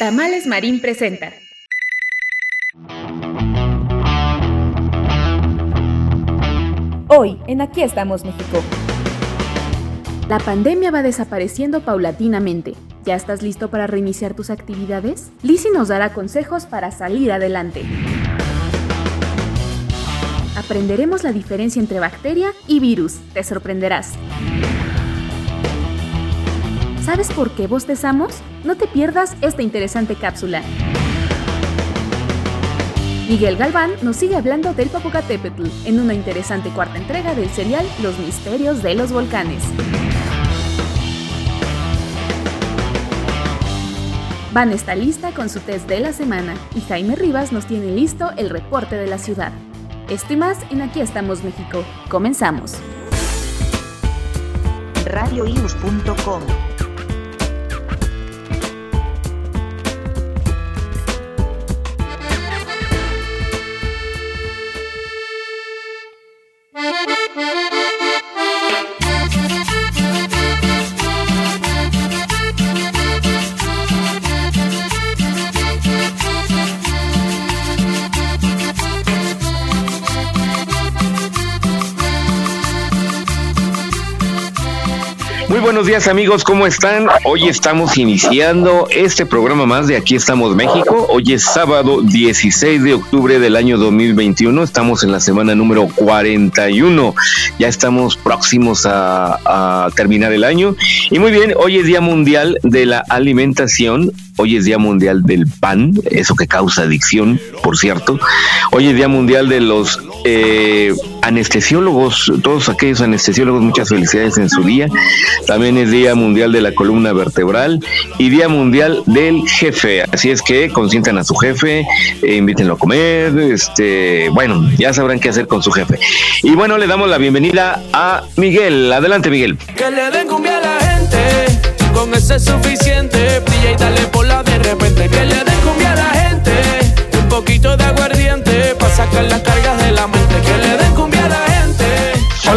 Tamales Marín presenta. Hoy, en Aquí estamos México. La pandemia va desapareciendo paulatinamente. ¿Ya estás listo para reiniciar tus actividades? Lizzie nos dará consejos para salir adelante. Aprenderemos la diferencia entre bacteria y virus. Te sorprenderás. ¿Sabes por qué bostezamos? No te pierdas esta interesante cápsula. Miguel Galván nos sigue hablando del Popocatépetl en una interesante cuarta entrega del serial Los Misterios de los Volcanes. Van está lista con su test de la semana y Jaime Rivas nos tiene listo el reporte de la ciudad. Esto más en Aquí estamos México. Comenzamos. radioius.com buenos días amigos, ¿cómo están? Hoy estamos iniciando este programa más de Aquí estamos México. Hoy es sábado 16 de octubre del año 2021. Estamos en la semana número 41. Ya estamos próximos a, a terminar el año. Y muy bien, hoy es Día Mundial de la Alimentación. Hoy es Día Mundial del Pan, eso que causa adicción, por cierto. Hoy es Día Mundial de los eh, anestesiólogos, todos aquellos anestesiólogos, muchas felicidades en su día. También es Día Mundial de la Columna Vertebral y Día Mundial del Jefe. Así es que consientan a su jefe, eh, invítenlo a comer, este, bueno, ya sabrán qué hacer con su jefe. Y bueno, le damos la bienvenida a Miguel. Adelante, Miguel. Que le den cumbia a la gente, con ese suficiente, brilla y dale por la de repente. Que le den cumbia a la gente, un poquito de aguardiente, para sacar las cargas de la mente. Que le den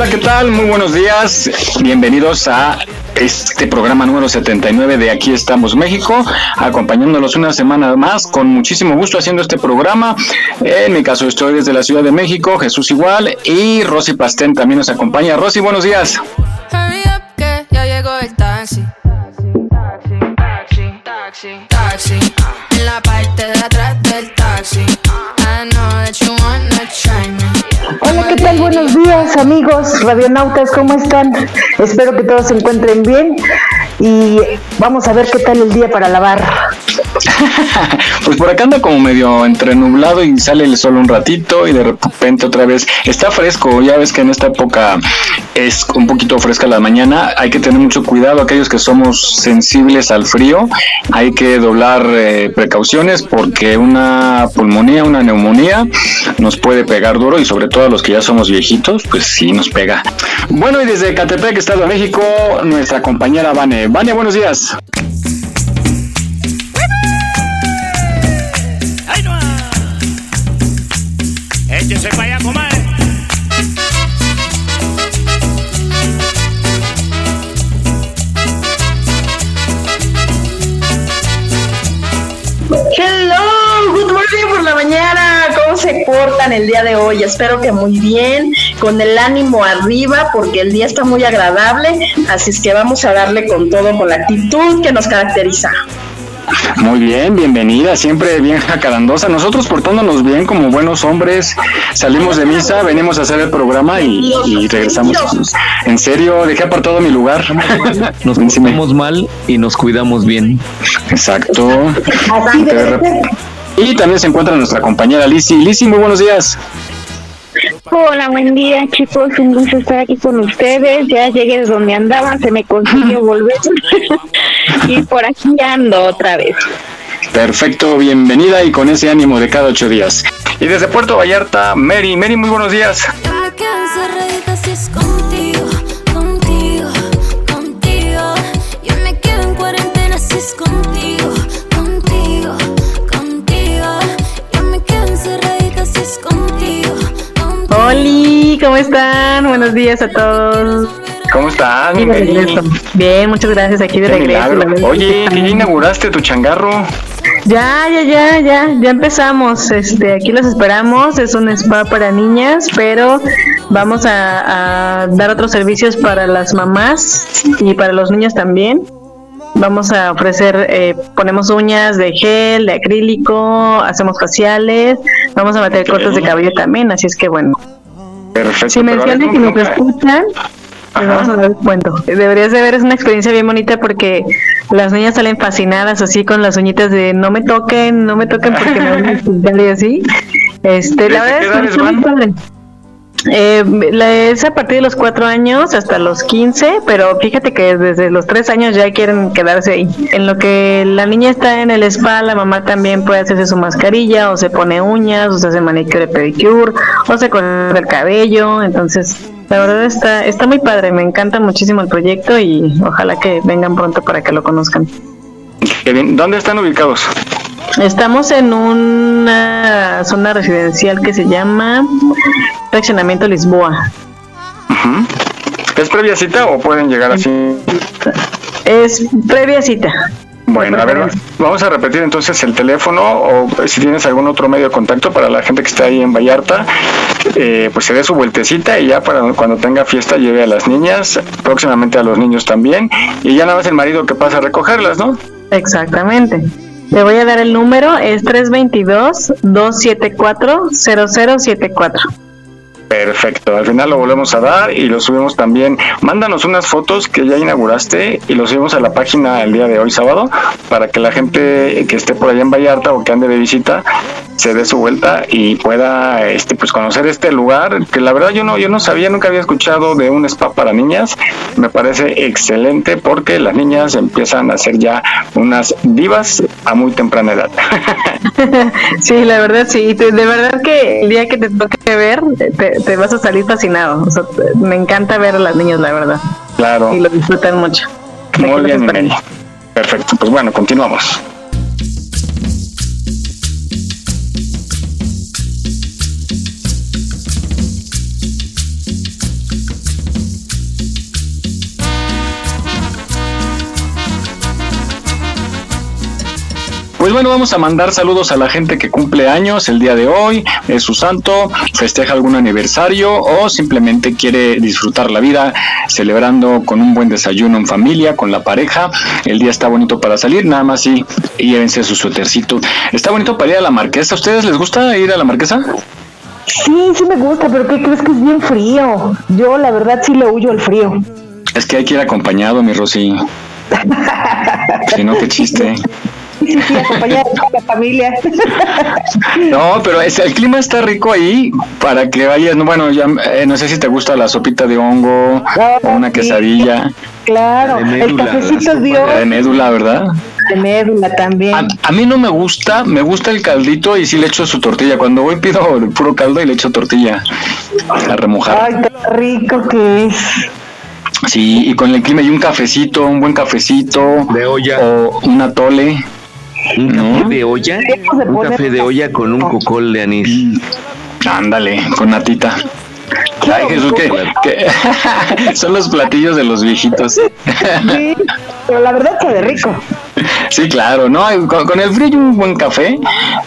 Hola, ¿qué tal? Muy buenos días. Bienvenidos a este programa número 79 de Aquí estamos México, acompañándolos una semana más con muchísimo gusto haciendo este programa. En mi caso estoy desde la Ciudad de México, Jesús igual y Rosy Pastén también nos acompaña. Rosy, buenos días. En la parte de atrás del taxi. Tal? Buenos días, amigos radionautas, ¿cómo están? Espero que todos se encuentren bien y vamos a ver qué tal el día para lavar. pues por acá anda como medio entre nublado y sale el sol un ratito y de repente otra vez está fresco. Ya ves que en esta época es un poquito fresca la mañana. Hay que tener mucho cuidado aquellos que somos sensibles al frío. Hay que doblar eh, precauciones porque una pulmonía, una neumonía nos puede pegar duro y sobre todo a los que ya somos viejitos, pues sí nos pega. Bueno, y desde Catepec, Estado de México, nuestra compañera Vane. Vane, buenos días. Portan el día de hoy? Espero que muy bien, con el ánimo arriba, porque el día está muy agradable. Así es que vamos a darle con todo, con la actitud que nos caracteriza. Muy bien, bienvenida, siempre bien jacarandosa. Nosotros portándonos bien como buenos hombres, salimos de misa, venimos a hacer el programa y, y regresamos. En serio, dejé apartado mi lugar. Nos portamos mal y nos cuidamos bien. Exacto. Así de. Y también se encuentra nuestra compañera Lizzy. Lizzy, muy buenos días. Hola, buen día chicos, un gusto estar aquí con ustedes. Ya llegué de donde andaba, se me consiguió volver y por aquí ando otra vez. Perfecto, bienvenida y con ese ánimo de cada ocho días. Y desde Puerto Vallarta, Mary. Mary, muy buenos días. contigo, contigo, contigo. Yo me quedo en cuarentena si es contigo, contigo, Oli, ¿cómo están? Buenos días a todos. ¿Cómo regreso. Bien, muchas gracias. Aquí de Qué regreso. milagro. Oye, está- inauguraste tu changarro. Ya, ya, ya, ya, ya empezamos. Este, aquí los esperamos. Es un spa para niñas, pero vamos a, a dar otros servicios para las mamás y para los niños también. Vamos a ofrecer, eh, ponemos uñas de gel, de acrílico, hacemos faciales, vamos a meter cortes de cabello también, así es que bueno. Perfecto. Si mencionan que ¿cómo- nos escuchan, les vamos a dar descuento. Deberías de ver, es una experiencia bien bonita porque las niñas salen fascinadas así con las uñitas de no me toquen, no me toquen porque me van a y así. Este, la ¿Desde verdad es que está muy padre. Eh, es a partir de los cuatro años hasta los 15, pero fíjate que desde los tres años ya quieren quedarse ahí. En lo que la niña está en el spa, la mamá también puede hacerse su mascarilla, o se pone uñas, o se hace manicure, pedicure, o se corta el cabello. Entonces, la verdad está, está muy padre, me encanta muchísimo el proyecto y ojalá que vengan pronto para que lo conozcan. ¿Dónde están ubicados? Estamos en una zona residencial que se llama Fraccionamiento Lisboa. ¿Es previa cita o pueden llegar así? Es previa cita. Bueno, a ver, vamos a repetir entonces el teléfono o si tienes algún otro medio de contacto para la gente que está ahí en Vallarta, eh, pues se dé su vueltecita y ya para cuando tenga fiesta lleve a las niñas, próximamente a los niños también, y ya nada más el marido que pasa a recogerlas, ¿no? Exactamente. Le voy a dar el número, es 322-274-0074. Perfecto, al final lo volvemos a dar y lo subimos también. Mándanos unas fotos que ya inauguraste y lo subimos a la página el día de hoy sábado para que la gente que esté por allá en Vallarta o que ande de visita se dé su vuelta y pueda este pues conocer este lugar que la verdad yo no yo no sabía nunca había escuchado de un spa para niñas me parece excelente porque las niñas empiezan a ser ya unas divas a muy temprana edad sí, la verdad sí. De verdad que el día que te toque ver, te, te vas a salir fascinado. O sea, te- me encanta ver a las niñas, la verdad. claro Y lo disfrutan mucho. muy bien perfecto pues bueno continuamos Pues bueno, vamos a mandar saludos a la gente que cumple años el día de hoy, es su santo, festeja algún aniversario o simplemente quiere disfrutar la vida celebrando con un buen desayuno en familia, con la pareja. El día está bonito para salir, nada más y, y llévense su suétercito. Está bonito para ir a la marquesa. ¿A ustedes les gusta ir a la marquesa? Sí, sí me gusta, pero ¿qué crees que es bien frío? Yo la verdad sí le huyo al frío. Es que hay que ir acompañado, mi Rosy. Si no, qué chiste. Sí, sí, acompañada con la familia. No, pero es- el clima está rico ahí para que vayas. no, Bueno, ya eh, no sé si te gusta la sopita de hongo o una quesadilla. Claro, La de el médula, cafecito Dios de médula, ¿verdad? de médula también. A, a mí no me gusta, me gusta el caldito y sí le echo su tortilla. Cuando voy pido el puro caldo y le echo tortilla a remojar. Ay, qué rico que es. Sí, y con el clima y un cafecito, un buen cafecito. De olla. O un atole. ¿Un café de olla? Un café de olla con un cocol de anís. Ándale, con natita. Ay, Jesús, que, que- son los platillos de los viejitos. Sí, pero la verdad que de rico. Sí, claro, ¿no? Con, con el frío y un buen café.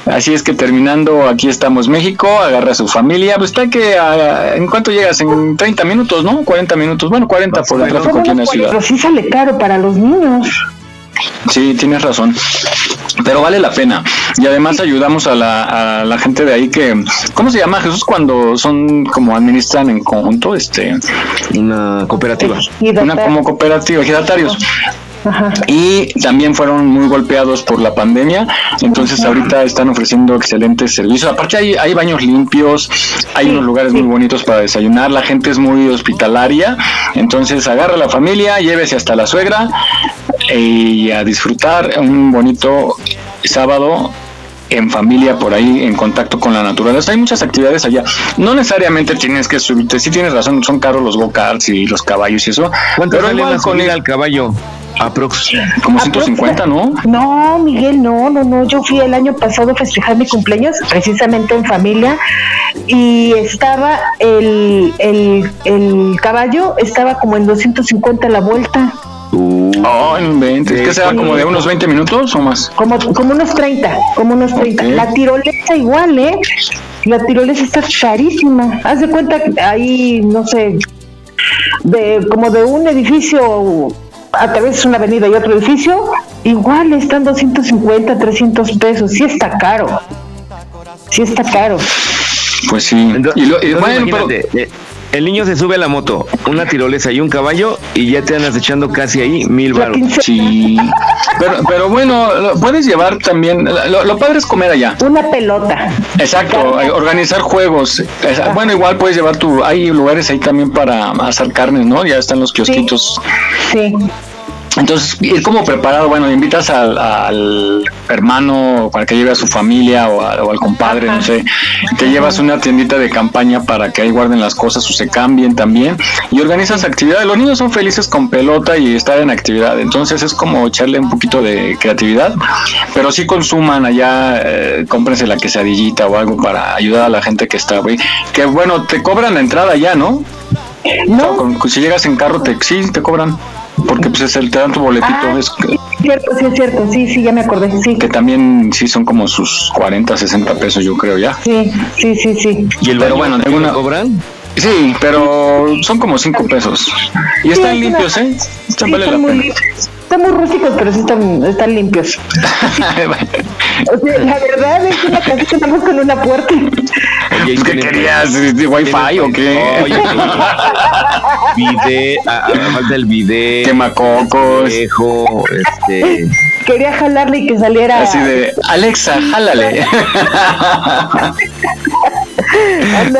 Así es que terminando, aquí estamos México, agarra a su familia. Pues está que, ah, ¿en cuánto llegas? En 30 minutos, ¿no? 40 minutos. Bueno, 40 por el tráfico aquí en la ciudad. Pero sí sale caro para los niños. Sí, tienes razón. Pero vale la pena. Y además ayudamos a la, a la gente de ahí que... ¿Cómo se llama Jesús cuando son como administran en conjunto? Este, Una cooperativa. una como cooperativa, ejidatarios. Y también fueron muy golpeados por la pandemia, entonces ahorita están ofreciendo excelentes servicios. Aparte hay, hay baños limpios, hay unos lugares muy bonitos para desayunar, la gente es muy hospitalaria, entonces agarra la familia, llévese hasta la suegra y a disfrutar un bonito sábado en familia por ahí en contacto con la naturaleza. Hay muchas actividades allá. No necesariamente tienes que subirte, sí tienes razón, son caros los go-karts y los caballos y eso. ¿Cuánto pero sale igual la con subida al caballo? Aprox. como 150, ¿no? No, Miguel, no, no, no. Yo fui el año pasado a festejar mi cumpleaños, precisamente en familia, y estaba el, el, el caballo, estaba como en 250 la vuelta. Oh, no inventes. que sea como de unos 20 minutos o más? Como, como unos 30, como unos 30. La tirolesa igual, ¿eh? La tirolesa está carísima. Haz de cuenta que ahí, no sé, de como de un edificio a través de una avenida y otro edificio, igual están 250, 300 pesos. Sí está caro. Sí está caro. Pues sí. y lo, y bueno, imagínate, eh, el niño se sube a la moto, una tirolesa y un caballo y ya te andas echando casi ahí mil baros. Sí. Pero, pero bueno, lo puedes llevar también. Lo, lo padre es comer allá. Una pelota. Exacto, eh, organizar juegos. Es- Bueno, igual puedes llevar tu. Hay lugares ahí también para asar carnes, ¿no? Ya están los kiosquitos. Sí. Entonces, ir como preparado, bueno, invitas al, al hermano para que lleve a su familia o, a- o al compadre, no sé, te llevas una tiendita de campaña para que ahí guarden las cosas o se cambien también y organizas actividades. Los niños son felices con pelota y estar en actividad, entonces es como echarle un poquito de creatividad, pero sí consuman allá, eh, cómprense la quesadillita o algo para ayudar a la gente que está, güey. Que bueno, te cobran la entrada ya, ¿no? No. Con- si llegas en carro, te, sí, te cobran. Porque pues es el, te dan tu boletito. Ah, es que, Cierto, sí es cierto. Sí, sí, ya me acordé. Sí. que también sí son como sus 40, 60 pesos, yo creo ya. Sí, sí, sí, sí. ¿Y el Pero bueno, alguna- cobran? Sí, pero son como 5 pesos. Y están es una- limpios, ¿eh? Están Sí, vale la están muy pena. limpios. Están muy rústicos, pero sí están, están limpios. O sea, la verdad es una casita nada más con una puerta. Oye, ¿y ¿Qué querías? ¿De Wi-Fi o qué? Oye, vide, a- a- falta el vide, Quemacocos. espejo, este, Quería jalarle y que saliera. Así de, Alexa, jálale.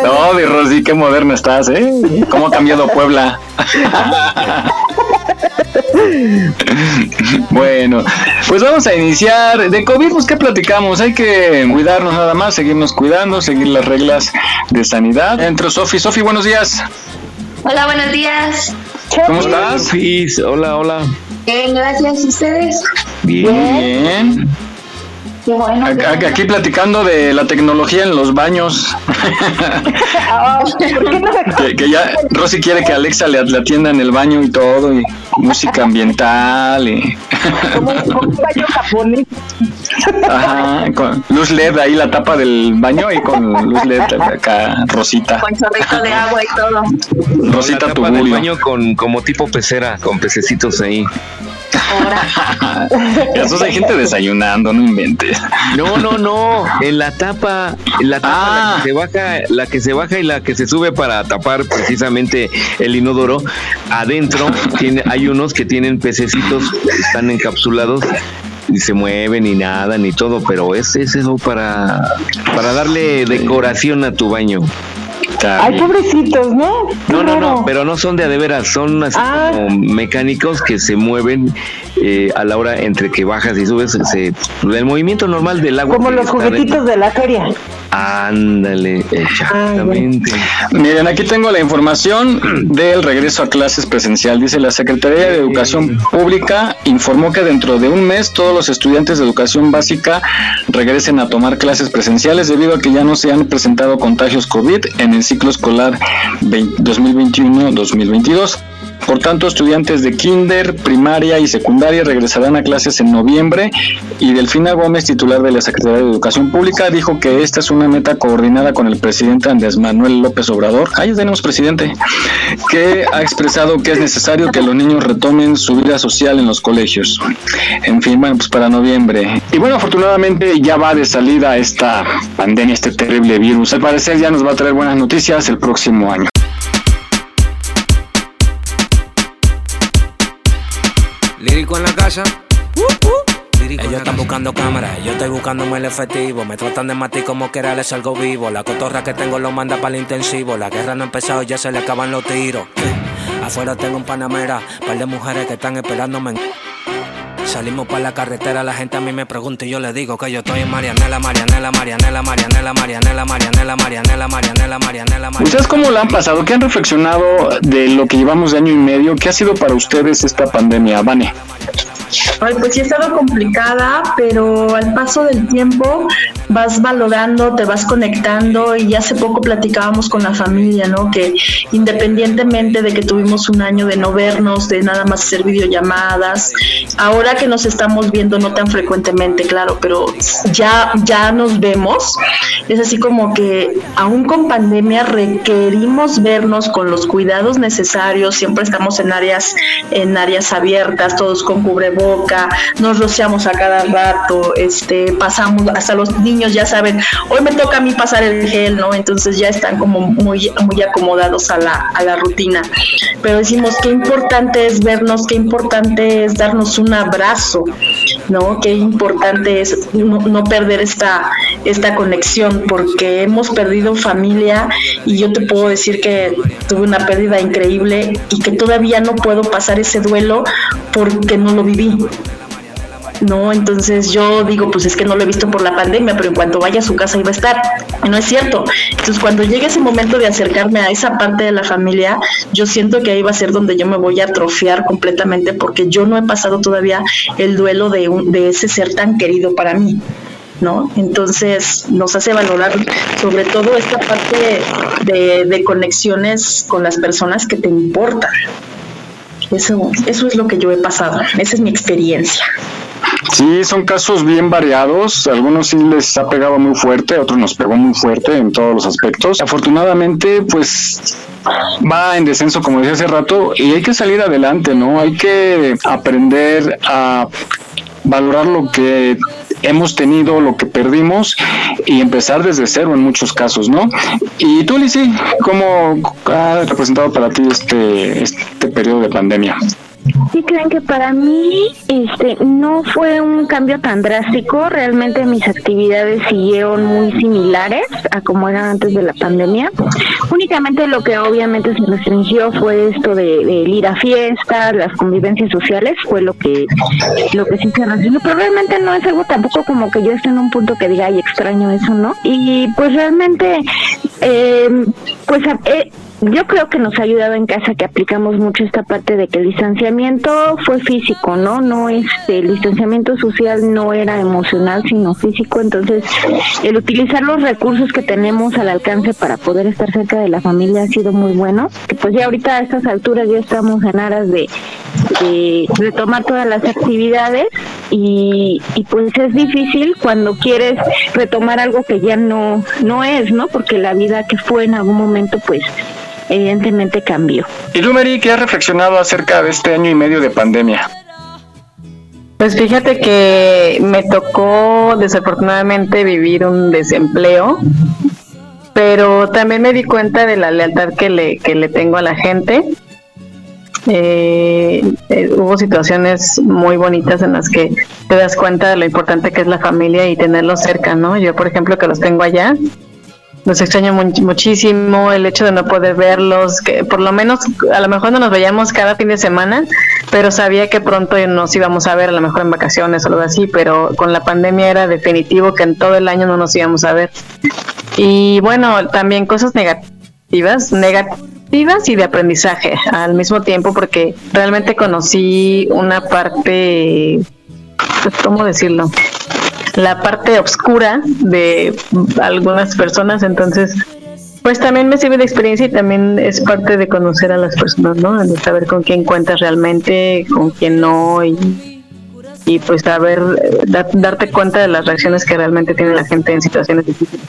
No, mi Rosy, qué moderna estás, ¿eh? ¿Cómo ha cambiado Puebla? Bueno, pues vamos a iniciar. De COVID, pues, ¿qué platicamos? Hay que cuidarnos nada más, seguirnos cuidando, seguir las reglas de sanidad. Entro Sofi. Sofi, buenos días. Hola, buenos días. ¿Cómo estás? Hola, hola. Bien, gracias. ¿Y ustedes? Bien. Qué bueno. Ac- Aquí platicando de la tecnología en los baños. Ah, ¿Por qué no me Que, que ya Rosy quiere que Alexa le, le atienda en el baño y todo, y música ambiental, y como, como un baño japonés? ajá, con luz LED ahí la tapa del baño y con luz LED acá, Rosita, Con chorrito de agua y todo. Rosita Tubulio. baño con como tipo pecera, con pececitos ahí. Esos hay gente desayunando, no inventes. No, no, no. En la tapa, en la tapa Ah. la que se baja, la que se baja y la que se sube para tapar precisamente el inodoro, adentro tiene, hay unos que tienen pececitos, están encapsulados y se mueven y nadan y todo, pero es, es eso para, para darle decoración a tu baño. Ay, pobrecitos, ¿no? Qué No, no, no, pero no son de a de veras, son así Ah. como mecánicos que se mueven eh, a la hora entre que bajas y subes, se, el movimiento normal del agua. Como los está juguetitos de la feria. Ándale, exactamente. Miren, aquí tengo la información del regreso a clases presencial. Dice la Secretaría de Educación Pública informó que dentro de un mes todos los estudiantes de educación básica regresen a tomar clases presenciales debido a que ya no se han presentado contagios COVID en el ciclo escolar 20 2021-2022. Por tanto, estudiantes de kinder, primaria y secundaria regresarán a clases en noviembre y Delfina Gómez, titular de la Secretaría de Educación Pública, dijo que esta es una meta coordinada con el presidente Andrés Manuel López Obrador. Ahí tenemos presidente, que ha expresado que es necesario que los niños retomen su vida social en los colegios. En fin, bueno, pues para noviembre. Y bueno, afortunadamente ya va de salida esta pandemia, este terrible virus. Al parecer ya nos va a traer buenas noticias el próximo año. Lírico en la casa. Ellos están buscando cámaras, yo estoy buscándome el efectivo. Me tratan de matar como que era les algo vivo. La cotorra que tengo lo manda para el intensivo. La guerra no ha empezado y ya se le acaban los tiros. Afuera tengo un panamera, par de mujeres que están esperándome. Salimos para la carretera, la gente a mí me pregunta y yo le digo que yo estoy en Marianela, Marianela, Marianela, Marianela, Marianela, Marianela, Marianela, Marianela, Marianela, ¿Ustedes cómo la han pasado? ¿Qué han reflexionado de lo que llevamos de año y medio? ¿Qué ha sido para ustedes esta pandemia, Vane? Ay, pues sí ha estado complicada, pero al paso del tiempo vas valorando, te vas conectando y hace poco platicábamos con la familia, ¿no? Que independientemente de que tuvimos un año de no vernos, de nada más hacer videollamadas, ahora que nos estamos viendo no tan frecuentemente, claro, pero ya ya nos vemos, es así como que aún con pandemia requerimos vernos con los cuidados necesarios, siempre estamos en áreas en áreas abiertas, todos con cubreboca, nos rociamos a cada rato, este pasamos hasta los niños ya saben, hoy me toca a mí pasar el gel, ¿no? Entonces ya están como muy, muy acomodados a la, a la rutina. Pero decimos, qué importante es vernos, qué importante es darnos un abrazo, ¿no? Qué importante es no, no perder esta, esta conexión, porque hemos perdido familia y yo te puedo decir que tuve una pérdida increíble y que todavía no puedo pasar ese duelo porque no lo viví. No, entonces yo digo, pues es que no lo he visto por la pandemia, pero en cuanto vaya a su casa iba a estar. No es cierto. Entonces cuando llegue ese momento de acercarme a esa parte de la familia, yo siento que ahí va a ser donde yo me voy a atrofiar completamente porque yo no he pasado todavía el duelo de, un, de ese ser tan querido para mí. ¿no? Entonces nos hace valorar sobre todo esta parte de, de conexiones con las personas que te importan. Eso, eso es lo que yo he pasado, esa es mi experiencia. Sí, son casos bien variados. Algunos sí les ha pegado muy fuerte, otros nos pegó muy fuerte en todos los aspectos. Afortunadamente, pues va en descenso, como decía hace rato, y hay que salir adelante, ¿no? Hay que aprender a valorar lo que hemos tenido, lo que perdimos y empezar desde cero en muchos casos, ¿no? Y tú, Lizzy, ¿cómo ha representado para ti este, este periodo de pandemia? Sí, creen que para mí este no fue un cambio tan drástico, realmente mis actividades siguieron muy similares a como eran antes de la pandemia. Únicamente lo que obviamente se restringió fue esto de, de ir a fiestas, las convivencias sociales, fue lo que lo que sí se restringió, pero realmente no es algo tampoco como que yo esté en un punto que diga, ay, extraño eso, ¿no? Y pues realmente, eh, pues eh, yo creo que nos ha ayudado en casa que aplicamos mucho esta parte de que el distanciamiento fue físico, ¿no? No este el distanciamiento social no era emocional, sino físico, entonces el utilizar los recursos que tenemos al alcance para poder estar cerca de la familia ha sido muy bueno. Que pues ya ahorita a estas alturas ya estamos en aras de, de retomar todas las actividades y, y pues es difícil cuando quieres retomar algo que ya no no es, ¿no? Porque la vida que fue en algún momento pues evidentemente cambió. ¿Y tú, Mary, qué has reflexionado acerca de este año y medio de pandemia? Pues fíjate que me tocó desafortunadamente vivir un desempleo, pero también me di cuenta de la lealtad que le, que le tengo a la gente. Eh, eh, hubo situaciones muy bonitas en las que te das cuenta de lo importante que es la familia y tenerlos cerca, ¿no? Yo, por ejemplo, que los tengo allá, los extraño muchísimo, el hecho de no poder verlos, que por lo menos a lo mejor no nos veíamos cada fin de semana, pero sabía que pronto nos íbamos a ver, a lo mejor en vacaciones o algo así, pero con la pandemia era definitivo que en todo el año no nos íbamos a ver. Y bueno, también cosas negativas, negativas y de aprendizaje al mismo tiempo, porque realmente conocí una parte, pues, ¿cómo decirlo? La parte oscura de algunas personas, entonces pues también me sirve de experiencia y también es parte de conocer a las personas, ¿no? De saber con quién cuentas realmente, con quién no y, y pues saber, da, darte cuenta de las reacciones que realmente tiene la gente en situaciones difíciles.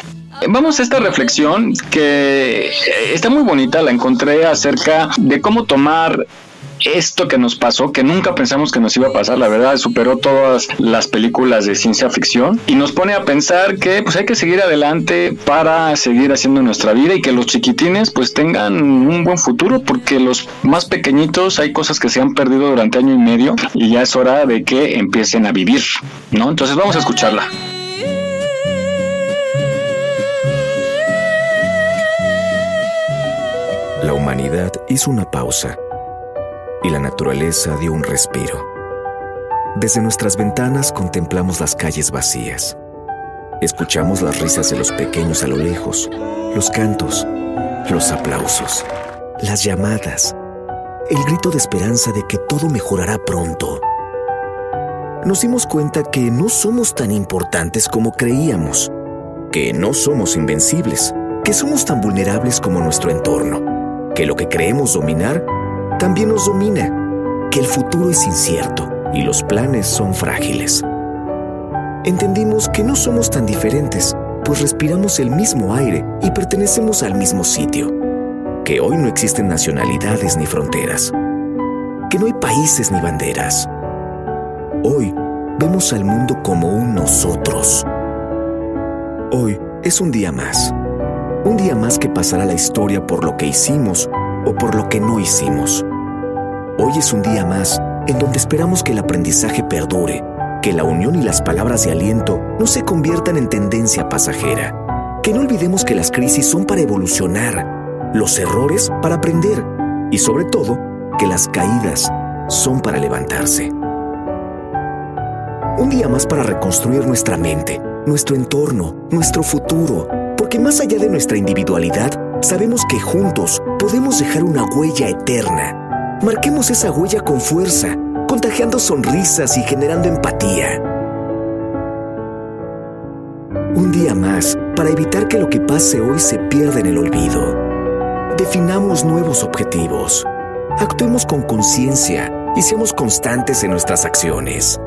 Vamos a esta reflexión que está muy bonita, la encontré acerca de cómo tomar esto que nos pasó, que nunca pensamos que nos iba a pasar, la verdad, superó todas las películas de ciencia ficción y nos pone a pensar que pues hay que seguir adelante para seguir haciendo nuestra vida y que los chiquitines pues tengan un buen futuro porque los más pequeñitos hay cosas que se han perdido durante año y medio y ya es hora de que empiecen a vivir, ¿no? Entonces vamos a escucharla. La humanidad hizo una pausa y la naturaleza dio un respiro. Desde nuestras ventanas contemplamos las calles vacías. Escuchamos las risas de los pequeños a lo lejos, los cantos, los aplausos, las llamadas, el grito de esperanza de que todo mejorará pronto. Nos dimos cuenta que no somos tan importantes como creíamos, que no somos invencibles, que somos tan vulnerables como nuestro entorno, que lo que creemos dominar también nos domina, que el futuro es incierto y los planes son frágiles. Entendimos que no somos tan diferentes, pues respiramos el mismo aire y pertenecemos al mismo sitio, que hoy no existen nacionalidades ni fronteras, que no hay países ni banderas. Hoy vemos al mundo como un nosotros. Hoy es un día más, un día más que pasará la historia por lo que hicimos o por lo que no hicimos. Hoy es un día más en donde esperamos que el aprendizaje perdure, que la unión y las palabras de aliento no se conviertan en tendencia pasajera, que no olvidemos que las crisis son para evolucionar, los errores para aprender y sobre todo que las caídas son para levantarse. Un día más para reconstruir nuestra mente, nuestro entorno, nuestro futuro, porque más allá de nuestra individualidad, sabemos que juntos podemos dejar una huella eterna. Marquemos esa huella con fuerza, contagiando sonrisas y generando empatía. Un día más para evitar que lo que pase hoy se pierda en el olvido. Definamos nuevos objetivos. Actuemos con conciencia y seamos constantes en nuestras acciones.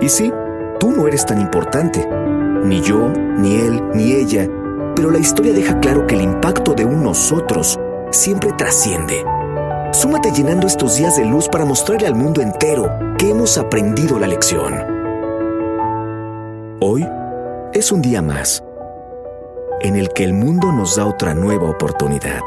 Y sí, tú no eres tan importante. Ni yo, ni él, ni ella pero la historia deja claro que el impacto de un nosotros siempre trasciende. Súmate llenando estos días de luz para mostrarle al mundo entero que hemos aprendido la lección. Hoy es un día más en el que el mundo nos da otra nueva oportunidad.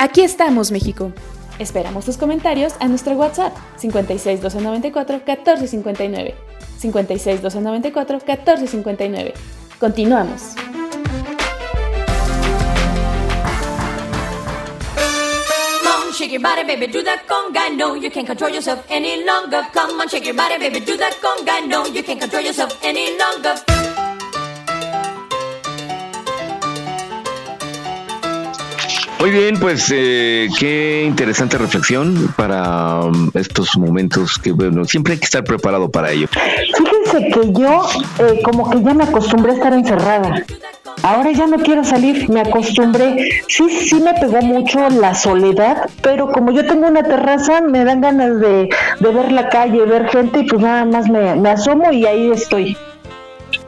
Aquí estamos, México. Esperamos tus comentarios a nuestro WhatsApp 56 294 1459. 56 294 1459. Continuamos. On, shake your body, baby, do that conga. No, you can't control yourself any longer. Come on, shake your body, baby, do that conga. No, you can't control yourself any longer. Muy bien, pues eh, qué interesante reflexión para um, estos momentos que, bueno, siempre hay que estar preparado para ello. Fíjense que yo eh, como que ya me acostumbré a estar encerrada. Ahora ya no quiero salir, me acostumbré. Sí, sí me pegó mucho la soledad, pero como yo tengo una terraza, me dan ganas de, de ver la calle, ver gente y pues nada más me, me asomo y ahí estoy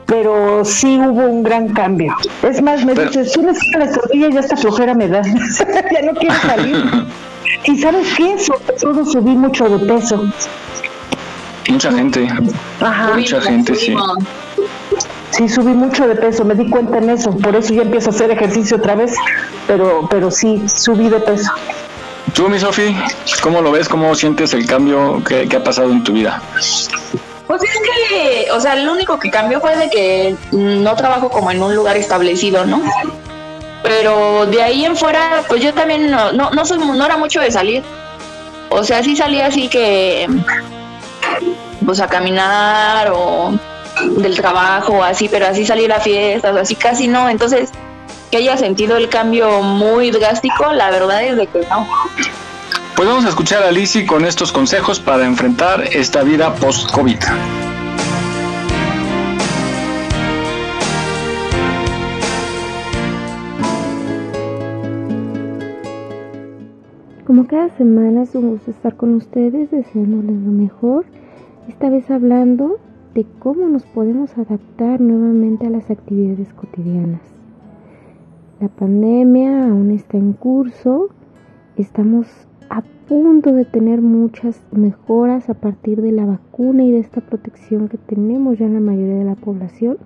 pero sí hubo un gran cambio. Es más, me dice, si me saca la tortilla ya esta flojera me da, ya no quiero salir. y sabes qué, sobre todo subí mucho de peso. Mucha gente. Ajá. Mucha gente, sí. Sí, subí mucho de peso, me di cuenta en eso, por eso ya empiezo a hacer ejercicio otra vez, pero, pero sí, subí de peso. Tú, mi Sofi, ¿cómo lo ves? ¿Cómo sientes el cambio que, que ha pasado en tu vida? Pues es que, o sea, lo único que cambió fue de que no trabajo como en un lugar establecido, ¿no? Pero de ahí en fuera, pues yo también no, no, no, soy, no era mucho de salir. O sea, sí salía así que, pues a caminar o del trabajo así, pero así salir a fiestas, así casi no. Entonces, que haya sentido el cambio muy drástico, la verdad es de que no. Pues vamos a escuchar a Lizzie con estos consejos para enfrentar esta vida post-COVID. Como cada semana es un gusto estar con ustedes, deseándoles lo mejor. Esta vez hablando de cómo nos podemos adaptar nuevamente a las actividades cotidianas. La pandemia aún está en curso, estamos a punto de tener muchas mejoras a partir de la vacuna y de esta protección que tenemos ya en la mayoría de la población.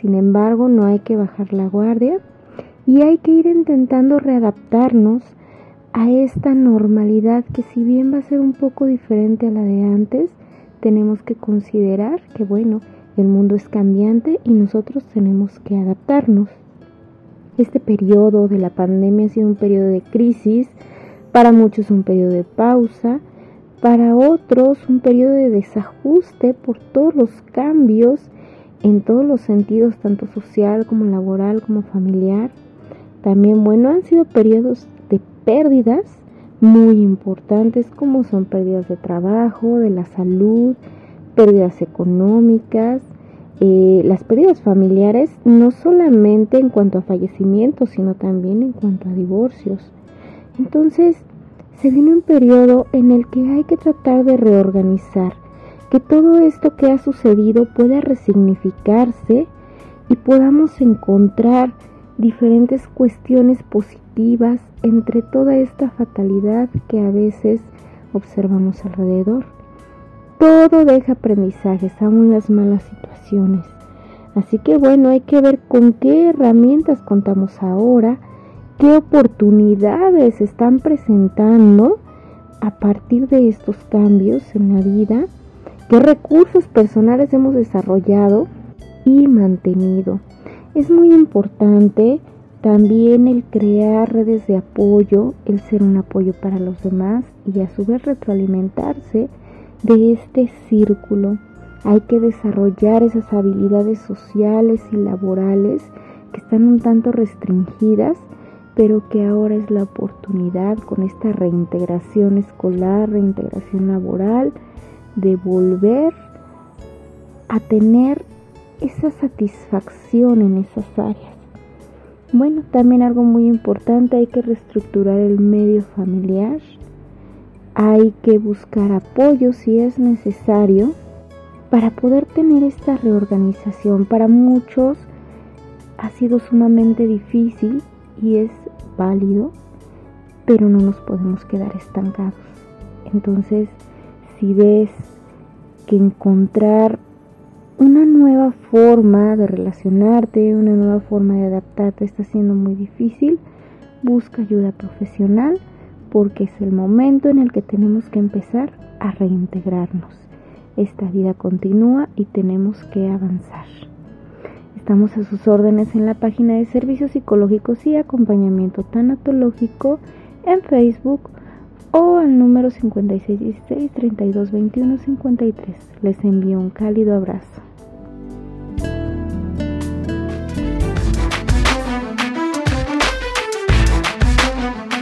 Sin embargo, no hay que bajar la guardia y hay que ir intentando readaptarnos a esta normalidad que si bien va a ser un poco diferente a la de antes, tenemos que considerar que bueno, el mundo es cambiante y nosotros tenemos que adaptarnos. Este periodo de la pandemia ha sido un periodo de crisis, para muchos un periodo de pausa, para otros un periodo de desajuste por todos los cambios en todos los sentidos, tanto social como laboral como familiar. También, bueno, han sido periodos de pérdidas muy importantes como son pérdidas de trabajo, de la salud, pérdidas económicas, eh, las pérdidas familiares, no solamente en cuanto a fallecimientos, sino también en cuanto a divorcios. Entonces, se viene un periodo en el que hay que tratar de reorganizar, que todo esto que ha sucedido pueda resignificarse y podamos encontrar diferentes cuestiones positivas entre toda esta fatalidad que a veces observamos alrededor. Todo deja aprendizajes, aún las malas situaciones. Así que bueno, hay que ver con qué herramientas contamos ahora, qué oportunidades están presentando a partir de estos cambios en la vida, qué recursos personales hemos desarrollado y mantenido. Es muy importante también el crear redes de apoyo, el ser un apoyo para los demás y a su vez retroalimentarse de este círculo. Hay que desarrollar esas habilidades sociales y laborales que están un tanto restringidas, pero que ahora es la oportunidad con esta reintegración escolar, reintegración laboral, de volver a tener esa satisfacción en esas áreas. Bueno, también algo muy importante, hay que reestructurar el medio familiar, hay que buscar apoyo si es necesario para poder tener esta reorganización. Para muchos ha sido sumamente difícil y es válido, pero no nos podemos quedar estancados. Entonces, si ves que encontrar una nueva forma de relacionarte, una nueva forma de adaptarte está siendo muy difícil, busca ayuda profesional porque es el momento en el que tenemos que empezar a reintegrarnos. Esta vida continúa y tenemos que avanzar. Estamos a sus órdenes en la página de Servicios Psicológicos y Acompañamiento Tanatológico en Facebook o al número 5616 3221 53. Les envío un cálido abrazo.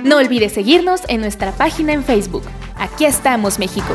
No olvides seguirnos en nuestra página en Facebook. Aquí estamos, México.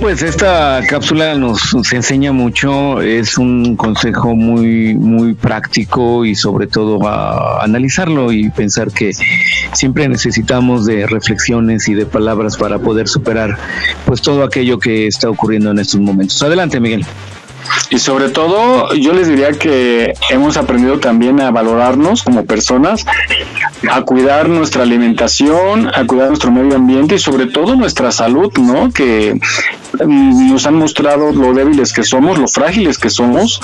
Pues esta cápsula nos, enseña mucho, es un consejo muy, muy práctico y sobre todo a analizarlo y pensar que siempre necesitamos de reflexiones y de palabras para poder superar pues todo aquello que está ocurriendo en estos momentos. Adelante, Miguel. Y sobre todo, yo les diría que hemos aprendido también a valorarnos como personas, a cuidar nuestra alimentación, a cuidar nuestro medio ambiente y sobre todo nuestra salud, ¿no? Que mm, nos han mostrado lo débiles que somos, lo frágiles que somos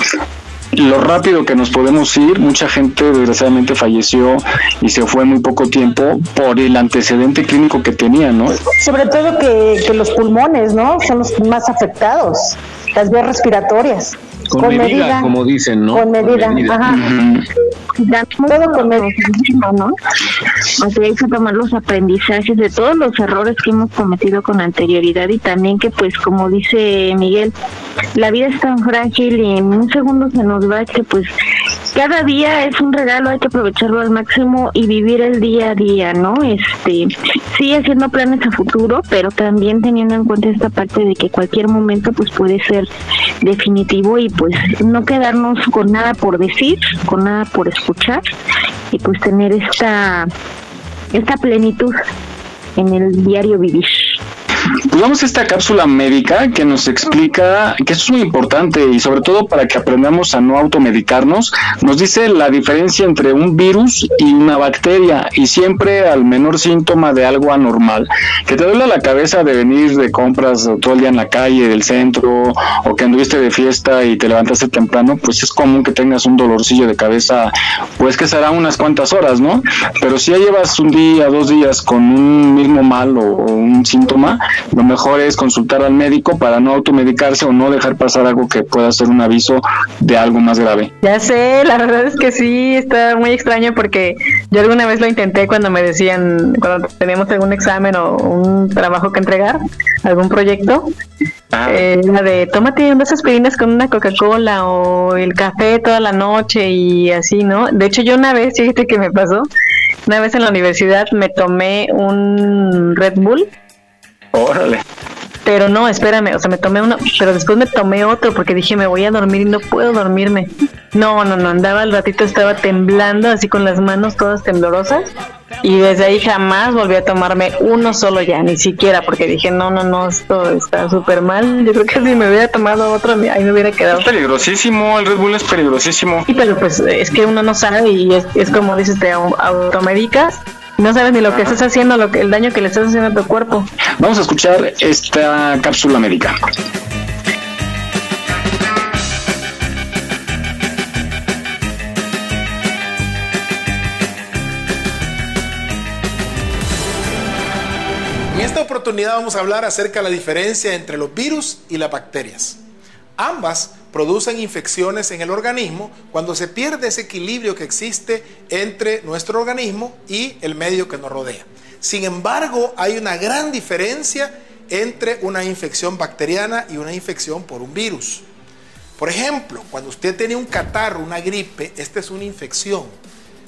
lo rápido que nos podemos ir, mucha gente desgraciadamente falleció y se fue en muy poco tiempo por el antecedente clínico que tenía, ¿no? Sobre todo que, que los pulmones, ¿no? Son los más afectados las vías respiratorias. Con, medida, como dicen, ¿no? Con medida, ajá. Todo con medida, ¿no? O sea, hay que tomar los aprendizajes de todos los errores que hemos cometido con anterioridad y también que, pues, como dice Miguel, la vida es tan frágil y en un segundo se nos va que, pues, cada día es un regalo, hay que aprovecharlo al máximo y vivir el día a día, ¿no? Este, sí haciendo planes a futuro, pero también teniendo en cuenta esta parte de que cualquier momento pues puede ser definitivo y pues no quedarnos con nada por decir, con nada por escuchar y pues tener esta esta plenitud en el diario vivir. A esta cápsula médica que nos explica que esto es muy importante y sobre todo para que aprendamos a no automedicarnos. Nos dice la diferencia entre un virus y una bacteria y siempre al menor síntoma de algo anormal. Que te duele la cabeza de venir de compras todo el día en la calle, del centro o que anduviste de fiesta y te levantaste temprano, pues es común que tengas un dolorcillo de cabeza, pues que será unas cuantas horas, ¿no? Pero si ya llevas un día, dos días con un mismo mal o un síntoma, lo mejor es consultar al médico para no automedicarse o no dejar pasar algo que pueda ser un aviso de algo más grave. Ya sé, la verdad es que sí, está muy extraño porque yo alguna vez lo intenté cuando me decían, cuando teníamos algún examen o un trabajo que entregar, algún proyecto, Ah. eh, la de tómate unas aspirinas con una Coca-Cola o el café toda la noche y así, ¿no? De hecho, yo una vez, fíjate que me pasó, una vez en la universidad me tomé un Red Bull Órale. pero no, espérame, o sea, me tomé uno, pero después me tomé otro porque dije, me voy a dormir y no puedo dormirme. No, no, no, andaba al ratito, estaba temblando, así con las manos todas temblorosas. Y desde ahí jamás volví a tomarme uno solo ya, ni siquiera, porque dije, no, no, no, esto está súper mal. Yo creo que si me hubiera tomado otro, ahí me hubiera quedado. Es peligrosísimo, el Red Bull es peligrosísimo. Sí, pero pues es que uno no sabe y es, es como dices, te au- automedicas. No sabes ni lo que estás haciendo, lo que, el daño que le estás haciendo a tu cuerpo. Vamos a escuchar esta cápsula médica. En esta oportunidad vamos a hablar acerca de la diferencia entre los virus y las bacterias. Ambas producen infecciones en el organismo cuando se pierde ese equilibrio que existe entre nuestro organismo y el medio que nos rodea. Sin embargo, hay una gran diferencia entre una infección bacteriana y una infección por un virus. Por ejemplo, cuando usted tiene un catarro, una gripe, esta es una infección.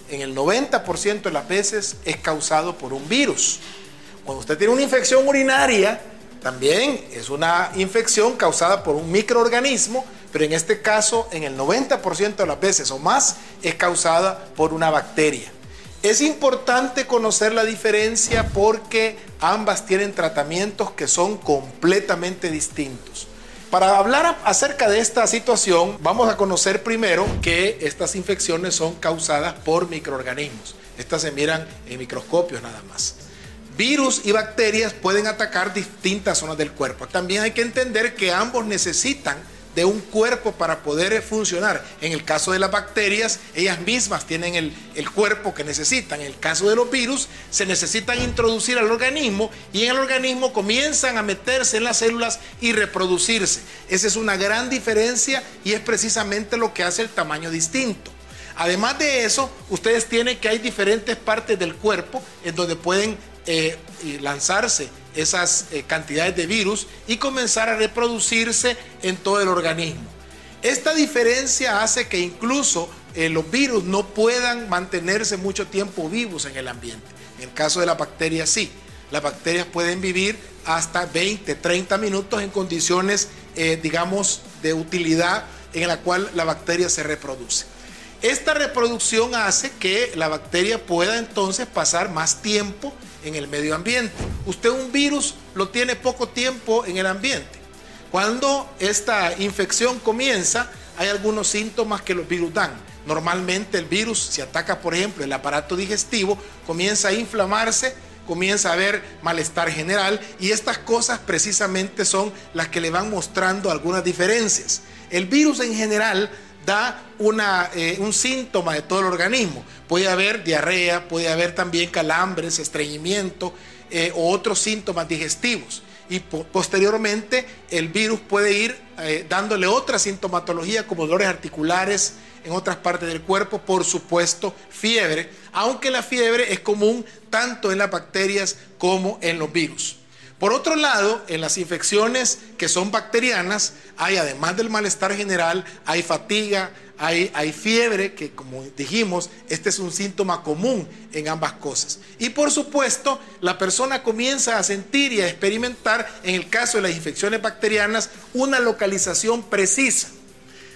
En el 90% de las veces es causado por un virus. Cuando usted tiene una infección urinaria, también es una infección causada por un microorganismo, pero en este caso, en el 90% de las veces o más, es causada por una bacteria. Es importante conocer la diferencia porque ambas tienen tratamientos que son completamente distintos. Para hablar acerca de esta situación, vamos a conocer primero que estas infecciones son causadas por microorganismos. Estas se miran en microscopios nada más. Virus y bacterias pueden atacar distintas zonas del cuerpo. También hay que entender que ambos necesitan de un cuerpo para poder funcionar. En el caso de las bacterias, ellas mismas tienen el, el cuerpo que necesitan. En el caso de los virus, se necesitan introducir al organismo y en el organismo comienzan a meterse en las células y reproducirse. Esa es una gran diferencia y es precisamente lo que hace el tamaño distinto. Además de eso, ustedes tienen que hay diferentes partes del cuerpo en donde pueden eh, lanzarse esas eh, cantidades de virus y comenzar a reproducirse en todo el organismo. Esta diferencia hace que incluso eh, los virus no puedan mantenerse mucho tiempo vivos en el ambiente. En el caso de las bacterias sí. Las bacterias pueden vivir hasta 20, 30 minutos en condiciones, eh, digamos, de utilidad en la cual la bacteria se reproduce. Esta reproducción hace que la bacteria pueda entonces pasar más tiempo en el medio ambiente. Usted un virus lo tiene poco tiempo en el ambiente. Cuando esta infección comienza, hay algunos síntomas que los virus dan. Normalmente el virus, si ataca, por ejemplo, el aparato digestivo, comienza a inflamarse, comienza a haber malestar general y estas cosas precisamente son las que le van mostrando algunas diferencias. El virus en general da eh, un síntoma de todo el organismo. Puede haber diarrea, puede haber también calambres, estreñimiento eh, o otros síntomas digestivos. Y po- posteriormente el virus puede ir eh, dándole otra sintomatología como dolores articulares en otras partes del cuerpo, por supuesto fiebre, aunque la fiebre es común tanto en las bacterias como en los virus. Por otro lado, en las infecciones que son bacterianas, hay además del malestar general, hay fatiga, hay, fiebre, que como dijimos, este es un síntoma común en ambas cosas. Y por supuesto, la persona comienza a sentir y a experimentar, en el caso de las infecciones bacterianas, una localización precisa.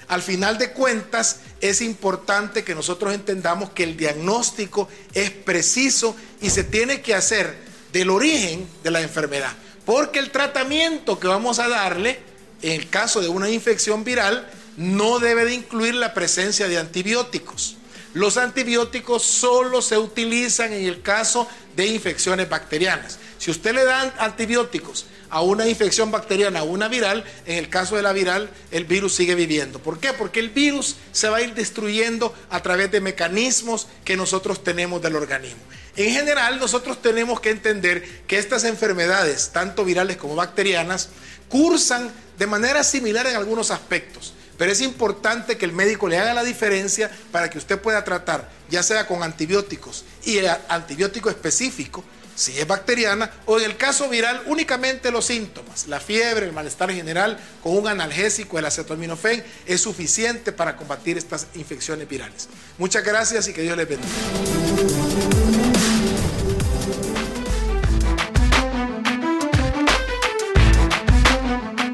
Al final de cuentas, es importante que nosotros entendamos que el diagnóstico es preciso y se tiene que hacer del origen de la enfermedad. Porque el tratamiento que vamos a darle, en el caso de una infección viral, no debe de incluir la presencia de antibióticos. Los antibióticos solo se utilizan en el caso de infecciones bacterianas. Si usted le da antibióticos a una infección bacteriana, a una viral, en el caso de la viral, el virus sigue viviendo. ¿Por qué? Porque el virus se va a ir destruyendo a través de mecanismos que nosotros tenemos del organismo. En general, nosotros tenemos que entender que estas enfermedades, tanto virales como bacterianas, cursan de manera similar en algunos aspectos. Pero es importante que el médico le haga la diferencia para que usted pueda tratar, ya sea con antibióticos y antibiótico específico, si es bacteriana, o en el caso viral únicamente los síntomas, la fiebre, el malestar general, con un analgésico, el acetaminofén, es suficiente para combatir estas infecciones virales. Muchas gracias y que Dios les bendiga.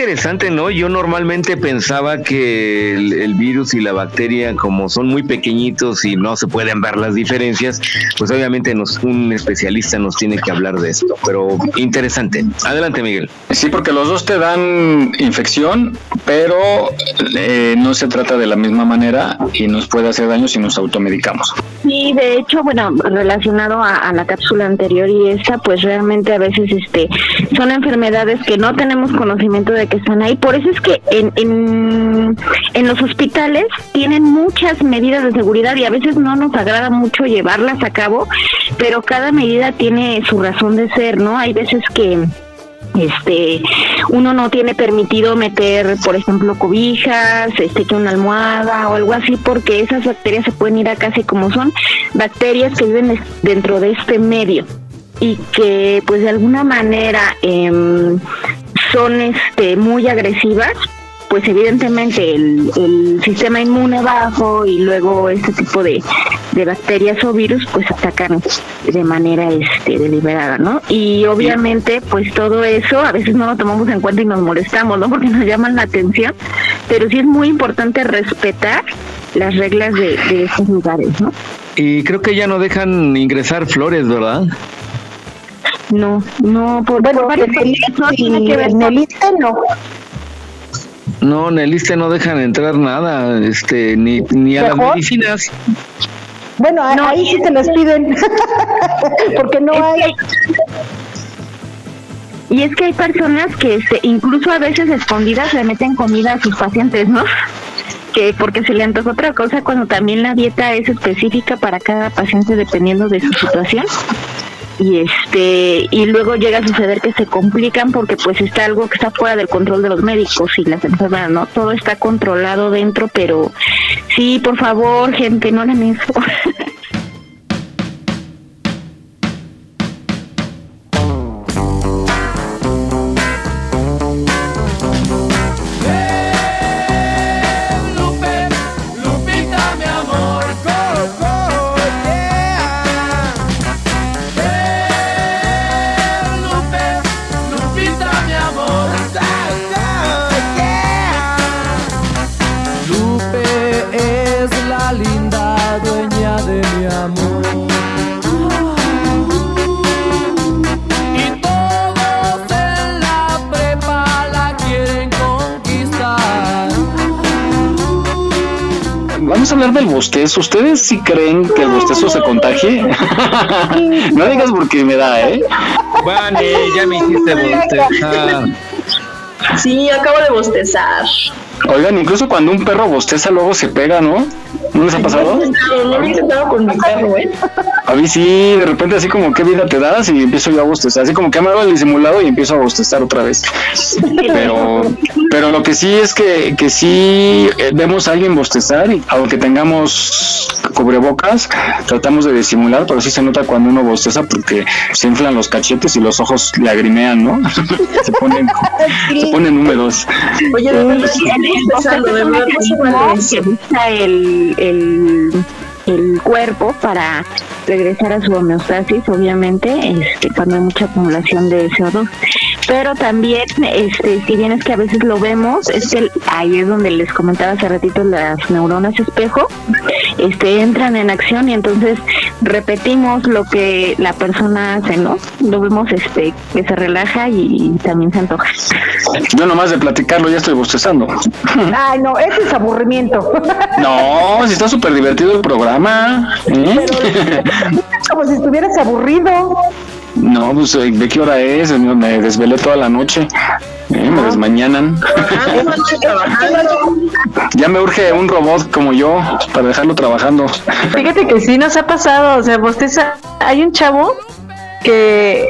Interesante, ¿no? Yo normalmente pensaba que el, virus y la bacteria, como son muy pequeñitos y no se pueden ver las diferencias, pues obviamente nos, un especialista nos tiene que hablar de esto. Pero interesante. Adelante, Miguel. Sí, porque los dos te dan infección, pero eh, no se trata de la misma manera y nos puede hacer daño si nos automedicamos. Sí, de hecho, bueno, relacionado a, a la cápsula anterior y esta, pues realmente a veces este son enfermedades que no tenemos conocimiento de que están ahí. Por eso es que en, en, los hospitales tienen muchas medidas de seguridad y a veces no nos agrada mucho llevarlas a cabo, pero cada medida tiene su razón de ser, ¿no? Hay veces que este uno no tiene permitido meter por ejemplo cobijas este que una almohada o algo así porque esas bacterias se pueden ir a casi como son bacterias que viven dentro de este medio y que pues de alguna manera eh, son este muy agresivas pues evidentemente el, sistema inmune bajo y luego este tipo de, bacterias o virus pues atacan de manera este deliberada, ¿no? Y obviamente pues todo eso a veces no lo tomamos en cuenta y nos molestamos, ¿no? Porque nos llaman la atención, pero sí es muy importante respetar las reglas de, de esos lugares, ¿no? Y creo que ya no dejan ingresar flores, ¿verdad? No, no, por, bueno, varios no tiene que ver. En el ISTE no. No, en el ISTE no dejan entrar nada, este, ni, ni a las medicinas. Bueno, ahí sí se les piden, porque no hay... Y es que hay personas que este, incluso a veces escondidas le meten comida a sus pacientes, ¿no? que porque se le antoja otra cosa cuando también la dieta es específica para cada paciente dependiendo de su situación y este y luego llega a suceder que se complican porque pues está algo que está fuera del control de los médicos y las enfermeras, ¿no? Todo está controlado dentro, pero sí, por favor, gente, no hagan eso. bostezo. ¿Ustedes sí creen que el bostezo se contagie? no digas porque me da, ¿eh? Vale, ya me hiciste bostezar. Sí, acabo de bostezar. Oigan, incluso cuando un perro bosteza luego se pega, ¿no? ¿No les ha pasado? No, no lo he intentado con mi perro, ¿eh? A mí sí, de repente así como qué vida te das y empiezo yo a bostezar, así como que me hago el disimulado y empiezo a bostezar otra vez. Pero, pero lo que sí es que, que sí eh, vemos a alguien bostezar y aunque tengamos cubrebocas, tratamos de disimular, pero sí se nota cuando uno bosteza porque se inflan los cachetes y los ojos lagrimean, ¿no? se ponen, se ponen húmedos. Oye, de verdad, Sí, el, el, el cuerpo para regresar a su homeostasis, obviamente, este, cuando hay mucha acumulación de CO2. Pero también, este, si bien es que a veces lo vemos, es que el- ahí es donde les comentaba hace ratito las neuronas espejo, este, entran en acción y entonces repetimos lo que la persona hace, ¿no? Lo vemos este, que se relaja y también se antoja. Yo nomás de platicarlo ya estoy bostezando. Ay, no, ese es aburrimiento. No, si está súper divertido el programa. ¿eh? Como si estuvieras aburrido. No, pues eh, ¿de qué hora es? Me desvelé toda la noche. ¿eh? Me desmañanan. Ya me urge un robot como yo para dejarlo trabajando. Fíjate que sí nos ha pasado, o sea, bosteza. Hay un chavo que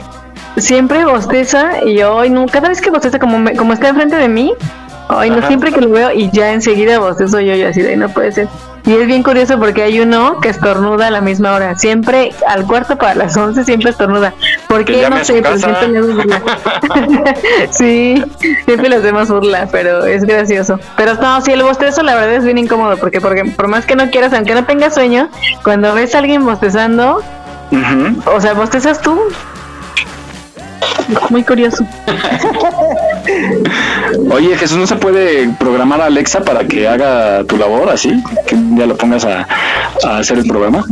siempre bosteza y hoy no, cada vez que bosteza como me- como está enfrente de mí, hoy no Ajá. siempre que lo veo y ya enseguida bostezo yo, yo así de "Ay, no puede ser. Y es bien curioso porque hay uno que estornuda a la misma hora, siempre al cuarto para las 11 siempre estornuda. ¿Por qué? No sé, pero siempre le burla. sí, siempre le hacemos burla, pero es gracioso. Pero no, sí, el bostezo la verdad es bien incómodo porque, porque por más que no quieras, aunque no tengas sueño, cuando ves a alguien bostezando, o sea, bostezas tú. Muy curioso. Oye, Jesús, ¿no se puede programar a Alexa para que haga tu labor así? Que ya lo pongas a, a hacer el programa.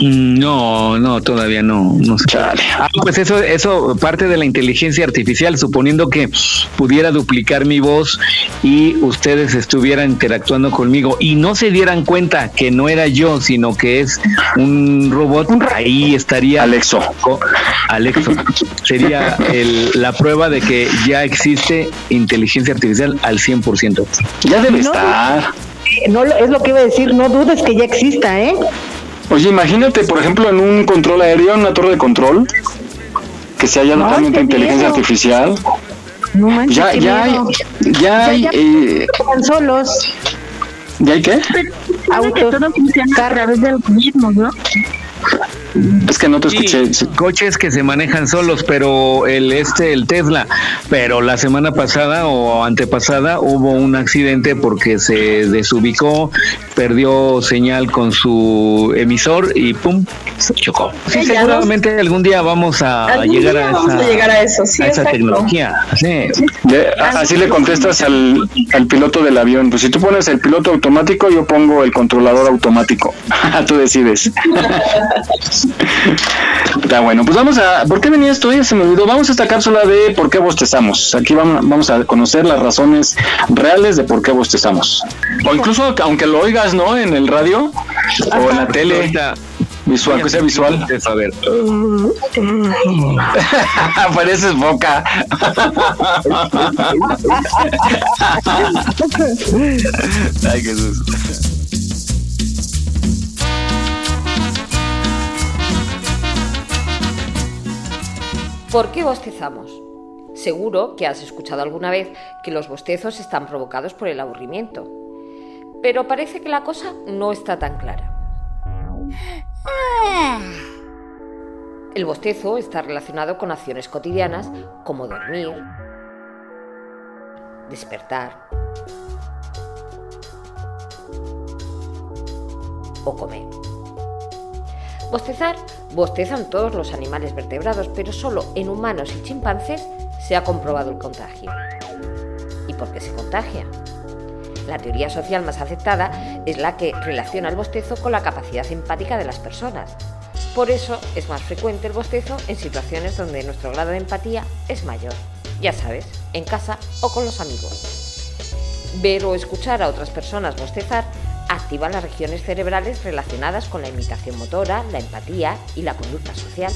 Mm, No, no, todavía no. no sé. Ah, pues eso, eso parte de la inteligencia artificial, suponiendo que pudiera duplicar mi voz y ustedes estuvieran interactuando conmigo y no se dieran cuenta que no era yo, sino que es un robot, ahí estaría Alexo. Alexo. Sería el- la prueba de que ya existe inteligencia artificial al 100%. Ya debe No, estar. Eh, No, lo- es lo que iba a decir, no dudes que ya exista, ¿eh? Oye, imagínate, por ejemplo, en un control aéreo, en una torre de control, que se haya Ay, totalmente inteligencia miedo. artificial. No manches, Ya, qué ya hay, miedo. ya hay, ya eh, solos. ¿ya hay qué? Autos. todo funciona a través de algoritmos, ¿no? Es que no te Sí, escuché. coches que se manejan solos, pero el este, el Tesla, pero la semana pasada o antepasada hubo un accidente porque se desubicó, perdió señal con su emisor y pum, se chocó. Sí, seguramente algún día vamos a, Algún llegar día a vamos esa, a llegar a eso, sí, a esa tecnología. Sí. De- así le contestas al, al piloto del avión. Pues si tú pones el piloto automático, yo pongo el controlador automático. tú decides. Está bueno, pues vamos a. ¿Por qué venía esto? Ya se me olvidó. Vamos a esta cápsula de por qué bostezamos. Aquí vamos, vamos a conocer las razones reales de por qué bostezamos. O incluso, aunque lo oigas, ¿no? En el radio o en la tele. Ahorita- Visual, que sea visual. A ver. Pareces boca. Ay, Jesús. ¿Por qué bostezamos? Seguro que has escuchado alguna vez que los bostezos están provocados por el aburrimiento. Pero parece que la cosa no está tan clara. El bostezo está relacionado con acciones cotidianas como dormir, despertar o comer. Bostezar, bostezan todos los animales vertebrados, pero solo en humanos y chimpancés se ha comprobado el contagio. ¿Y por qué se contagia? La teoría social más aceptada es la que relaciona el bostezo con la capacidad empática de las personas. Por eso es más frecuente el bostezo en situaciones donde nuestro grado de empatía es mayor. Ya sabes, en casa o con los amigos. Ver o escuchar a otras personas bostezar activa las regiones cerebrales relacionadas con la imitación motora, la empatía y la conducta social.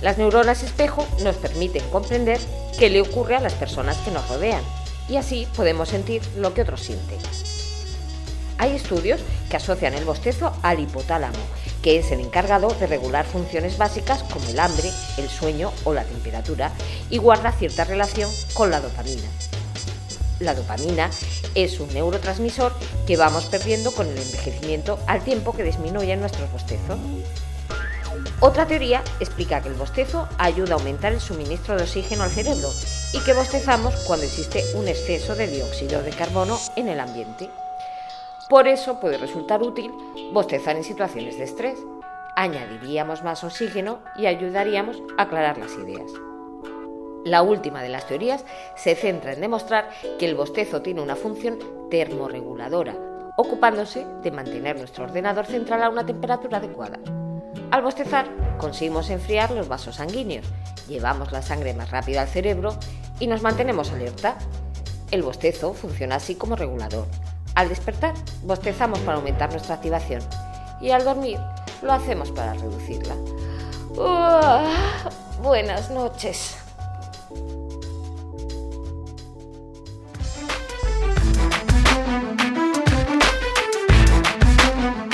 Las neuronas espejo nos permiten comprender qué le ocurre a las personas que nos rodean y así podemos sentir lo que otros sienten. Hay estudios que asocian el bostezo al hipotálamo, que es el encargado de regular funciones básicas como el hambre, el sueño o la temperatura, y guarda cierta relación con la dopamina. La dopamina es un neurotransmisor que vamos perdiendo con el envejecimiento al tiempo que disminuyen nuestros bostezos. Otra teoría explica que el bostezo ayuda a aumentar el suministro de oxígeno al cerebro y que bostezamos cuando existe un exceso de dióxido de carbono en el ambiente. Por eso puede resultar útil bostezar en situaciones de estrés. Añadiríamos más oxígeno y ayudaríamos a aclarar las ideas. La última de las teorías se centra en demostrar que el bostezo tiene una función termorreguladora, ocupándose de mantener nuestro ordenador central a una temperatura adecuada. Al bostezar conseguimos enfriar los vasos sanguíneos, llevamos la sangre más rápida al cerebro y nos mantenemos alerta. El bostezo funciona así como regulador. Al despertar, bostezamos para aumentar nuestra activación y al dormir lo hacemos para reducirla. Buenas noches.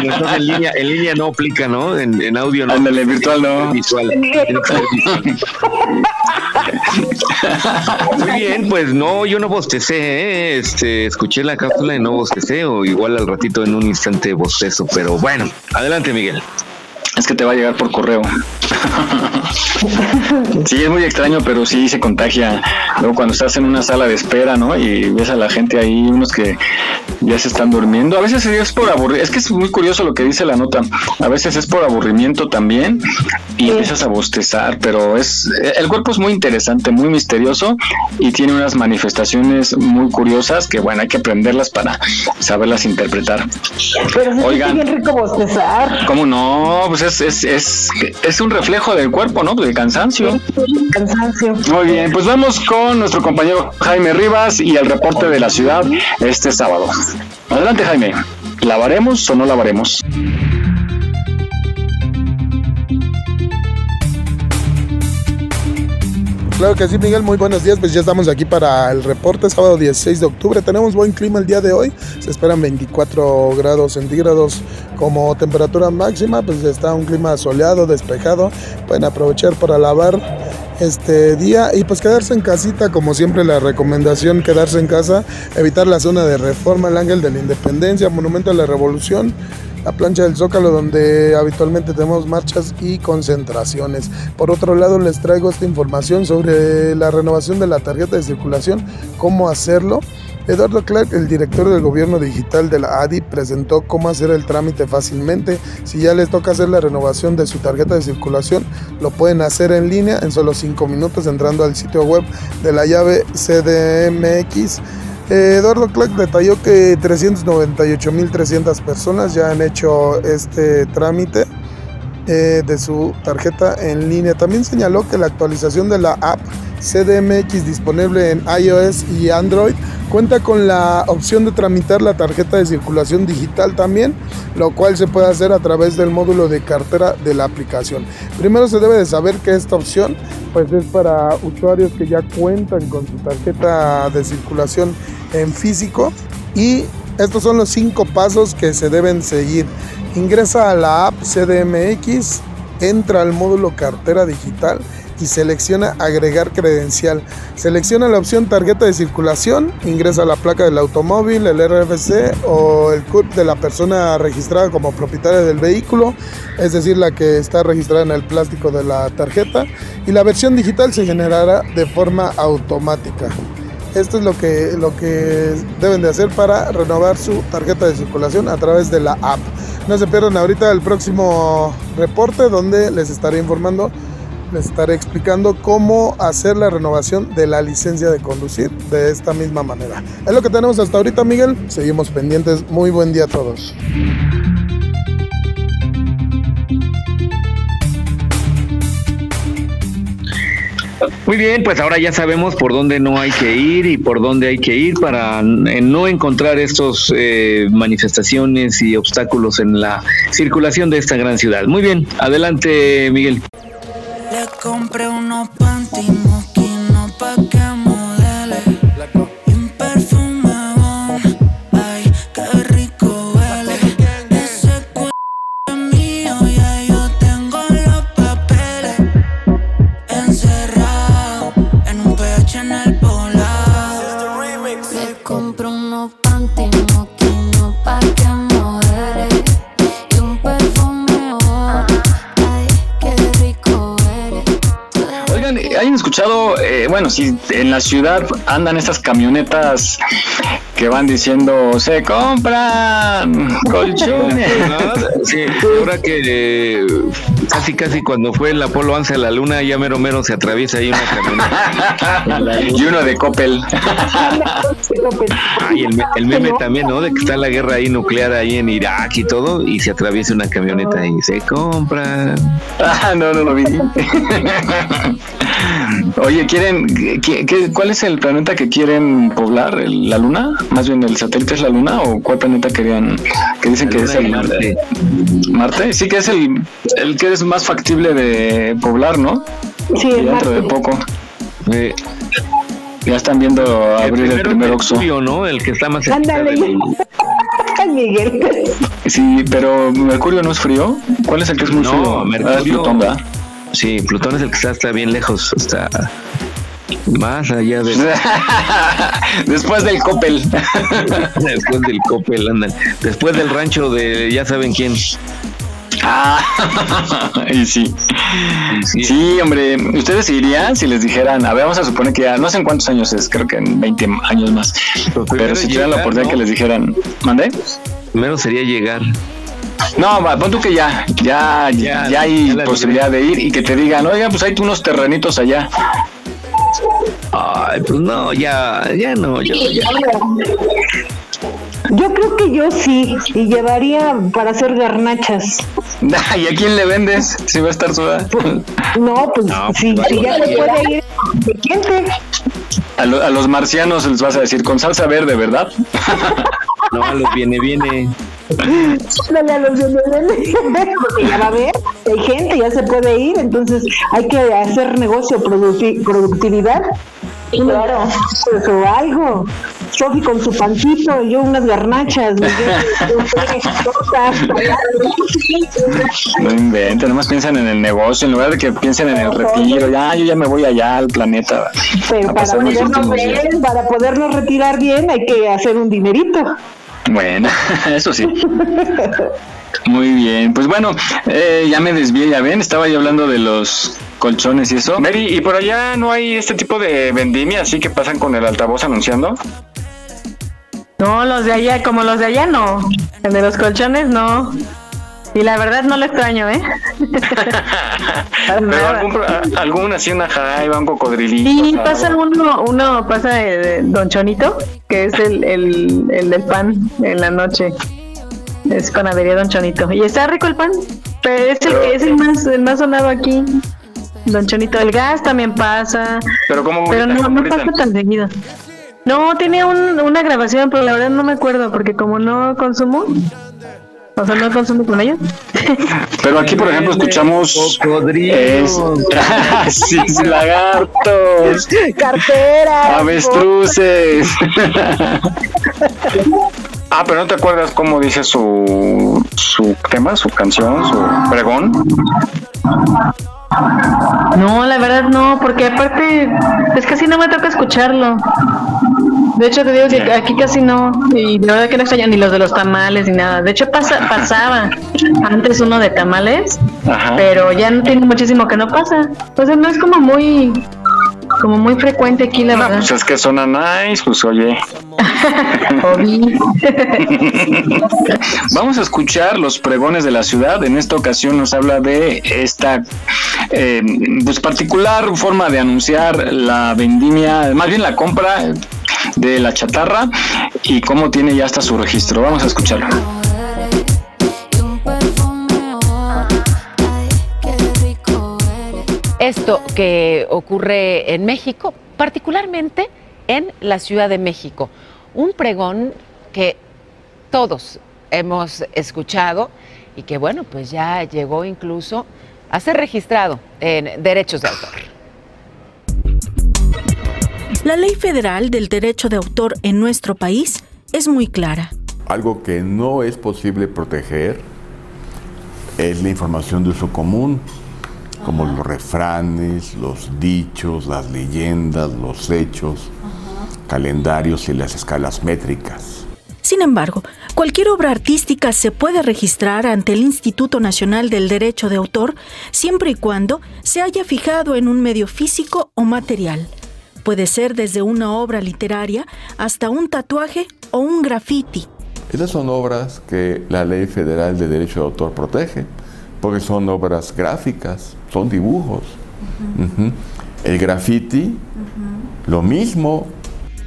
En línea, en línea no aplica, ¿no? En, en audio no. Ándale, virtual no. Visual. Muy bien, pues no, yo no bostecé, ¿eh? este, escuché la cápsula y no bostecé, o igual al ratito en un instante bostezo, pero bueno, adelante Miguel. Es que te va a llegar por correo. Sí, es muy extraño, pero sí se contagia. Luego cuando estás en una sala de espera, ¿no? Y ves a la gente ahí, unos que ya se están durmiendo. A veces es por aburrimiento. Es que es muy curioso lo que dice la nota. A veces es por aburrimiento también y empiezas a bostezar, pero es el cuerpo es muy interesante, muy misterioso y tiene unas manifestaciones muy curiosas que bueno, hay que aprenderlas para saberlas interpretar. Pero Oigan. es bien rico bostezar. ¿Cómo no? Pues es, es, es, es un reflejo del cuerpo, ¿no? Del cansancio. Cansancio. Muy bien, pues vamos con nuestro compañero Jaime Rivas y el reporte de la ciudad este sábado. Adelante, Jaime. ¿Lavaremos o no lavaremos? Claro que sí, Miguel, muy buenos días. Pues ya estamos aquí para el reporte, sábado 16 de octubre. Tenemos buen clima el día de hoy. Se esperan 24 grados centígrados como temperatura máxima. Pues está un clima soleado, despejado. Pueden aprovechar para lavar este día y pues quedarse en casita, como siempre la recomendación, quedarse en casa, evitar la zona de reforma, el ángel de la independencia, monumento a la revolución, la plancha del Zócalo donde habitualmente tenemos marchas y concentraciones. Por otro lado les traigo esta información sobre la renovación de la tarjeta de circulación, cómo hacerlo. Eduardo Clark, el director del gobierno digital de la ADI, presentó cómo hacer el trámite fácilmente. Si ya les toca hacer la renovación de su tarjeta de circulación, lo pueden hacer en línea en solo 5 minutos entrando al sitio web de la llave CDMX. Eh, Eduardo Clark detalló que 398.300 personas ya han hecho este trámite eh, de su tarjeta en línea. También señaló que la actualización de la app CDMX disponible en iOS y Android cuenta con la opción de tramitar la tarjeta de circulación digital también, lo cual se puede hacer a través del módulo de cartera de la aplicación. Primero se debe de saber que esta opción pues es para usuarios que ya cuentan con su tarjeta de circulación en físico y estos son los cinco pasos que se deben seguir. Ingresa a la app CDMX, entra al módulo cartera digital y selecciona agregar credencial. Selecciona la opción tarjeta de circulación, ingresa la placa del automóvil, el RFC o el CURP de la persona registrada como propietaria del vehículo, es decir, la que está registrada en el plástico de la tarjeta y la versión digital se generará de forma automática. Esto es lo que, lo que deben de hacer para renovar su tarjeta de circulación a través de la app. No se pierdan ahorita el próximo reporte donde les estaré informando, les estaré explicando cómo hacer la renovación de la licencia de conducir de esta misma manera. Es lo que tenemos hasta ahorita, Miguel. Seguimos pendientes. Muy buen día a todos. Muy bien, pues ahora ya sabemos por dónde no hay que ir y por dónde hay que ir para no encontrar estos eh, manifestaciones y obstáculos en la circulación de esta gran ciudad. Muy bien, adelante Miguel. Le compré unos bueno, si en la ciudad andan estas camionetas que van diciendo se compran colchones. Sí, ahora que eh, casi casi cuando fue el Apolo 11 a la luna, ya mero mero se atraviesa ahí una camioneta. y uno de Coppel. Ah, y el, me- el meme también, ¿no? De que está la guerra ahí nuclear ahí en Irak y todo, y se atraviesa una camioneta y se compra. Ah, no, no lo vi. Oye, ¿quieren, qué- qué- cuál es el planeta que quieren poblar? ¿El- ¿La Luna? Más bien, ¿el satélite es la Luna? ¿O cuál planeta querían? Que dicen que es el Marte. Marte. Sí, que es el, el que es más factible de poblar, ¿no? Sí, Y el dentro de poco. Eh, Ya están viendo abrir el primero primer Oxxo. Mercurio, ¿no? El que está más cerca Ándale. del- Miguel. Sí, pero Mercurio no es frío. ¿Cuál es el que es muy frío? No, Ah, es Mercurio. Plutón, ¿verdad? Sí, Plutón es el que está, está bien lejos, está más allá de Después del Coppel. después del Coppel, andan. Después del rancho de ya saben quién. Ah, y sí. sí. hombre, ¿ustedes irían si les dijeran, a ver, vamos a suponer que ya, no sé en cuántos años es, creo que en 20 años más, pero si tuvieran la oportunidad ¿no? que les dijeran, ¿mandé? Primero sería llegar. No, va, pon tú que ya, ya, ya, Ya, hay ya posibilidad de ir y que te digan, oiga, pues hay unos terrenitos allá. Ay, pues no, ya, ya no, yo ya. Yo creo que yo sí, y llevaría para hacer garnachas. ¿Y a quién le vendes si va a estar sola? No, pues No, si, pues, si ya vaya. se puede ir de gente. A, lo- a los marcianos les vas a decir con salsa verde, ¿verdad? No, a los viene, viene. Dale a los porque ya va a haber, hay gente, ya se puede ir, entonces hay que hacer negocio, producti- Claro. Pues, o algo. Sofi con su pancito, yo unas garnachas, No inventen, nomás piensan en el negocio en lugar de que piensen en el retiro. Ya, yo ya me voy allá al planeta. Pero para podernos, para podernos retirar bien hay que hacer un dinerito. Bueno, eso sí. Muy bien, pues bueno, eh, ya me desvié, ya ven, estaba yo hablando de los colchones y eso. Mary, ¿y por allá no hay este tipo de vendimia así que pasan con el altavoz anunciando? No, los de allá, como los de allá no. De los colchones no. Y la verdad no lo extraño, ¿eh? Pero algún, algún así una jaiba, un cocodrilito. Y algo. pasa uno, uno pasa de, de Don Chonito, que es el, el, el del pan en la noche. Es panadería Don Chonito. Y está rico el pan, pero es el, que es el más, el más sonado aquí. Don Chonito, el gas también pasa, Pero como pero no, no pasa tan seguido. No, tiene un- una grabación, pero la verdad no me acuerdo, porque como no consumo, o sea, no consumo con ellos. Pero aquí, por ejemplo, escuchamos. Es... sí, sí, lagartos. Cartera. Avestruces. ah, pero no te acuerdas cómo dice su, su tema, su canción, su pregón. No, la verdad no, porque aparte es que así no me toca escucharlo. De hecho, te digo que aquí casi no, y de verdad que no extraño ni los de los tamales ni nada. De hecho, pasa, pasaba antes uno de tamales, pero ya no tiene muchísimo que no pasa. Entonces no es como muy, como muy frecuente aquí, la No, verdad. pues es que suena nice, pues oye. Vamos a escuchar los pregones de la ciudad. En esta ocasión nos habla de esta eh, pues particular forma de anunciar la vendimia, más bien la compra de la chatarra y cómo tiene ya hasta su registro. Vamos a escucharlo. Esto que ocurre en México, particularmente en la Ciudad de México. Un pregón que todos hemos escuchado y que, bueno, pues ya llegó incluso a ser registrado en derechos de autor. La ley federal del derecho de autor en nuestro país es muy clara. Algo que no es posible proteger es la información de uso común, como los refranes, los dichos, las leyendas, los hechos, calendarios y las escalas métricas. Sin embargo, cualquier obra artística se puede registrar ante el Instituto Nacional del Derecho de Autor siempre y cuando se haya fijado en un medio físico o material. Puede ser desde una obra literaria hasta un tatuaje o un graffiti. Estas son obras que la Ley Federal de Derecho de Autor protege, porque son obras gráficas, son dibujos. El graffiti, lo mismo.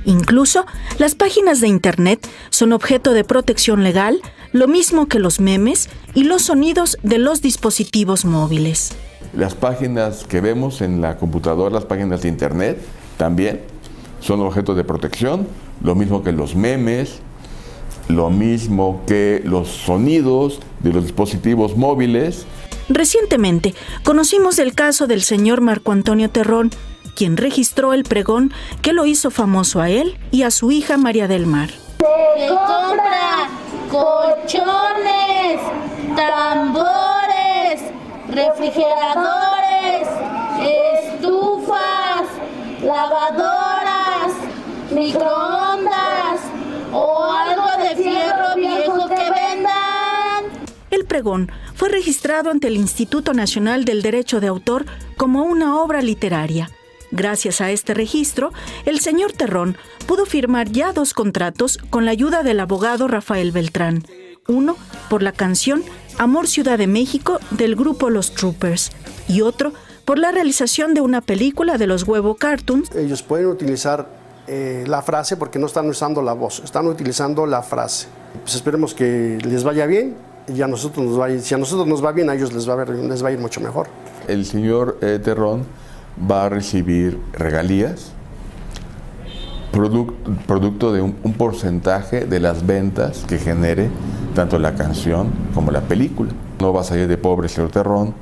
Incluso las páginas de Internet son objeto de protección legal, lo mismo que los memes y los sonidos de los dispositivos móviles. Las páginas que vemos en la computadora, las páginas de Internet, también son objetos de protección, lo mismo que los memes, lo mismo que los sonidos de los dispositivos móviles. Recientemente conocimos el caso del señor Marco Antonio Terrón, quien registró el pregón que lo hizo famoso a él y a su hija María del Mar. Se compra colchones, tambores, refrigeradores, estufas, lavadoras, microondas o algo de fierro viejo que vendan. El pregón fue registrado ante el Instituto Nacional del Derecho de Autor como una obra literaria. Gracias a este registro, el señor Terrón pudo firmar ya dos contratos con la ayuda del abogado Rafael Beltrán. Uno por la canción Amor Ciudad de México del grupo Los Troopers y otro por la realización de una película de los Huevo Cartoons Ellos pueden utilizar eh, la frase porque no están usando la voz, están utilizando la frase. Pues esperemos que les vaya bien y a nosotros nos va a ir- si a nosotros nos va bien, a ellos les va a, ver- les va a ir mucho mejor. El señor eh, Terrón va a recibir regalías, produc- producto de un, un porcentaje de las ventas que genere tanto la canción como la película. No va a salir de pobre el señor Terrón,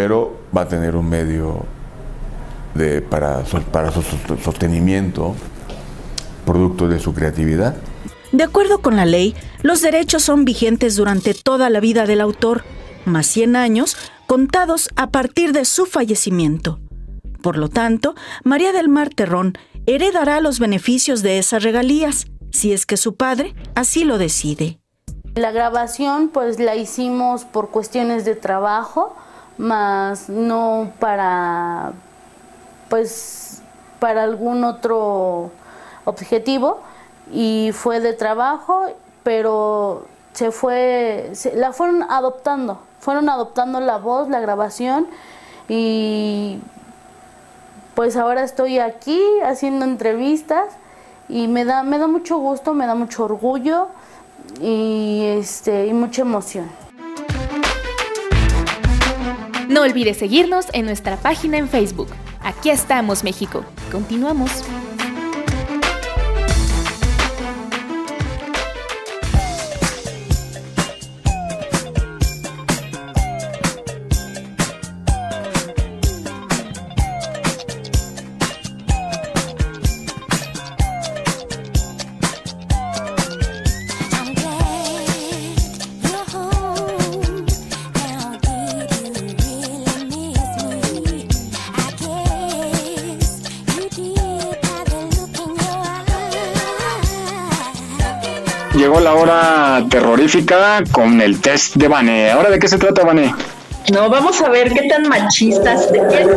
pero va a tener un medio de, para, su- para su sostenimiento, producto de su creatividad. De acuerdo con la ley, los derechos son vigentes durante toda la vida del autor, más 100 años contados a partir de su fallecimiento. Por lo tanto, María del Mar Terrón heredará los beneficios de esas regalías, si es que su padre así lo decide. La grabación pues la hicimos por cuestiones de trabajo, más no para pues para algún otro objetivo y fue de trabajo, pero se fue se- la fueron adoptando, fueron adoptando la voz, la grabación y pues ahora estoy aquí haciendo entrevistas y me da me da mucho gusto, me da mucho orgullo y este y mucha emoción. No olvides seguirnos en nuestra página en Facebook. Aquí estamos, México. Continuamos. Terrorífica con el test de Vané. ¿Ahora de qué se trata, Vané? No, vamos a ver qué tan machistas,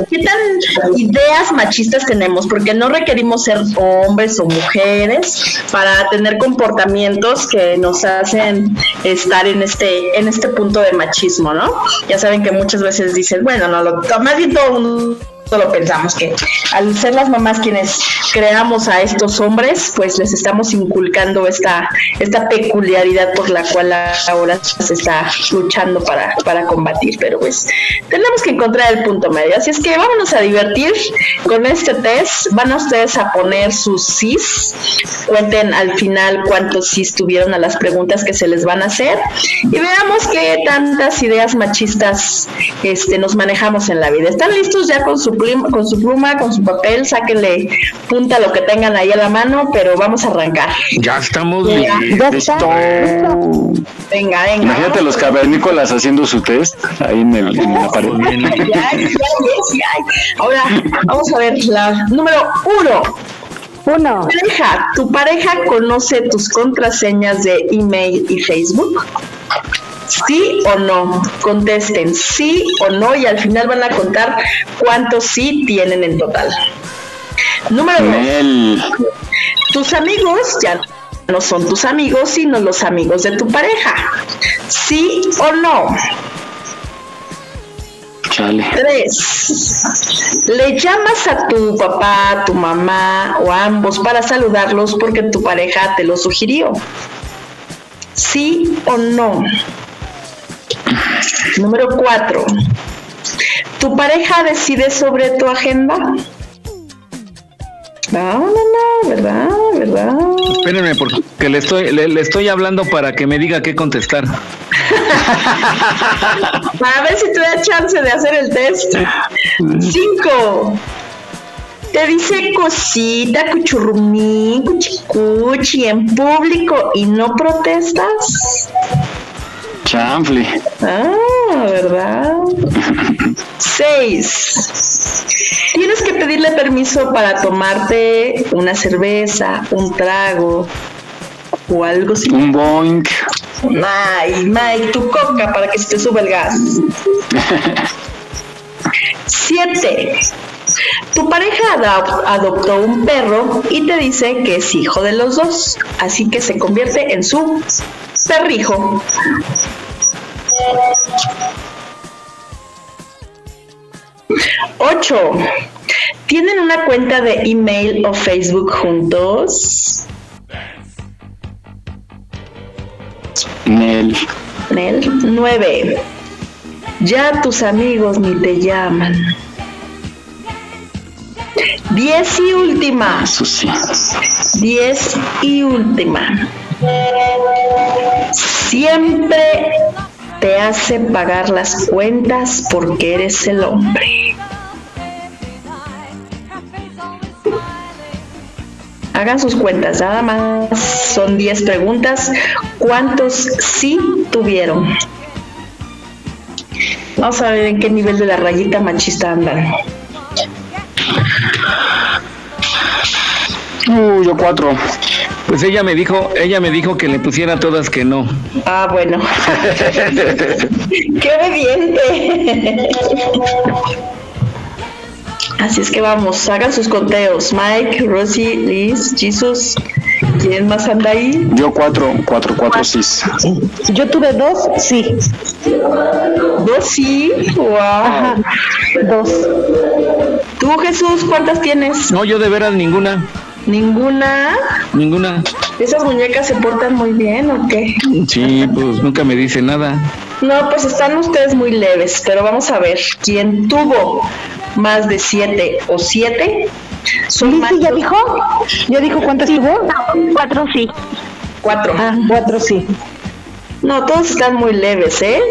qué, tan ideas machistas tenemos, porque no requerimos ser hombres o mujeres para tener comportamientos que nos hacen estar en este, en este punto de machismo, ¿no? Ya saben que muchas veces dicen, bueno, no, lo, más bien todo lo pensamos que al ser las mamás quienes creamos a estos hombres, pues les estamos inculcando esta, esta peculiaridad por la cual ahora se está luchando para, para combatir. Pero pues tenemos que encontrar el punto medio. Así es que vámonos a divertir con este test. Van a ustedes a poner sus sís. Cuenten al final cuántos sís tuvieron a las preguntas que se les van a hacer. Y veamos qué tantas ideas machistas este, nos manejamos en la vida. ¿Están listos ya con su pluma, con su pluma, con su papel? Sáquenle punta lo que tengan ahí a la mano, pero vamos a arrancar. Ya estamos Ya, ya listos. Venga, venga. Imagínate los cavernícolas haciendo su test ahí en, el, en la pared. Ya, ya, ya, ya. Ahora, vamos a ver la número uno. Uno. Pareja, ¿tu pareja conoce tus contraseñas de email y Facebook? ¿Sí o no? Contesten sí o no y al final van a contar cuántos sí tienen en total. Número dos. Tus amigos ya no son tus amigos, sino los amigos de tu pareja. ¿Sí o no? Chale. Tres. Le llamas a tu papá, a tu mamá o a ambos para saludarlos porque tu pareja te lo sugirió. ¿Sí o no? Número cuatro. ¿Tu pareja decide sobre tu agenda? No, no, no, ¿verdad? ¿Verdad? Espérenme, porque le estoy, le, le estoy hablando para que me diga qué contestar. Para ver si te da chance de hacer el test. Cinco. Te dice cosita, cuchurrumí, cuchicuchi en público y no protestas. Chanfle. Ah, ¿verdad? Seis. Tienes que pedirle permiso para tomarte una cerveza, un trago o algo así. Un boink. Mike, Mike, tu coca para que se te suba el gas. Siete. Tu pareja adop- adoptó un perro y te dice que es hijo de los dos, así que se convierte en su perrijo. Ocho. ¿Tienen una cuenta de email o Facebook juntos? Nel. Nel. 9. Ya tus amigos ni te llaman. 10 y última. 10 y última. Siempre te hace pagar las cuentas porque eres el hombre. Hagan sus cuentas, nada más. Son 10 preguntas. ¿Cuántos sí tuvieron? Vamos a ver en qué nivel de la rayita machista andan. Uh, yo cuatro. Pues ella me dijo, ella me dijo que le pusiera todas que no. Ah, bueno. ¡Qué obediente! Así es que vamos, hagan sus conteos. Mike, Rosy, Liz, Jesus. ¿Quién más anda ahí? Yo cuatro, cuatro, cuatro, sí. Yo tuve dos, sí. ¿Dos sí? ¡Wow! Dos. ¿Tú, Jesús, cuántas tienes? No, yo de veras ninguna, ¿Ninguna? ninguna. ¿Esas muñecas se portan muy bien o qué? Sí, pues nunca me dice nada. No, pues están ustedes muy leves, pero vamos a ver. ¿Quién tuvo más de siete o siete? Son ¿Lizzy ya dijo? ¿Ya dijo cuántas tuvo? Cuatro sí. Cuatro. Ah, cuatro sí. No, todos están muy leves, ¿eh?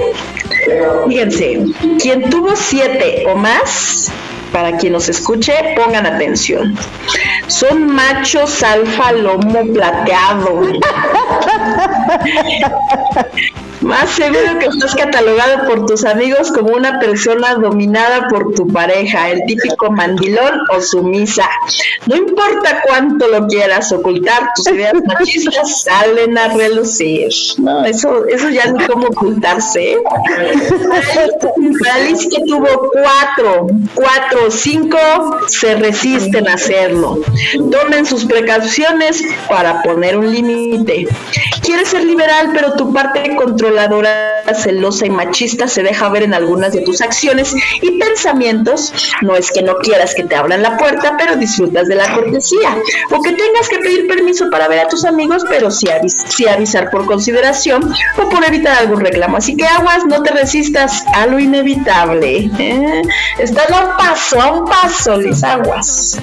Fíjense, quien tuvo siete o más, para quien nos escuche, pongan atención. Son machos alfa lomo plateado. Más seguro que estás catalogado por tus amigos como una persona dominada por tu pareja, el típico mandilón o sumisa. No importa cuánto lo quieras ocultar, tus ideas machistas salen a relucir. No, eso, eso ya ni cómo ocultarse. ¿eh? Para Liz que tuvo cuatro, cuatro o cinco, se resisten a hacerlo. Tomen sus precauciones para poner un límite. Quieres ser liberal, pero tu parte celosa y machista se deja ver en algunas de tus acciones y pensamientos. No es que no quieras que te abran la puerta, pero disfrutas de la cortesía. O que tengas que pedir permiso para ver a tus amigos, pero sí, avis- sí avisar por consideración o por evitar algún reclamo. Así que aguas, no te resistas a lo inevitable. ¿eh? Están a un paso, a un paso, Liz, aguas.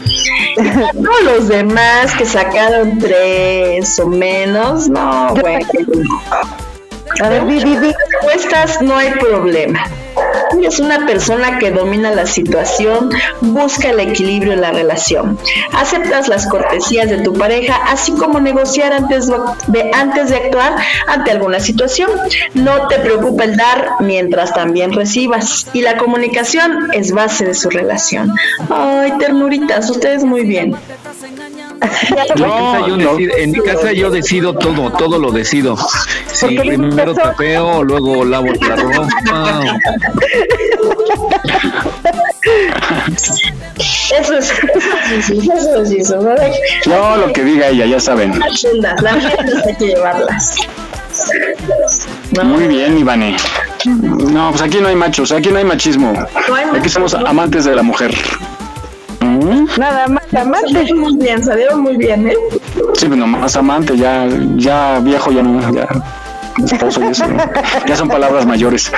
Todos los demás que sacaron tres o menos, no, bueno. A ver, respuestas no hay problema. Eres una persona que domina la situación, busca el equilibrio en la relación. Aceptas las cortesías de tu pareja, así como negociar antes de, antes de actuar ante alguna situación. No te preocupa el dar mientras también recibas. Y la comunicación es base de su relación. Ay, ternuritas, ustedes muy bien. Casa yo decido- en mi casa yo decido todo, todo lo decido. Si primero tapeo, luego lavo la ropa. Eso es, eso es, eso es, eso es. No, lo que diga ella, ya saben. Agendas hay que llevarlas. Muy bien, Ivane. No, pues aquí no hay machos, aquí no hay machismo. Aquí somos amantes de la mujer. Nada más, amante. Muy bien, salieron muy bien, ¿eh? Sí, pero nomás amante, ya, ya viejo, ya no, ya. Esposo, ya, son- ya son palabras mayores.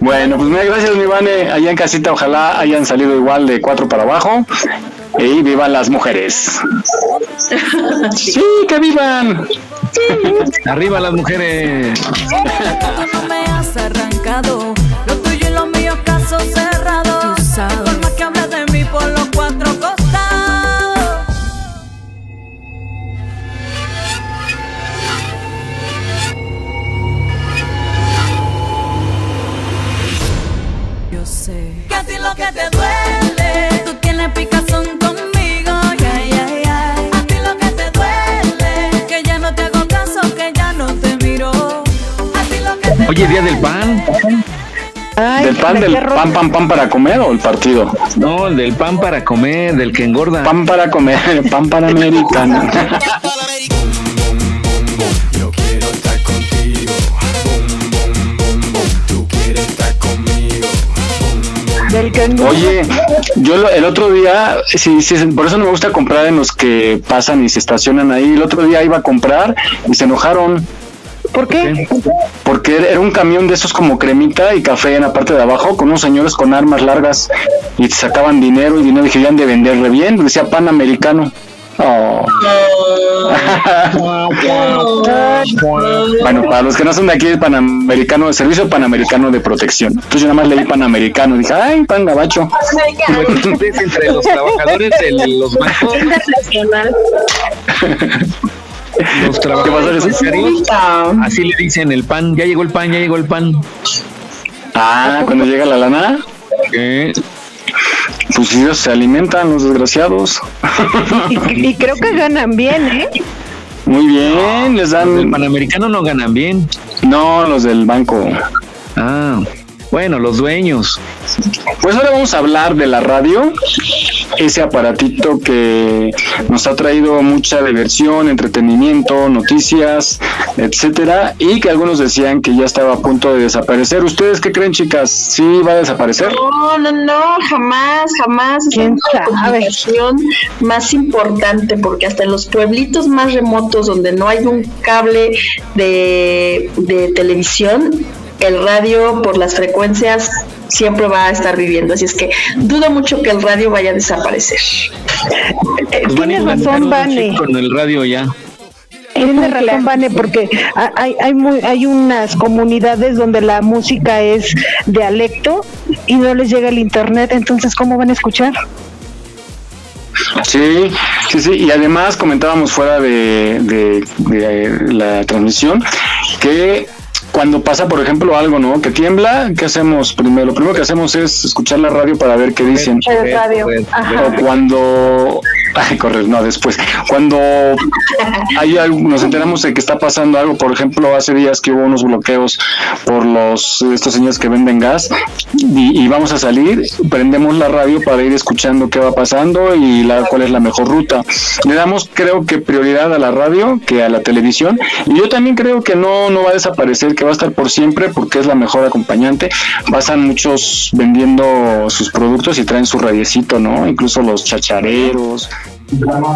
Bueno, pues mira, gracias, mi Vane. Allá en casita, ojalá hayan salido igual de cuatro para abajo. Y vivan las mujeres. Sí, que vivan. Arriba las mujeres. No me has arrancado. Oye, día del pan. ¿Del pan, del pan, pan, pan para comer o el partido? No, del pan para comer, del que engorda. Pan para comer, pan para americano. Yo quiero estar contigo. Tú quieres estar conmigo. Oye, yo lo- el otro día, sí, sí, por eso no me gusta comprar en los que pasan y se estacionan ahí. El otro día iba a comprar y se enojaron. ¿Por qué? Porque era un camión de esos como cremita y café en la parte de abajo con unos señores con armas largas y sacaban dinero y dinero dije, ya han de vender re bien. Decía pan americano. Oh. Bueno, para los que no son de aquí, es Panamericano de Servicio Panamericano de Protección. Entonces yo nada más leí Panamericano. Dije, ay, pan gabacho. Entre los trabajadores de los bancos, los trabajadores así le dicen el pan, ya llegó el pan, ya llegó el pan. Ah, cuando llega la lana. Pues ellos se alimentan, los desgraciados. Y, y creo que ganan bien, ¿eh? Muy bien, les dan. Los del Panamericano no ganan bien. No, los del banco. Ah, bueno, los dueños. Pues ahora vamos a hablar de la radio, ese aparatito que nos ha traído mucha diversión, entretenimiento, noticias, etcétera, y que algunos decían que ya estaba a punto de desaparecer. ¿Ustedes qué creen, chicas? ¿Sí va a desaparecer? No, no, no, jamás, jamás. Es la comunicación más importante porque hasta en los pueblitos más remotos donde no hay un cable de, de televisión, el radio por las frecuencias siempre va a estar viviendo. Así es que dudo mucho que el radio vaya a desaparecer. Pues a Tienes razón, Vane. Con el radio ya. Tienes razón, Vane, porque ha- hay, hay, muy, hay unas comunidades donde la música es dialecto y no les llega el internet, entonces ¿cómo van a escuchar? Sí, sí, sí. Y además comentábamos fuera de, de- de la transmisión que cuando pasa, por ejemplo, algo, ¿no? Que tiembla, ¿qué hacemos primero? Lo primero que hacemos es escuchar la radio para ver qué dicen. El radio. Ajá. O cuando... Correr, no, después. Cuando hay algo, nos enteramos de que está pasando algo, por ejemplo, hace días que hubo unos bloqueos por los estos señores que venden gas y vamos a salir, prendemos la radio para ir escuchando qué va pasando y la, cuál es la mejor ruta. Le damos, creo que prioridad a la radio que a la televisión y yo también creo que no, no va a desaparecer, que va a estar por siempre porque es la mejor acompañante. Pasan muchos vendiendo sus productos y traen su radiecito, ¿no? Incluso los chachareros.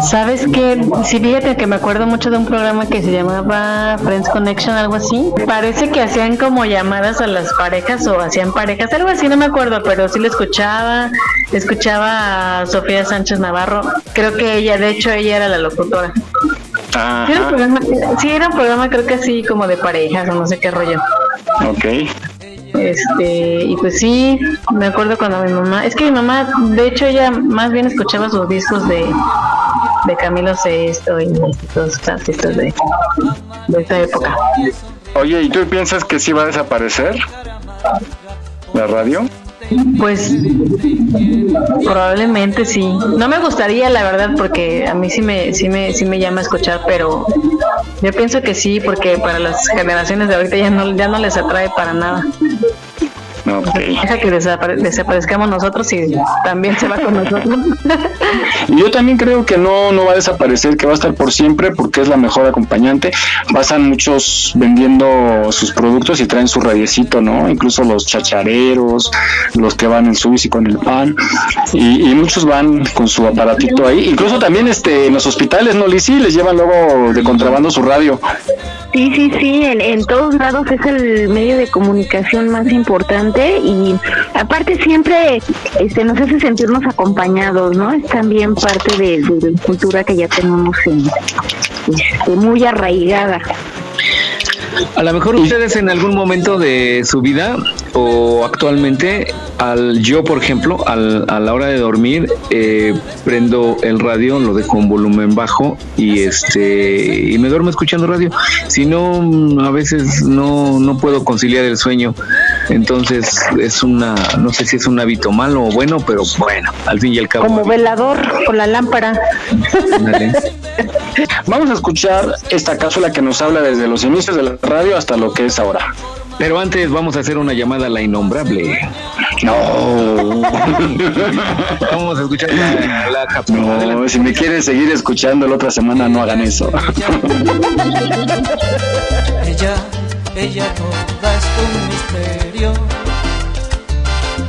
¿Sabes qué? Sí, fíjate que me acuerdo mucho de un programa que se llamaba Friends Connection, algo así. Parece que hacían como llamadas a las parejas o hacían parejas, algo así, no me acuerdo, pero sí lo escuchaba. Escuchaba a Sofía Sánchez Navarro. Creo que ella, de hecho, ella era la locutora. Sí, era un programa, sí, era un programa creo que así como de parejas o no sé qué rollo. Ok. Este, y pues sí, me acuerdo cuando mi mamá, es que mi mamá, de hecho, ella más bien escuchaba sus discos de, de Camilo Sesto y todos artistas de, de esa época. Oye, ¿y tú piensas que sí va a desaparecer la radio? Pues probablemente sí. No me gustaría, la verdad, porque a mí sí me, sí me, sí me llama a escuchar, pero yo pienso que sí, porque para las generaciones de ahorita ya no, ya no les atrae para nada. Deja que desapare- desaparezcamos nosotros y también se va con nosotros. Y Yo también creo que no, no va a desaparecer, que va a estar por siempre porque es la mejor acompañante. Pasan muchos vendiendo sus productos y traen su radiecito, ¿no? Incluso los chachareros, los que van en su bici con el pan. Y, y muchos van con su aparatito ahí. Incluso también este en los hospitales, ¿no, Lisi? Les llevan luego de contrabando su radio. Sí, sí, sí, en, en todos lados es el medio de comunicación más importante y aparte siempre este, nos hace sentirnos acompañados, ¿no? Es también parte de, de cultura que ya tenemos en- este, muy arraigada. A lo mejor ustedes en algún momento de su vida o actualmente, al yo por ejemplo, al- a la hora de dormir, eh, prendo el radio, lo dejo en volumen bajo y este y me duermo escuchando radio. Si no, mm, a veces no, no puedo conciliar el sueño. Entonces es una, no sé si es un hábito malo o bueno, pero bueno, al fin y al cabo. Como velador con la lámpara. Vamos a escuchar esta cápsula que nos habla desde los inicios de la radio hasta lo que es ahora. Pero antes vamos a hacer una llamada a la innombrable. No. Vamos a escuchar la, la cápsula. No, si me quieren seguir escuchando la otra semana, no hagan eso. Ella, ella toda es un misterio.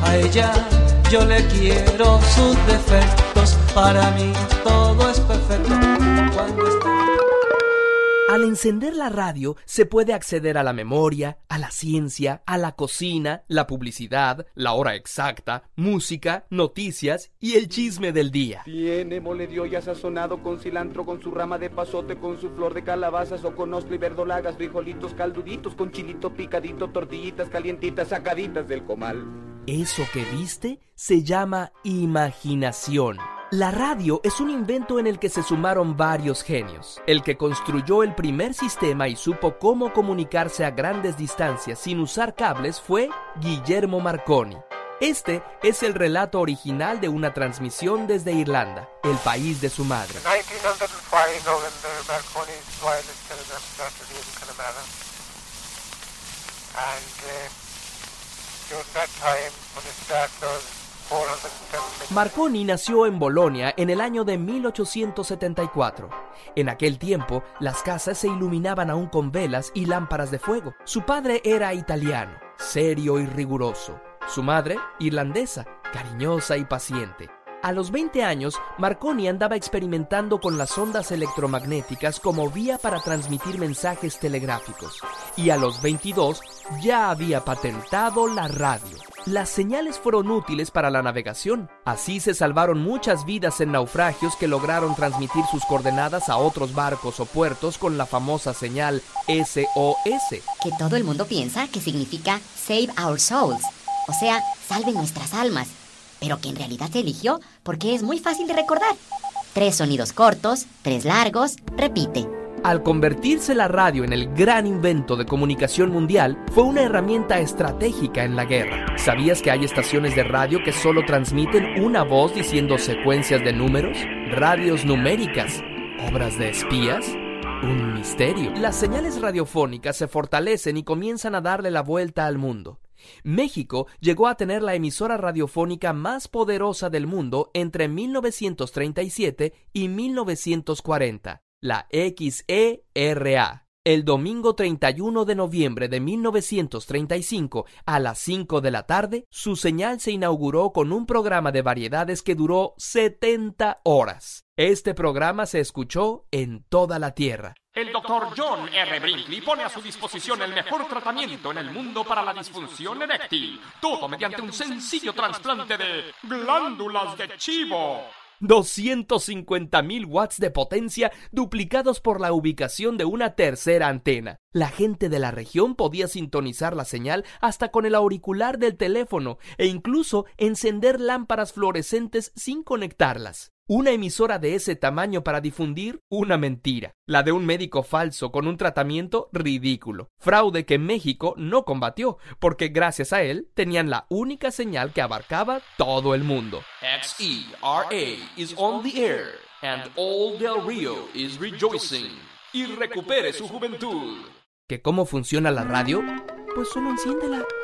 A ella yo le quiero sus defectos. Para mí Al encender la radio se puede acceder a la memoria, a la ciencia, a la cocina, la publicidad, la hora exacta, música, noticias y el chisme del día. Tiene mole de olla sazonado con cilantro, con su rama de pasote, con su flor de calabazas o con ostro y verdolagas, frijolitos calduditos, con chilito picadito, tortillitas calientitas sacaditas del comal. Eso que viste se llama imaginación. La radio es un invento en el que se sumaron varios genios. El que construyó el primer sistema y supo cómo comunicarse a grandes distancias sin usar cables fue Guillermo Marconi. Este es el relato original de una transmisión desde Irlanda, el país de su madre. 1905 November, Marconi's wireless telegram started in Connemara. And during that time, when it started, 407 Marconi nació en Bolonia en el año de 1874. En aquel tiempo, las casas se iluminaban aún con velas y lámparas de fuego. Su padre era italiano, serio y riguroso. Su madre, irlandesa, cariñosa y paciente. A los 20 años, Marconi andaba experimentando con las ondas electromagnéticas como vía para transmitir mensajes telegráficos. Y a los 22 ya había patentado la radio. Las señales fueron útiles para la navegación. Así se salvaron muchas vidas en naufragios que lograron transmitir sus coordenadas a otros barcos o puertos con la famosa señal SOS. Que todo el mundo piensa que significa Save Our Souls, o sea, salve nuestras almas, pero que en realidad se eligió porque es muy fácil de recordar. Tres sonidos cortos, tres largos, repite. Al convertirse la radio en el gran invento de comunicación mundial, fue una herramienta estratégica en la guerra. ¿Sabías que hay estaciones de radio que solo transmiten una voz diciendo secuencias de números? Radios numéricas. ¿Obras de espías? Un misterio. Las señales radiofónicas se fortalecen y comienzan a darle la vuelta al mundo. México llegó a tener la emisora radiofónica más poderosa del mundo entre 1937 y 1940, la XERA. El domingo 31 de noviembre de 1935 a las 5 de la tarde, su señal se inauguró con un programa de variedades que duró 70 horas. Este programa se escuchó en toda la Tierra. El doctor John R. Brinkley pone a su disposición el mejor tratamiento en el mundo para la disfunción eréctil, todo mediante un sencillo trasplante de glándulas de chivo. 250.000 watts de potencia duplicados por la ubicación de una tercera antena. La gente de la región podía sintonizar la señal hasta con el auricular del teléfono e incluso encender lámparas fluorescentes sin conectarlas. Una emisora de ese tamaño para difundir una mentira, la de un médico falso con un tratamiento ridículo, fraude que México no combatió, porque gracias a él tenían la única señal que abarcaba todo el mundo. XERA is on the air, and all Del Rio is rejoicing. Y recupere su juventud. ¿Que cómo funciona la radio? Pues solo enciéndela.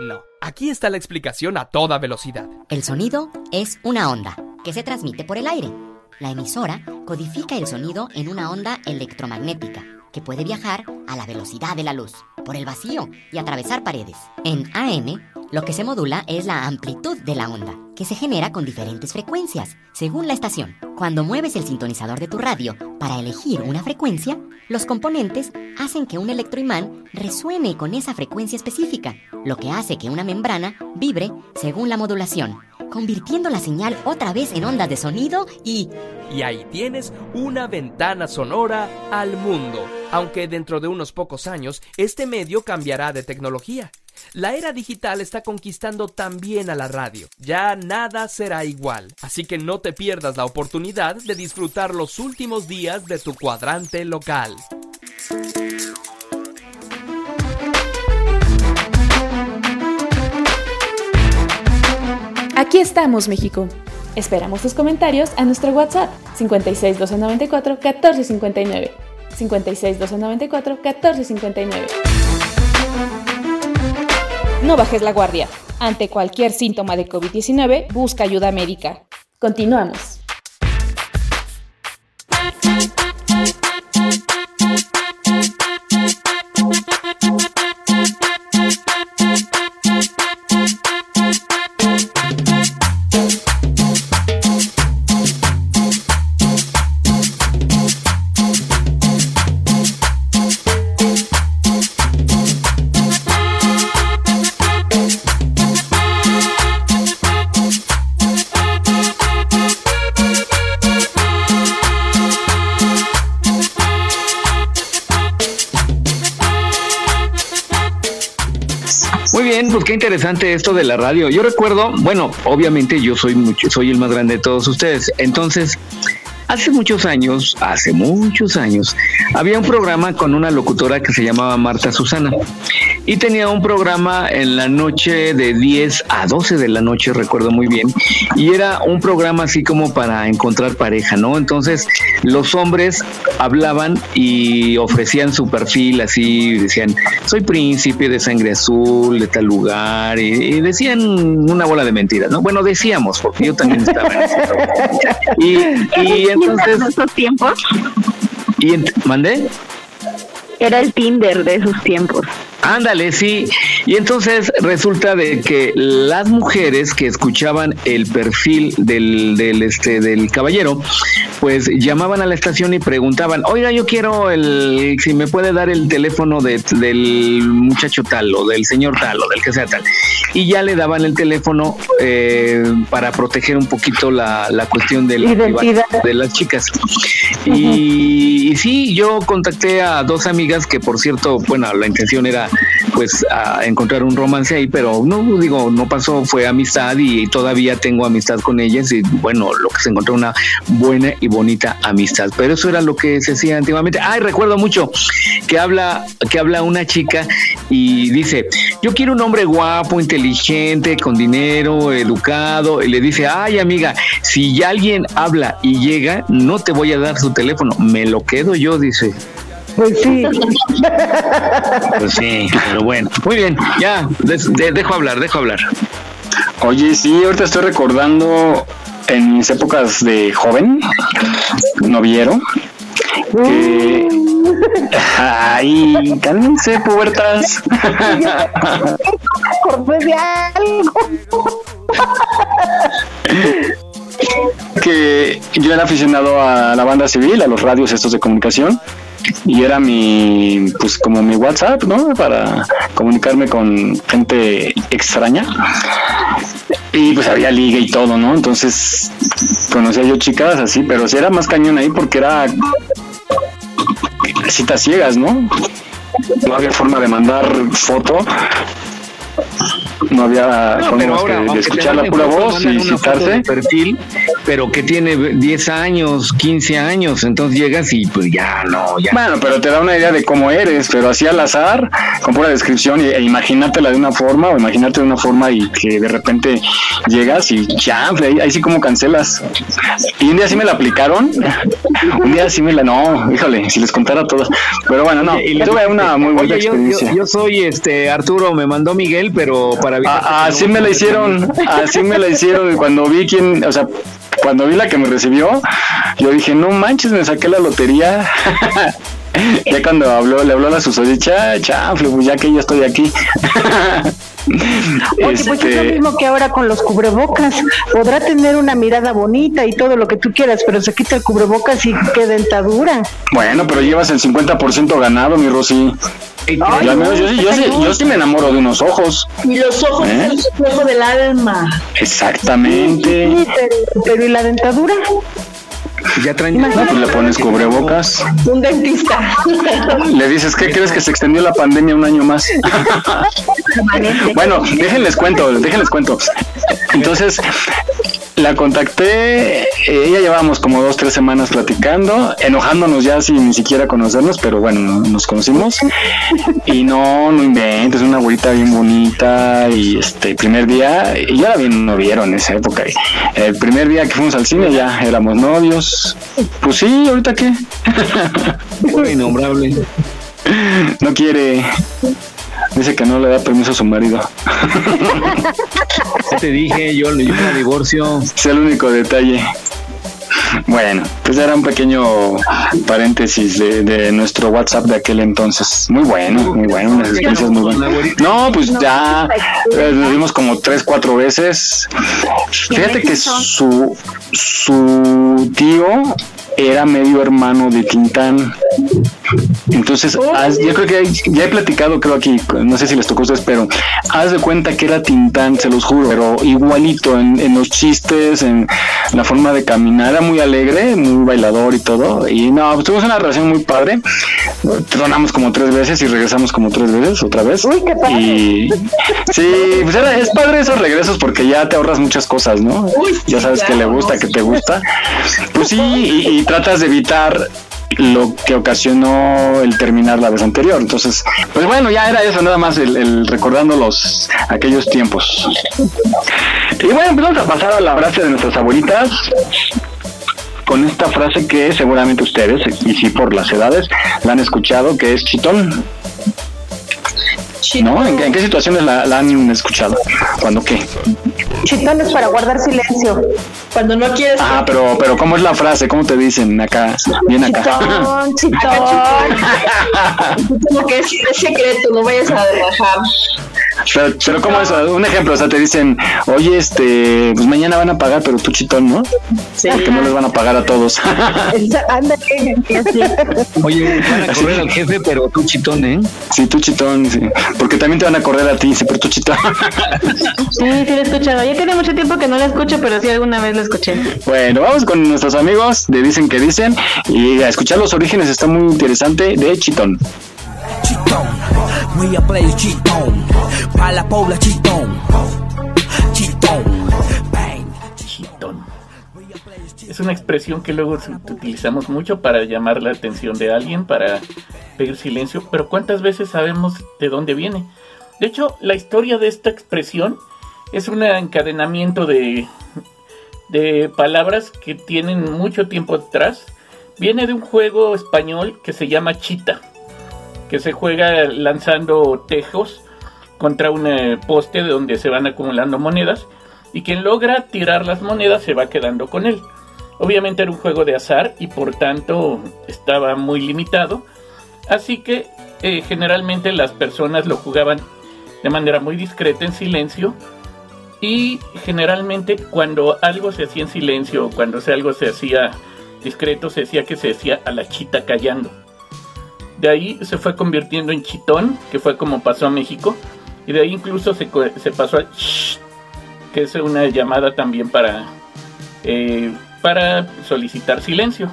No, aquí está la explicación a toda velocidad. El sonido es una onda que se transmite por el aire. La emisora codifica el sonido en una onda electromagnética que puede viajar a la velocidad de la luz, por el vacío y atravesar paredes. En AM, lo que se modula es la amplitud de la onda, que se genera con diferentes frecuencias, según la estación. Cuando mueves el sintonizador de tu radio para elegir una frecuencia, los componentes hacen que un electroimán resuene con esa frecuencia específica, lo que hace que una membrana vibre según la modulación, convirtiendo la señal otra vez en ondas de sonido y... Y ahí tienes una ventana sonora al mundo. Aunque dentro de unos pocos años este medio cambiará de tecnología. La era digital está conquistando también a la radio. Ya nada será igual. Así que no te pierdas la oportunidad de disfrutar los últimos días de tu cuadrante local. Aquí estamos, México. Esperamos tus comentarios a nuestro WhatsApp 56 294 1459. 56 294 1459. No bajes la guardia. Ante cualquier síntoma de COVID-19, busca ayuda médica. Continuamos. Qué interesante esto de la radio. Yo recuerdo, bueno, obviamente yo soy mucho, soy el más grande de todos ustedes. Entonces, hace muchos años, hace muchos años, había un programa con una locutora que se llamaba Marta Susana. Y tenía un programa en la noche de 10 a 12 de la noche, recuerdo muy bien. Y era un programa así como para encontrar pareja, ¿no? Entonces, los hombres hablaban y ofrecían su perfil así, decían, soy príncipe de sangre azul, de tal lugar, y, y decían una bola de mentiras, ¿no? Bueno, decíamos, porque yo también estaba en ese programa. Y, y entonces... esos tiempos? Y ent- ¿Mandé? Era el Tinder de esos tiempos. Ándale, sí. Y entonces resulta de que las mujeres que escuchaban el perfil del, del, este, del caballero, pues llamaban a la estación y preguntaban, oiga, yo quiero el, si me puede dar el teléfono de, del muchacho tal o del señor tal o del que sea tal. Y ya le daban el teléfono eh, para proteger un poquito la, la cuestión de la Identidad. de las chicas. Y, y sí, yo contacté a dos amigas que, por cierto, bueno, la intención era pues a encontrar un romance ahí, pero no, digo, no pasó, fue amistad y todavía tengo amistad con ellas y bueno, lo que se encontró una buena y bonita amistad. Pero eso era lo que se hacía antiguamente. Ay, recuerdo mucho que habla, que habla una chica y dice, yo quiero un hombre guapo, inteligente, con dinero, educado, y le dice, ay amiga, si alguien habla y llega, no te voy a dar su teléfono, me lo quedo yo, dice. Pues sí. Pues sí, pero bueno. Muy bien, ya, de- dejo hablar, dejo hablar. Oye, sí, ahorita estoy recordando en mis épocas de joven, noviero, que... Ay, cálmense, pubertas. Acordé de algo. que yo era aficionado a la banda civil, a los radios estos de comunicación, y era mi, pues como mi WhatsApp, ¿no? Para comunicarme con gente extraña. Y pues había liga y todo, ¿no? Entonces conocía yo chicas así, pero sí era más cañón ahí porque era citas ciegas, ¿no? No había forma de mandar foto. No había No, pero ahora, que escuchar la pura voz y citarse. de perfil, pero que tiene 10 años, 15 años, entonces llegas y pues ya no, ya. Bueno, pero te da una idea de cómo eres, pero así al azar, con pura descripción, y- e imagínatela de una forma, o imagínate de una forma y que de repente llegas y ya, ahí, ahí sí como cancelas. Y un día sí me la aplicaron, un día sí me la, no, híjole, si les contara todas. Pero bueno, no, Y tuve una muy buena "Oye, yo- experiencia. Yo, yo soy este Arturo, me mandó Miguel, pero para evitar que Ah, así me la hicieron, así me la hicieron. Y cuando vi quién, o sea, cuando vi la que me recibió, yo dije, no manches, me saqué la lotería. ya cuando habló, le habló a la susodicha, chafle, pues ya que yo estoy aquí. Oye, pues es lo Este, mismo que ahora con los cubrebocas. Podrá tener una mirada bonita y todo lo que tú quieras, pero se quita el cubrebocas y qué dentadura. bueno, pero llevas el 50% ganado, mi Rosy. Ay, Y al menos yo, sí- yo, sí, yo sí me enamoro de unos ojos. Y los ojos ¿Eh? es el reflejo del alma. Exactamente. Sí, pero, pero ¿y la dentadura? Ya traen. No, pues le pones cubrebocas. Un dentista. Le dices, ¿qué crees que se extendió la pandemia un año más? bueno, déjenles cuento, déjenles cuento. Entonces, la contacté, ella llevábamos como dos, tres semanas platicando, enojándonos ya sin ni siquiera conocernos, pero bueno, nos conocimos. Y no, no inventes, una abuelita bien bonita. Y este primer día, y yo era bien noviero en esa época. El primer día que fuimos al cine ya éramos novios. Pues sí, ahorita qué. Innombrable. No quiere. Dice que no le da permiso a su marido. Ya te dije, yo, yo me divorcio. Es el único detalle. Bueno, pues era un pequeño paréntesis de, de nuestro WhatsApp de aquel entonces. Muy bueno, muy bueno, unas experiencias muy buenas. No, pues ya eh, nos vimos como tres, cuatro veces. Fíjate que su, su tío era medio hermano de Tintán. Entonces, haz- yo creo que hay- ya he platicado, creo aquí, no sé si les tocó a ustedes, pero haz de cuenta que era Tintán, se los juro, pero igualito en, en los chistes, en la forma de caminar, era muy alegre, muy bailador y todo. Y no, pues tuvimos una relación muy padre. Tronamos como tres veces y regresamos como tres veces otra vez. Y sí, pues era, es padre esos regresos porque ya te ahorras muchas cosas, ¿no? ya sabes que le gusta, que te gusta. Pues sí, y, y tratas de evitar lo que ocasionó el terminar la vez anterior. Entonces, pues bueno, ya era eso, nada más el, recordando los aquellos tiempos. Y bueno, pues vamos a pasar a la frase de nuestras abuelitas con esta frase que seguramente ustedes, y sí por las edades, la han escuchado, que es chitón. ¿No? ¿En, qué- en qué situaciones la, la han escuchado? ¿Cuándo qué? Chitones para guardar silencio. Cuando no quieres. Ah, pero, pero ¿cómo es la frase? ¿Cómo te dicen acá? Bien acá. Chitón, chitón. Como que es, es secreto, no vayas a bajar. Pero, pero ¿cómo es? Un ejemplo, o sea, te dicen, oye, este, pues mañana van a pagar, pero tú chitón, ¿no? Sí. Porque no les van a pagar a todos. Ándale. Oye, van a correr al jefe, pero tú chitón, ¿eh? Sí, tú chitón, sí. Porque también te van a correr a ti, tú chitón. Sí, sí lo he escuchado. Ya tiene mucho tiempo que no la escucho, pero sí alguna vez la escuché. Bueno, vamos con nuestros amigos de Dicen que Dicen y a escuchar los orígenes está muy interesante de Chitón. We are play chitón. Pa' la pobla chitón. Chitón. Es una expresión que luego utilizamos mucho para llamar la atención de alguien, para pedir silencio, pero ¿cuántas veces sabemos de dónde viene? De hecho, la historia de esta expresión es un encadenamiento de, palabras que tienen mucho tiempo atrás. Viene de un juego español que se llama Chita, que se juega lanzando tejos contra un eh, poste donde se van acumulando monedas y quien logra tirar las monedas se va quedando con él. Obviamente era un juego de azar y por tanto estaba muy limitado, así que eh, generalmente las personas lo jugaban de manera muy discreta en silencio. Y generalmente cuando algo se hacía en silencio o cuando algo se hacía discreto se decía que se decía a la chita callando. De ahí se fue convirtiendo en chitón, que fue como pasó a México, y de ahí incluso se, se pasó al shh, que es una llamada también para, eh, para solicitar silencio.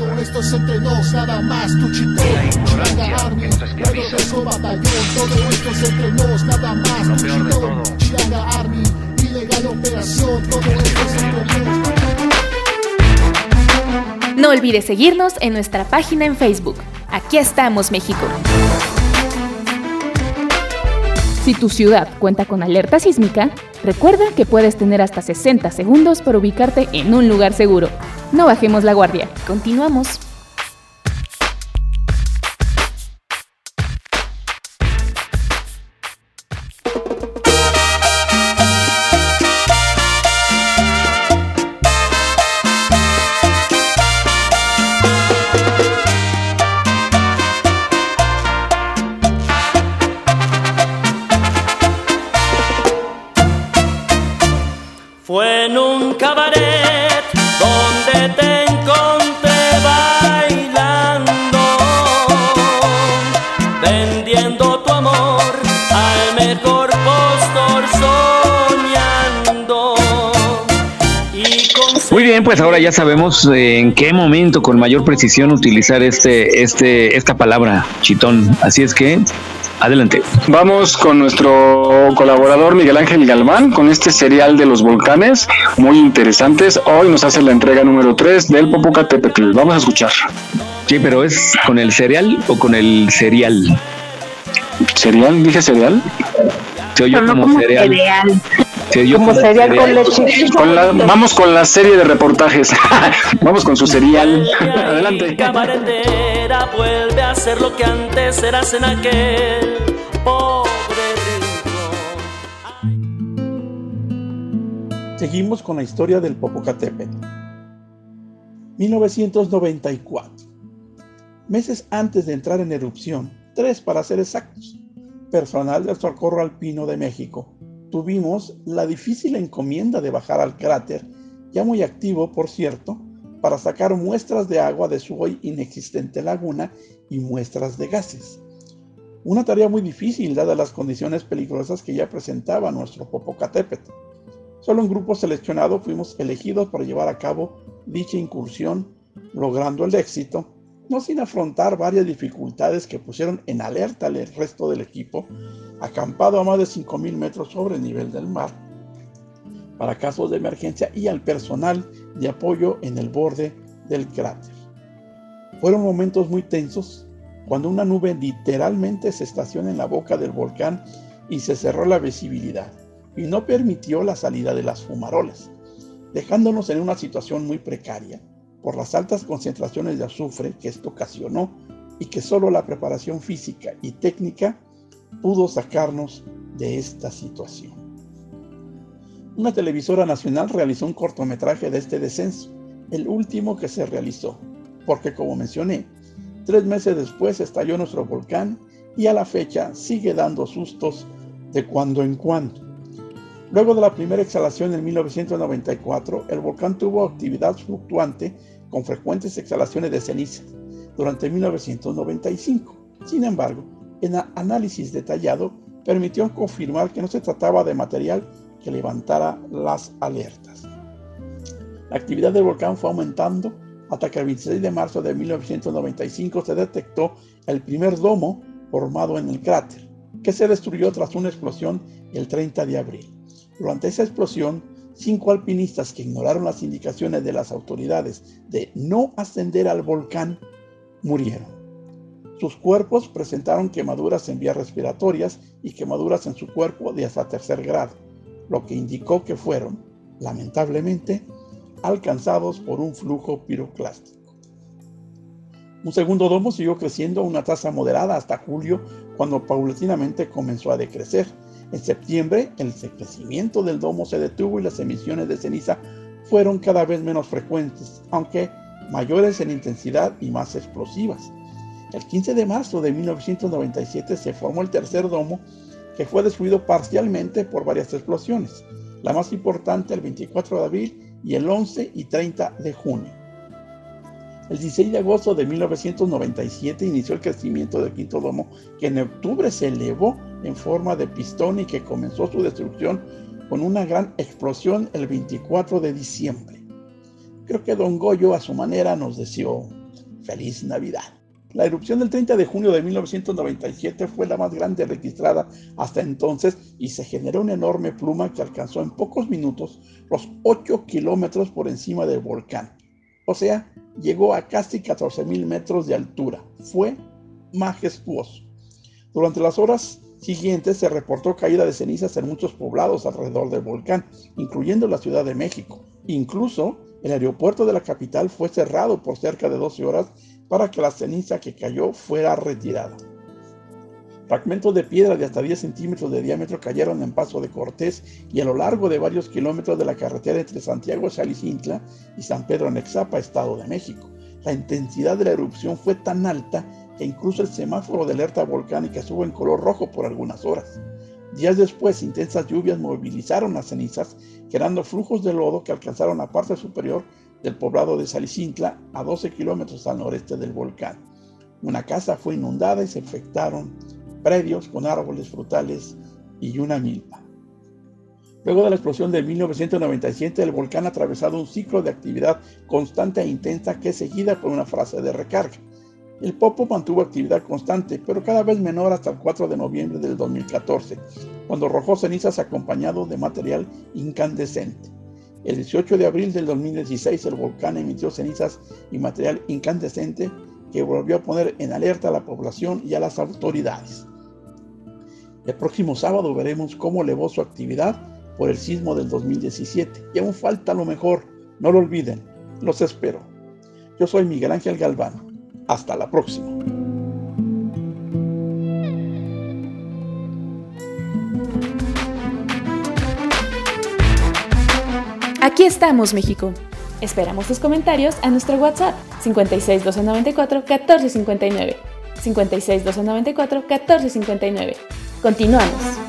Todo esto es entre nos, nada más tu chitón. Chilanga Army, luego de batallón. Todo esto es entre nos, nada más tu chitón. Chilanga Army, ilegal operación. Todo esto es entre nos. No olvides seguirnos en nuestra página en Facebook. Aquí estamos, México. Si tu ciudad cuenta con alerta sísmica, recuerda que puedes tener hasta 60 segundos para ubicarte en un lugar seguro. No bajemos la guardia. Continuamos. Ahora ya sabemos eh, en qué momento con mayor precisión utilizar este, este, esta palabra, chitón. Así es que, adelante. Vamos con nuestro colaborador Miguel Ángel Galván con este serial de los volcanes, muy interesantes. Hoy nos hace la entrega número 3 del Popocatépetl. Vamos a escuchar. Sí, pero ¿es con el cereal o con el cereal? ¿Cereal? ¿Dije cereal? Se oyó como cereal. cereal. Se Como cereal con leche. Con la- vamos con la serie de reportajes. vamos con su serial. Adelante. vuelve a ser lo que antes eras en aquel pobre Seguimos con la historia del Popocatépetl. 1994. Meses antes de entrar en erupción, tres para ser exactos, personal del Socorro Alpino de México, tuvimos la difícil encomienda de bajar al cráter, ya muy activo por cierto, para sacar muestras de agua de su hoy inexistente laguna y muestras de gases. Una tarea muy difícil dadas las condiciones peligrosas que ya presentaba nuestro Popocatépetl. Solo un grupo seleccionado fuimos elegidos para llevar a cabo dicha incursión, logrando el éxito, no sin afrontar varias dificultades que pusieron en alerta al resto del equipo, acampado a más de 5.000 metros sobre el nivel del mar, para casos de emergencia y al personal de apoyo en el borde del cráter. Fueron momentos muy tensos cuando una nube literalmente se estaciona en la boca del volcán y se cerró la visibilidad y no permitió la salida de las fumarolas, dejándonos en una situación muy precaria por las altas concentraciones de azufre que esto ocasionó y que solo la preparación física y técnica pudo sacarnos de esta situación. Una televisora nacional realizó un cortometraje de este descenso, el último que se realizó, porque como mencioné, tres meses después estalló nuestro volcán y a la fecha sigue dando sustos de cuando en cuando. Luego de la primera exhalación en 1994, el volcán tuvo actividad fluctuante con frecuentes exhalaciones de ceniza durante 1995. Sin embargo, el análisis detallado permitió confirmar que no se trataba de material que levantara las alertas. La actividad del volcán fue aumentando hasta que el 26 de marzo de 1995 se detectó el primer domo formado en el cráter, que se destruyó tras una explosión el 30 de abril. Durante esa explosión, cinco alpinistas que ignoraron las indicaciones de las autoridades de no ascender al volcán murieron. Sus cuerpos presentaron quemaduras en vías respiratorias y quemaduras en su cuerpo de hasta tercer grado, lo que indicó que fueron, lamentablemente, alcanzados por un flujo piroclástico. Un segundo domo siguió creciendo a una tasa moderada hasta julio, cuando paulatinamente comenzó a decrecer. En septiembre, el crecimiento del domo se detuvo y las emisiones de ceniza fueron cada vez menos frecuentes, aunque mayores en intensidad y más explosivas. El 15 de marzo de 1997 se formó el tercer domo, que fue destruido parcialmente por varias explosiones, la más importante el 24 de abril y el 11 y 30 de junio. El 16 de agosto de 1997 inició el crecimiento del quinto domo, que en octubre se elevó en forma de pistón y que comenzó su destrucción con una gran explosión el 24 de diciembre. Creo que Don Goyo a su manera nos deseó feliz Navidad. La erupción del 30 de junio de 1997 fue la más grande registrada hasta entonces y se generó una enorme pluma que alcanzó en pocos minutos los 8 kilómetros por encima del volcán. O sea, llegó a casi 14.000 metros de altura. Fue majestuoso. Durante las horas siguientes se reportó caída de cenizas en muchos poblados alrededor del volcán, incluyendo la Ciudad de México. Incluso el aeropuerto de la capital fue cerrado por cerca de 12 horas para que la ceniza que cayó fuera retirada. Fragmentos de piedra de hasta 10 centímetros de diámetro cayeron en Paso de Cortés y a lo largo de varios kilómetros de la carretera entre Santiago Chalicintla y San Pedro Nexapa, Estado de México. La intensidad de la erupción fue tan alta que incluso el semáforo de alerta volcánica estuvo en color rojo por algunas horas. Días después, intensas lluvias movilizaron las cenizas, creando flujos de lodo que alcanzaron la parte superior del poblado de Salicintla, a 12 kilómetros al noreste del volcán. Una casa fue inundada y se afectaron predios con árboles frutales y una milpa. Luego de la explosión de 1997, el volcán ha atravesado un ciclo de actividad constante e intensa que es seguida por una fase de recarga. El Popo mantuvo actividad constante, pero cada vez menor hasta el 4 de noviembre del 2014, cuando arrojó cenizas acompañado de material incandescente. El 18 de abril del 2016 el volcán emitió cenizas y material incandescente que volvió a poner en alerta a la población y a las autoridades. El próximo sábado veremos cómo elevó su actividad por el sismo del 2017 y aún falta lo mejor, no lo olviden, los espero. Yo soy Miguel Ángel Galván. Hasta la próxima. Aquí estamos, México. Esperamos tus comentarios a nuestro WhatsApp 56 294 1459. 56 294 1459. Continuamos.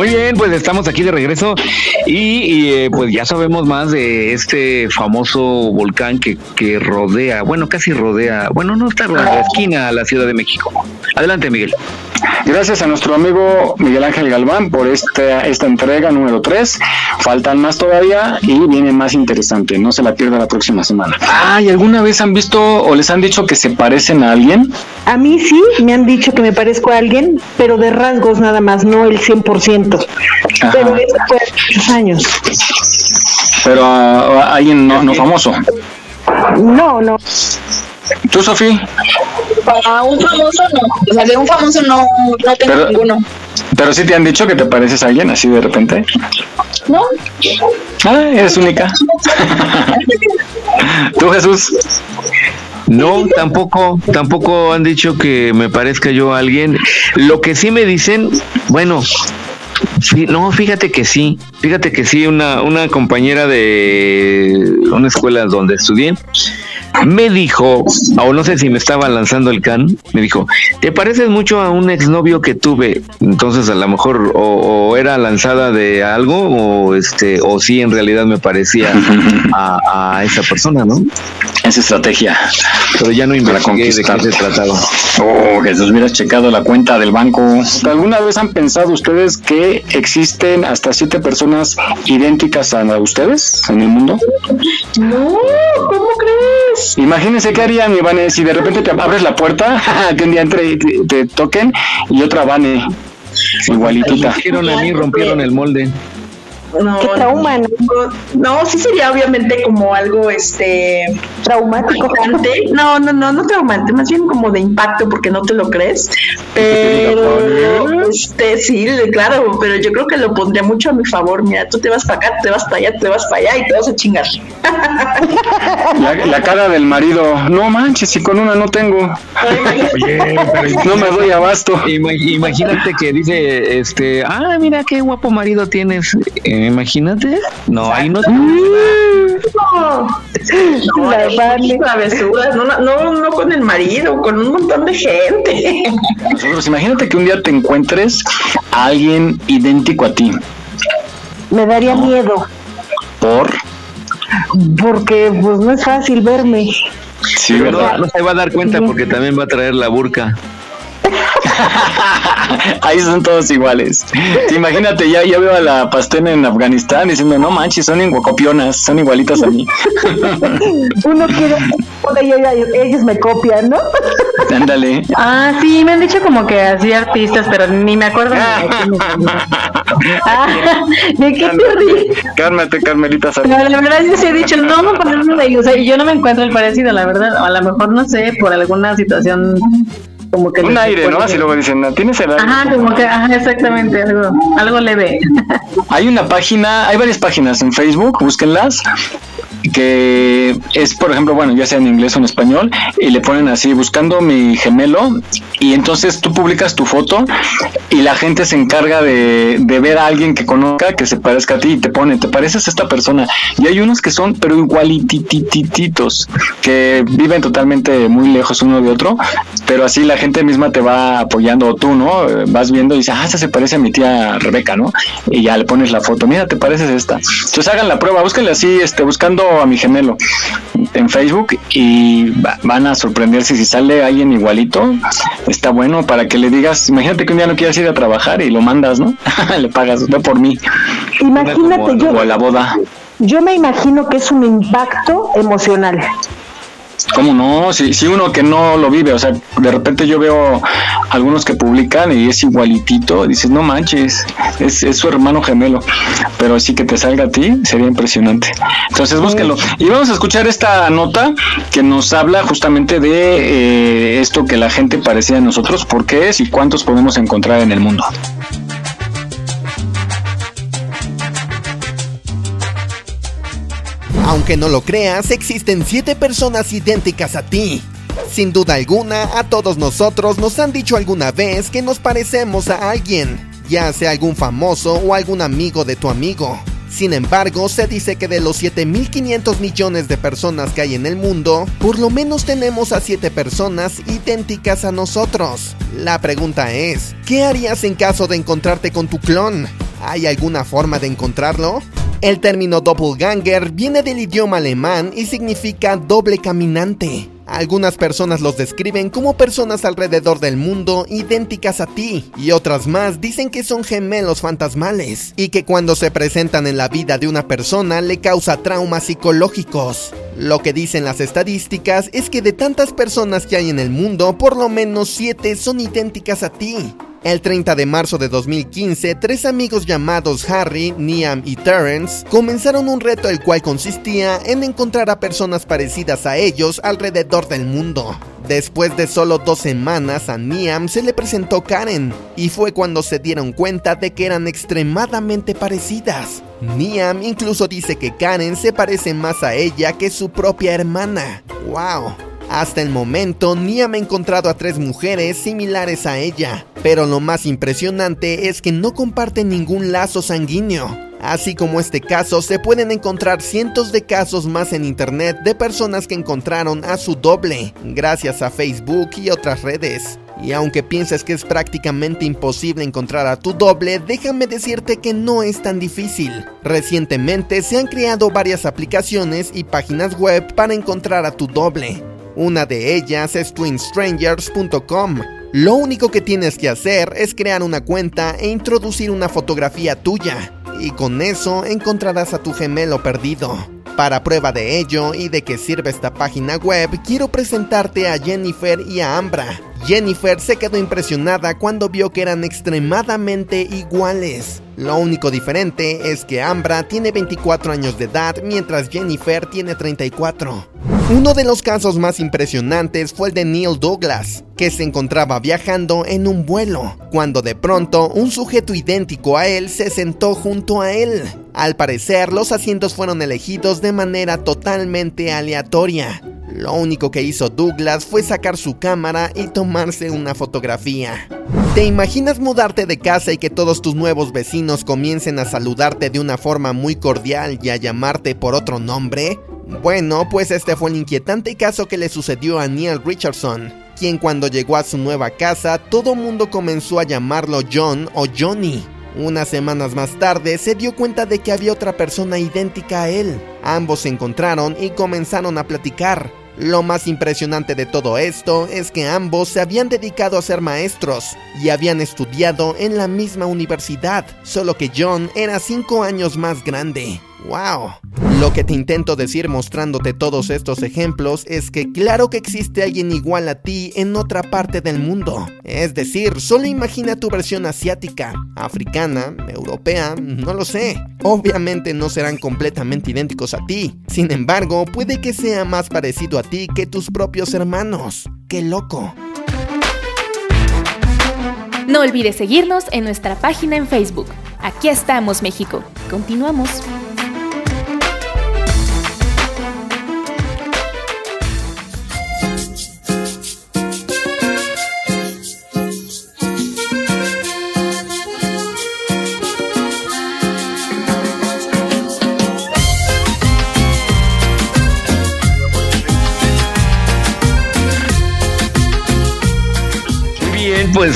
Muy bien, pues estamos aquí de regreso y, eh, pues ya sabemos más de este famoso volcán que, que rodea, bueno, casi rodea, bueno, no está en la esquina a la Ciudad de México. Adelante, Miguel. Gracias a nuestro amigo Miguel Ángel Galván por esta, esta entrega número 3. Faltan más todavía y viene más interesante. No se la pierda la próxima semana. Ah, ¿y alguna vez han visto o les han dicho que se parecen a alguien? A mí sí, me han dicho que me parezco a alguien, pero de rasgos nada más, no el 100%. Pero eso fue hace muchos años. Pero a, a alguien no, no famoso. No, no. ¿Tú, Sofía? Para un famoso no. O sea, de un famoso no, no tengo Pero- ninguno. Pero sí te han dicho que te pareces a alguien así de repente. ¿No? Ah, eres única. ¿Tú, Jesús? No, tampoco, tampoco han dicho que me parezca yo a alguien. Lo que sí me dicen, bueno, sí, no, fíjate que sí, fíjate que sí, una, una compañera de una escuela donde estudié, me dijo, o no sé si me estaba lanzando el can, me dijo, ¿te pareces mucho a un exnovio que tuve? Entonces a lo mejor o, era lanzada de algo o este o sí en realidad me parecía a, a esa persona, ¿no? Esa estrategia. Pero ya no investigué de qué se trataba. Oh, Jesús, hubieras checado la cuenta del banco. ¿Alguna vez han pensado ustedes que existen hasta siete personas idénticas a ustedes en el mundo? No, ¿cómo crees? Imagínense qué harían, Ivane, si de repente te abres la puerta, que un día entre te, te toquen y otra Vane. Igualitita. Rompieron a mí, rompieron el molde. No, Qué trauma, no, no, sí sería obviamente como algo este traumático. No, no, no, no traumante, más bien como de impacto porque no te lo crees. Pero este sí, claro, pero yo creo que lo pondría mucho a mi favor. Mira, tú te vas para acá, te vas para allá, te vas para allá y te vas a chingar. La, la cara del marido, no manches, si con una no tengo. Oye, pero No me doy abasto. Ima- Imagínate que dice, este, ah, mira qué guapo marido tienes. Eh, imagínate. No, ahí no. No, no, La travesuras, no, no, no con el marido, con un montón de gente. Nosotros, imagínate que un día te encuentres a alguien idéntico a ti. Me daría miedo, Por. porque pues no es fácil verme. Sí, no, ¿verdad? no se va a dar cuenta porque también va a traer la burka. Ahí son todos iguales. Te imagínate, ya, ya veo a la pastena en Afganistán diciendo, no manches, son iguacopionas, son igualitas a mí. Uno quiere, ellos me copian, ¿no? Ándale. Ah, sí, me han dicho como que así artistas, pero ni me acuerdo. Ah, ¿De qué te ríes? Cálmate, Carmelita. Pero la verdad yo sí he dicho, no me ponerme de o sea, yo no me encuentro el parecido, la verdad, a lo mejor no sé, por alguna situación como que... Un aire, ¿no? Así luego dicen, "No, tienes el aire. Ajá, como que, ajá, exactamente, algo, algo leve. Hay una página, hay varias páginas en Facebook, búsquenlas, que es, por ejemplo, bueno, ya sea en inglés o en español, y le ponen así, buscando mi gemelo, y entonces tú publicas tu foto y la gente se encarga de, de ver a alguien que conozca, que se parezca a ti, y te pone, ¿te pareces a esta persona? Y hay unos que son, pero igualititititos, que viven totalmente muy lejos uno de otro, pero así la gente misma te va apoyando, o tú, ¿no? Vas viendo y dices, ah, esta se parece a mi tía Rebeca, ¿no? Y ya le pones la foto, mira, te pareces esta. Entonces hagan la prueba, búsquenle así, este, buscando a mi gemelo en Facebook y va- van a sorprenderse si sale alguien igualito. Está bueno para que le digas, imagínate que un día no quieras ir a trabajar y lo mandas, ¿no? le pagas, ve por mí. Imagínate, yo, O a la boda. yo me imagino que es un impacto emocional. ¿Cómo no? Si, si uno que no lo vive, o sea, de repente yo veo algunos que publican y es igualitito, dices, no manches, es, es su hermano gemelo, pero sí que te salga a ti, sería impresionante. Entonces búsquenlo. Y vamos a escuchar esta nota que nos habla justamente de eh, esto que la gente parecía a nosotros, por qué es y cuántos podemos encontrar en el mundo. Aunque no lo creas, existen siete personas idénticas a ti. Sin duda alguna, a todos nosotros nos han dicho alguna vez que nos parecemos a alguien, ya sea algún famoso o algún amigo de tu amigo. Sin embargo, se dice que de los 7.500 millones de personas que hay en el mundo, por lo menos tenemos a 7 personas idénticas a nosotros. La pregunta es, ¿qué harías en caso de encontrarte con tu clon? ¿Hay alguna forma de encontrarlo? El término doppelganger viene del idioma alemán y significa doble caminante. Algunas personas los describen como personas alrededor del mundo idénticas a ti y otras más dicen que son gemelos fantasmales y que cuando se presentan en la vida de una persona le causa traumas psicológicos. Lo que dicen las estadísticas es que de tantas personas que hay en el mundo, por lo menos 7 son idénticas a ti. El 30 de marzo de 2015, tres amigos llamados Harry, Niam y Terrence comenzaron un reto el cual consistía en encontrar a personas parecidas a ellos alrededor del mundo. Después de solo dos semanas a Niam se le presentó Karen y fue cuando se dieron cuenta de que eran extremadamente parecidas. Niam incluso dice que Karen se parece más a ella que su propia hermana. ¡Wow! Hasta el momento, Niam ha encontrado a tres mujeres similares a ella, pero lo más impresionante es que no comparten ningún lazo sanguíneo. Así como este caso, se pueden encontrar cientos de casos más en internet de personas que encontraron a su doble, gracias a Facebook y otras redes. Y aunque pienses que es prácticamente imposible encontrar a tu doble, déjame decirte que no es tan difícil. Recientemente se han creado varias aplicaciones y páginas web para encontrar a tu doble. Una de ellas es twinstrangers.com. Lo único que tienes que hacer es crear una cuenta e introducir una fotografía tuya. Y con eso encontrarás a tu gemelo perdido. Para prueba de ello y de que sirve esta página web, quiero presentarte a Jennifer y a Ambra. Jennifer se quedó impresionada cuando vio que eran extremadamente iguales. Lo único diferente es que Ambra tiene 24 años de edad mientras Jennifer tiene 34. Uno de los casos más impresionantes fue el de Neil Douglas, que se encontraba viajando en un vuelo, cuando de pronto un sujeto idéntico a él se sentó junto a él. Al parecer, los asientos fueron elegidos de manera totalmente aleatoria. Lo único que hizo Douglas fue sacar su cámara y tomarse una fotografía. ¿Te imaginas mudarte de casa y que todos tus nuevos vecinos comiencen a saludarte de una forma muy cordial y a llamarte por otro nombre? Bueno, pues este fue el inquietante caso que le sucedió a Neil Richardson, quien cuando llegó a su nueva casa todo mundo comenzó a llamarlo John o Johnny. Unas semanas más tarde se dio cuenta de que había otra persona idéntica a él. Ambos se encontraron y comenzaron a platicar. Lo más impresionante de todo esto es que ambos se habían dedicado a ser maestros y habían estudiado en la misma universidad, solo que John era 5 años más grande. ¡Wow! Lo que te intento decir mostrándote todos estos ejemplos es que claro que existe alguien igual a ti en otra parte del mundo. Es decir, solo imagina tu versión asiática, africana, europea, no lo sé. Obviamente no serán completamente idénticos a ti. Sin embargo, puede que sea más parecido a ti que tus propios hermanos. ¡Qué loco! No olvides seguirnos en nuestra página en Facebook. Aquí estamos, México. Continuamos.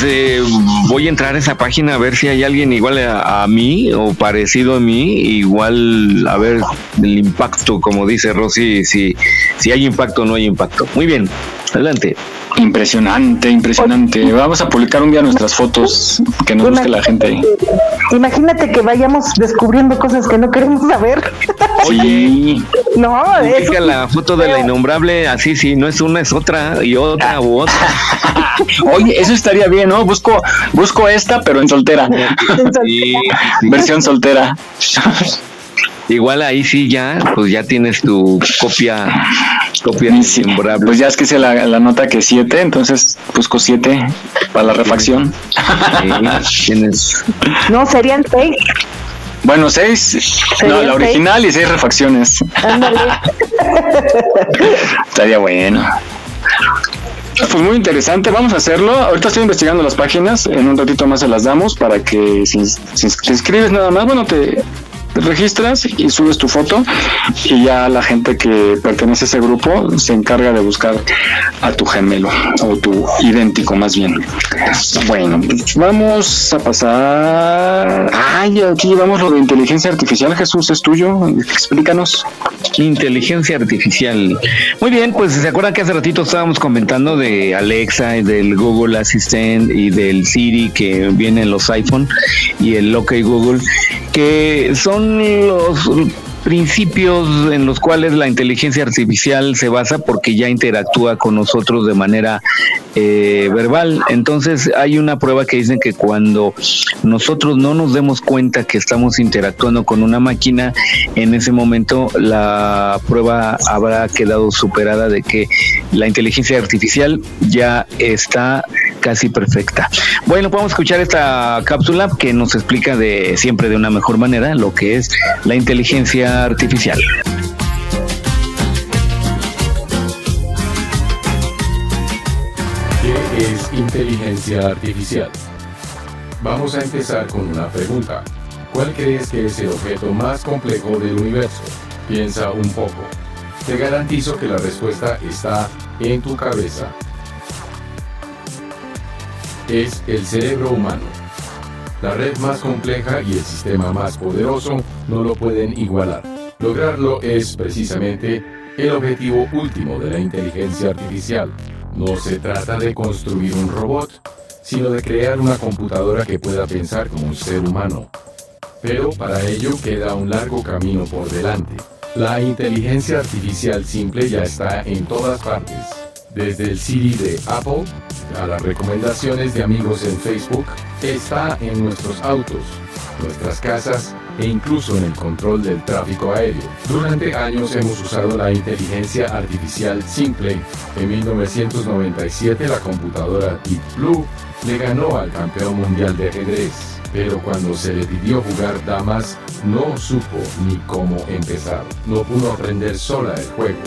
Eh, voy a entrar a esa página a ver si hay alguien igual a, mí o parecido a mí, igual a ver el impacto, como dice Rosy, si, si hay impacto o no hay impacto. Muy bien, adelante. Impresionante, impresionante. Vamos a publicar un día nuestras fotos que nos busque la gente. Imagínate que vayamos descubriendo cosas que no queremos saber. Oye, no, es la foto de la innombrable, así sí, no es una, es otra y otra u otra. Oye, eso estaría bien, ¿no? Busco, busco esta, pero en soltera. Versión soltera. Igual ahí sí ya, pues ya tienes tu copia, copia. Pues ya es que se la, la nota que siete, entonces busco siete para la refacción. tienes. No, serían seis. Bueno, seis. No, la original y seis refacciones. Estaría bueno. Pues muy interesante, vamos a hacerlo. Ahorita estoy investigando las páginas, en un ratito más se las damos para que si, si te inscribes nada más, bueno, te, registras y subes tu foto y ya la gente que pertenece a ese grupo se encarga de buscar a tu gemelo o tu idéntico más bien. Bueno, pues vamos a pasar. Ay, aquí vamos lo de inteligencia artificial. Jesús, es tuyo. Explícanos. Inteligencia artificial. Muy bien, pues se acuerdan que hace ratito estábamos comentando de Alexa y del Google Assistant y del Siri que vienen los iPhone y el OK Google, que los principios en los cuales la inteligencia artificial se basa porque ya interactúa con nosotros de manera eh, verbal. Entonces hay una prueba que dicen que cuando nosotros no nos demos cuenta que estamos interactuando con una máquina, en ese momento la prueba habrá quedado superada de que la inteligencia artificial ya está casi perfecta. Bueno, podemos escuchar esta cápsula que nos explica de siempre de una mejor manera lo que es la inteligencia artificial. ¿Qué es inteligencia artificial? Vamos a empezar con una pregunta. ¿Cuál crees que es el objeto más complejo del universo? Piensa un poco. Te garantizo que la respuesta está en tu cabeza. Es el cerebro humano. La red más compleja y el sistema más poderoso no lo pueden igualar. Lograrlo es precisamente el objetivo último de la inteligencia artificial. No se trata de construir un robot, sino de crear una computadora que pueda pensar como un ser humano. Pero para ello queda un largo camino por delante. La inteligencia artificial simple ya está en todas partes, desde el Siri de Apple a las recomendaciones de amigos en Facebook, está en nuestros autos, nuestras casas e incluso en el control del tráfico aéreo. Durante años hemos usado la inteligencia artificial simple. En 1997 la computadora Deep Blue le ganó al campeón mundial de ajedrez, pero cuando se le pidió jugar damas no supo ni cómo empezar. No pudo aprender sola el juego,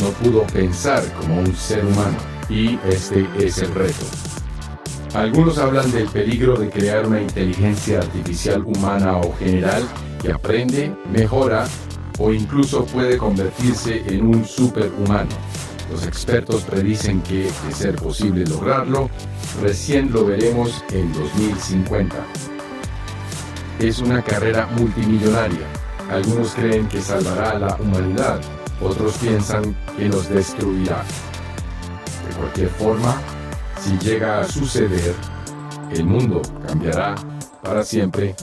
no pudo pensar como un ser humano y este es el reto. Algunos hablan del peligro de crear una inteligencia artificial humana o general que aprende, mejora o incluso puede convertirse en un superhumano. Los expertos predicen que, de ser posible lograrlo, recién lo veremos en 2050. Es una carrera multimillonaria. Algunos creen que salvará a la humanidad, otros piensan que nos destruirá. De cualquier forma, si llega a suceder, el mundo cambiará para siempre.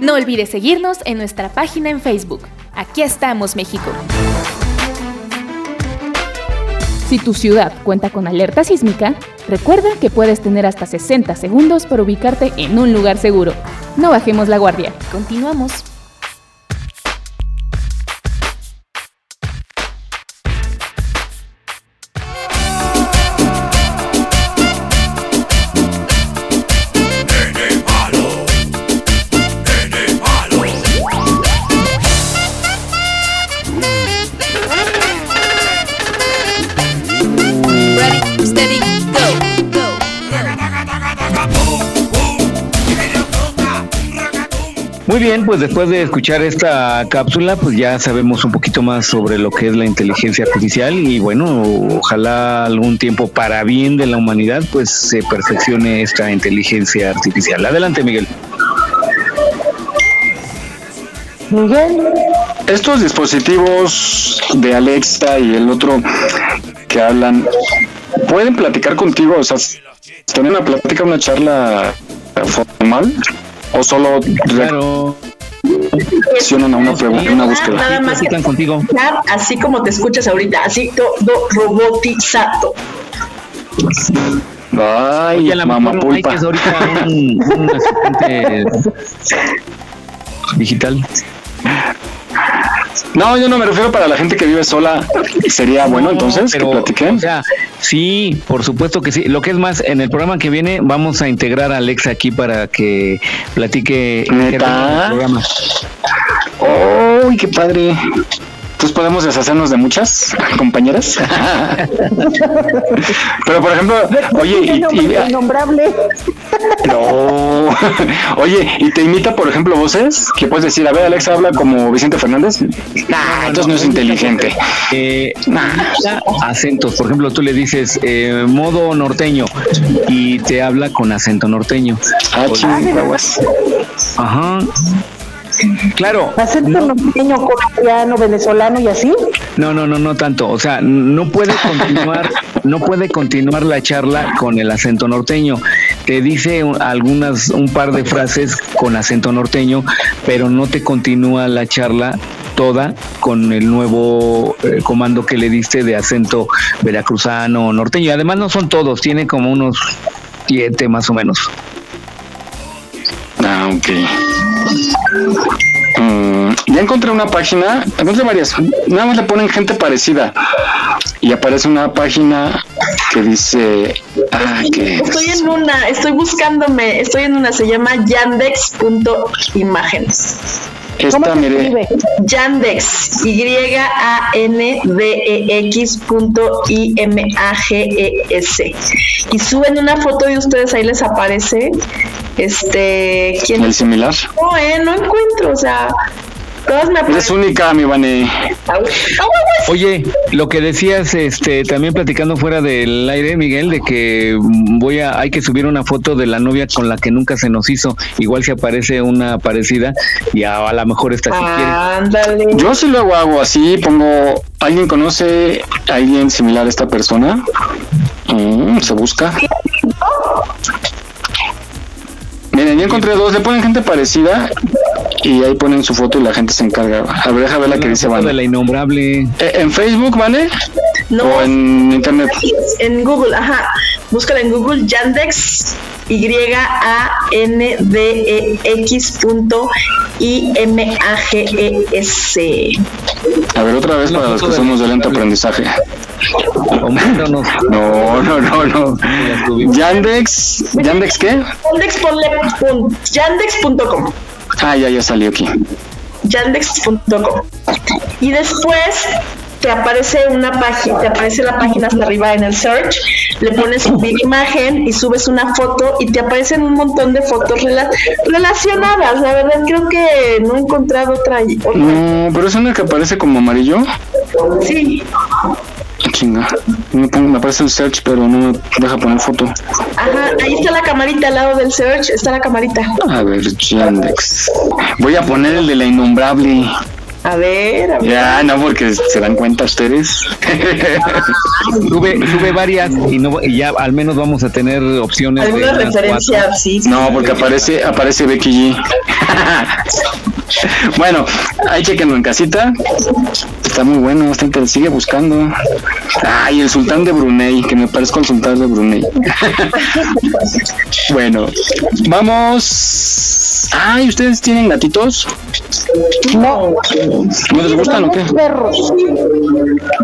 No olvides seguirnos en nuestra página en Facebook. Aquí estamos, México. Si tu ciudad cuenta con alerta sísmica, recuerda que puedes tener hasta 60 segundos para ubicarte en un lugar seguro. No bajemos la guardia. Continuamos. Muy bien, pues después de escuchar esta cápsula, pues ya sabemos un poquito más sobre lo que es la inteligencia artificial y bueno, ojalá algún tiempo para bien de la humanidad, pues se perfeccione esta inteligencia artificial. Adelante, Miguel. Miguel. Estos dispositivos de Alexa y el otro que hablan, ¿pueden platicar contigo? O sea, ¿tener una plática, una charla formal? ¿O solo claro. reaccionan a una pregunta, una búsqueda? Nada más que contigo. Así como te escuchas ahorita, así todo robotizado. Ay, Oye, a la mamá mejor hay pulpa. que es ahorita un, un asistente digital. No, yo no me refiero para la gente que vive sola. Sería bueno entonces pero, que platiquen. O sea, sí, por supuesto que sí. Lo que es más, en el programa que viene vamos a integrar a Alexa aquí para que platique ¿Neta? el programa. ¡Uy, qué padre! Entonces podemos deshacernos de muchas compañeras. Pero por ejemplo, oye, y, y- Innombrable. no. oye, y te imita, por ejemplo, voces que puedes decir, a ver, Alexa habla como Vicente Fernández. Nah, entonces no es inteligente. Eh, acentos. Por ejemplo, tú le dices eh, modo norteño y te habla con acento norteño. Ah. Ajá. Claro. Acento norteño, colombiano, venezolano y así. No, no, no, no tanto. O sea, no puede continuar, no puede continuar la charla con el acento norteño. Te dice un- algunas, un par de frases con acento norteño, pero no te continúa la charla toda con el nuevo eh, comando que le diste de acento veracruzano o norteño. Además no son todos, tiene como unos siete más o menos. Ah, ok. Mm, ya encontré una página, encontré varias, nada más le ponen gente parecida y aparece una página que dice, ah, que Estoy en una, estoy buscándome, estoy en una, se llama yandex.imágenes. esta, mire, Yandex, Y-A-N-D-E-X punto I-M-A-G-E-S. Y suben una foto de ustedes, ahí les aparece. Este, ¿quién? ¿El similar? No, eh, no encuentro, o sea, todas me Eres única, mi Vane. Oye, lo que decías, este, también platicando fuera del aire, Miguel, de que voy a, hay que subir una foto de la novia con la que nunca se nos hizo. Igual si aparece una parecida, y a, a lo mejor esta si quiere. Ándale. Yo sí luego hago así, pongo, ¿alguien conoce a alguien similar a esta persona? Mm, se busca. Miren, ya encontré dos, le ponen gente parecida y ahí ponen su foto y la gente se encarga. A ver, deja ver la que dice Vane. de la innombrable. Eh, ¿En Facebook, Vane? No. ¿O en internet? En Google, ajá. Búscala en Google Yandex Y A N D E X punto I M A G E S. A ver, otra vez para los que somos de lento aprendizaje. No, no, no, no. Yandex, ¿Yandex qué? Yandex ponle pun- Yandex.com. Ah, ya, ya salió aquí. Yandex.com. Y después te aparece una página, te aparece la página hasta arriba en el search, le pones subir imagen y subes una foto y te aparecen un montón de fotos rela- relacionadas. La verdad creo que no he encontrado otra. otra. No, pero es una que aparece como amarillo. Sí. Chinga. Me, pongo- me aparece el search, pero no me deja poner foto. Ajá, ahí está la camarita al lado del search, está la camarita. A ver, Yandex. Voy a poner el de la innombrable. A ver, a ver. Ya, no, porque se dan cuenta ustedes. Sube, sube varias y no y ya al menos vamos a tener opciones. de Alguna unas referencia, sí. No, porque aparece, aparece Becky G. bueno, ahí chequenlo en casita. Está muy bueno, está sigue buscando. Ay, el sultán de Brunei, que me parezco al sultán de Brunei. bueno, vamos. Ay, ¿ustedes tienen gatitos? No. ¿No les gustan o qué? perros.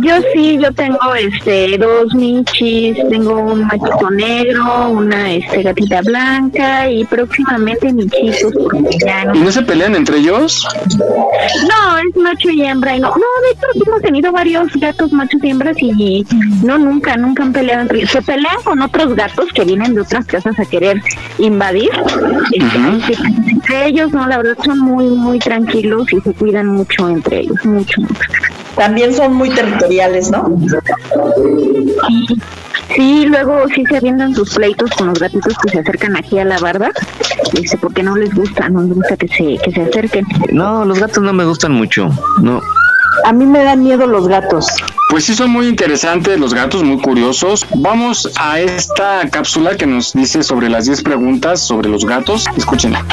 Yo sí, yo tengo este dos michis, tengo un machito negro, una este gatita blanca y próximamente michitos. ¿Y no se pelean entre ellos? No, es macho y hembra y no. No, de hecho hemos tenido varios gatos machos y hembras y no nunca, nunca han peleado entre ellos. Se pelean con otros gatos que vienen de otras casas a querer invadir. Entre ellos no, la verdad son muy muy tranquilos y se cuidan mucho entre ellos, mucho. mucho. También son muy territoriales, ¿no? Sí, sí, luego sí se avientan sus pleitos con los gatitos que se acercan aquí a la barda, este, porque no les gusta, no les gusta que se, que se acerquen. No, los gatos no me gustan mucho. No. A mí me dan miedo los gatos. Pues sí, son muy interesantes los gatos, muy curiosos. Vamos a esta cápsula que nos dice sobre las 10 preguntas sobre los gatos. Escúchenla.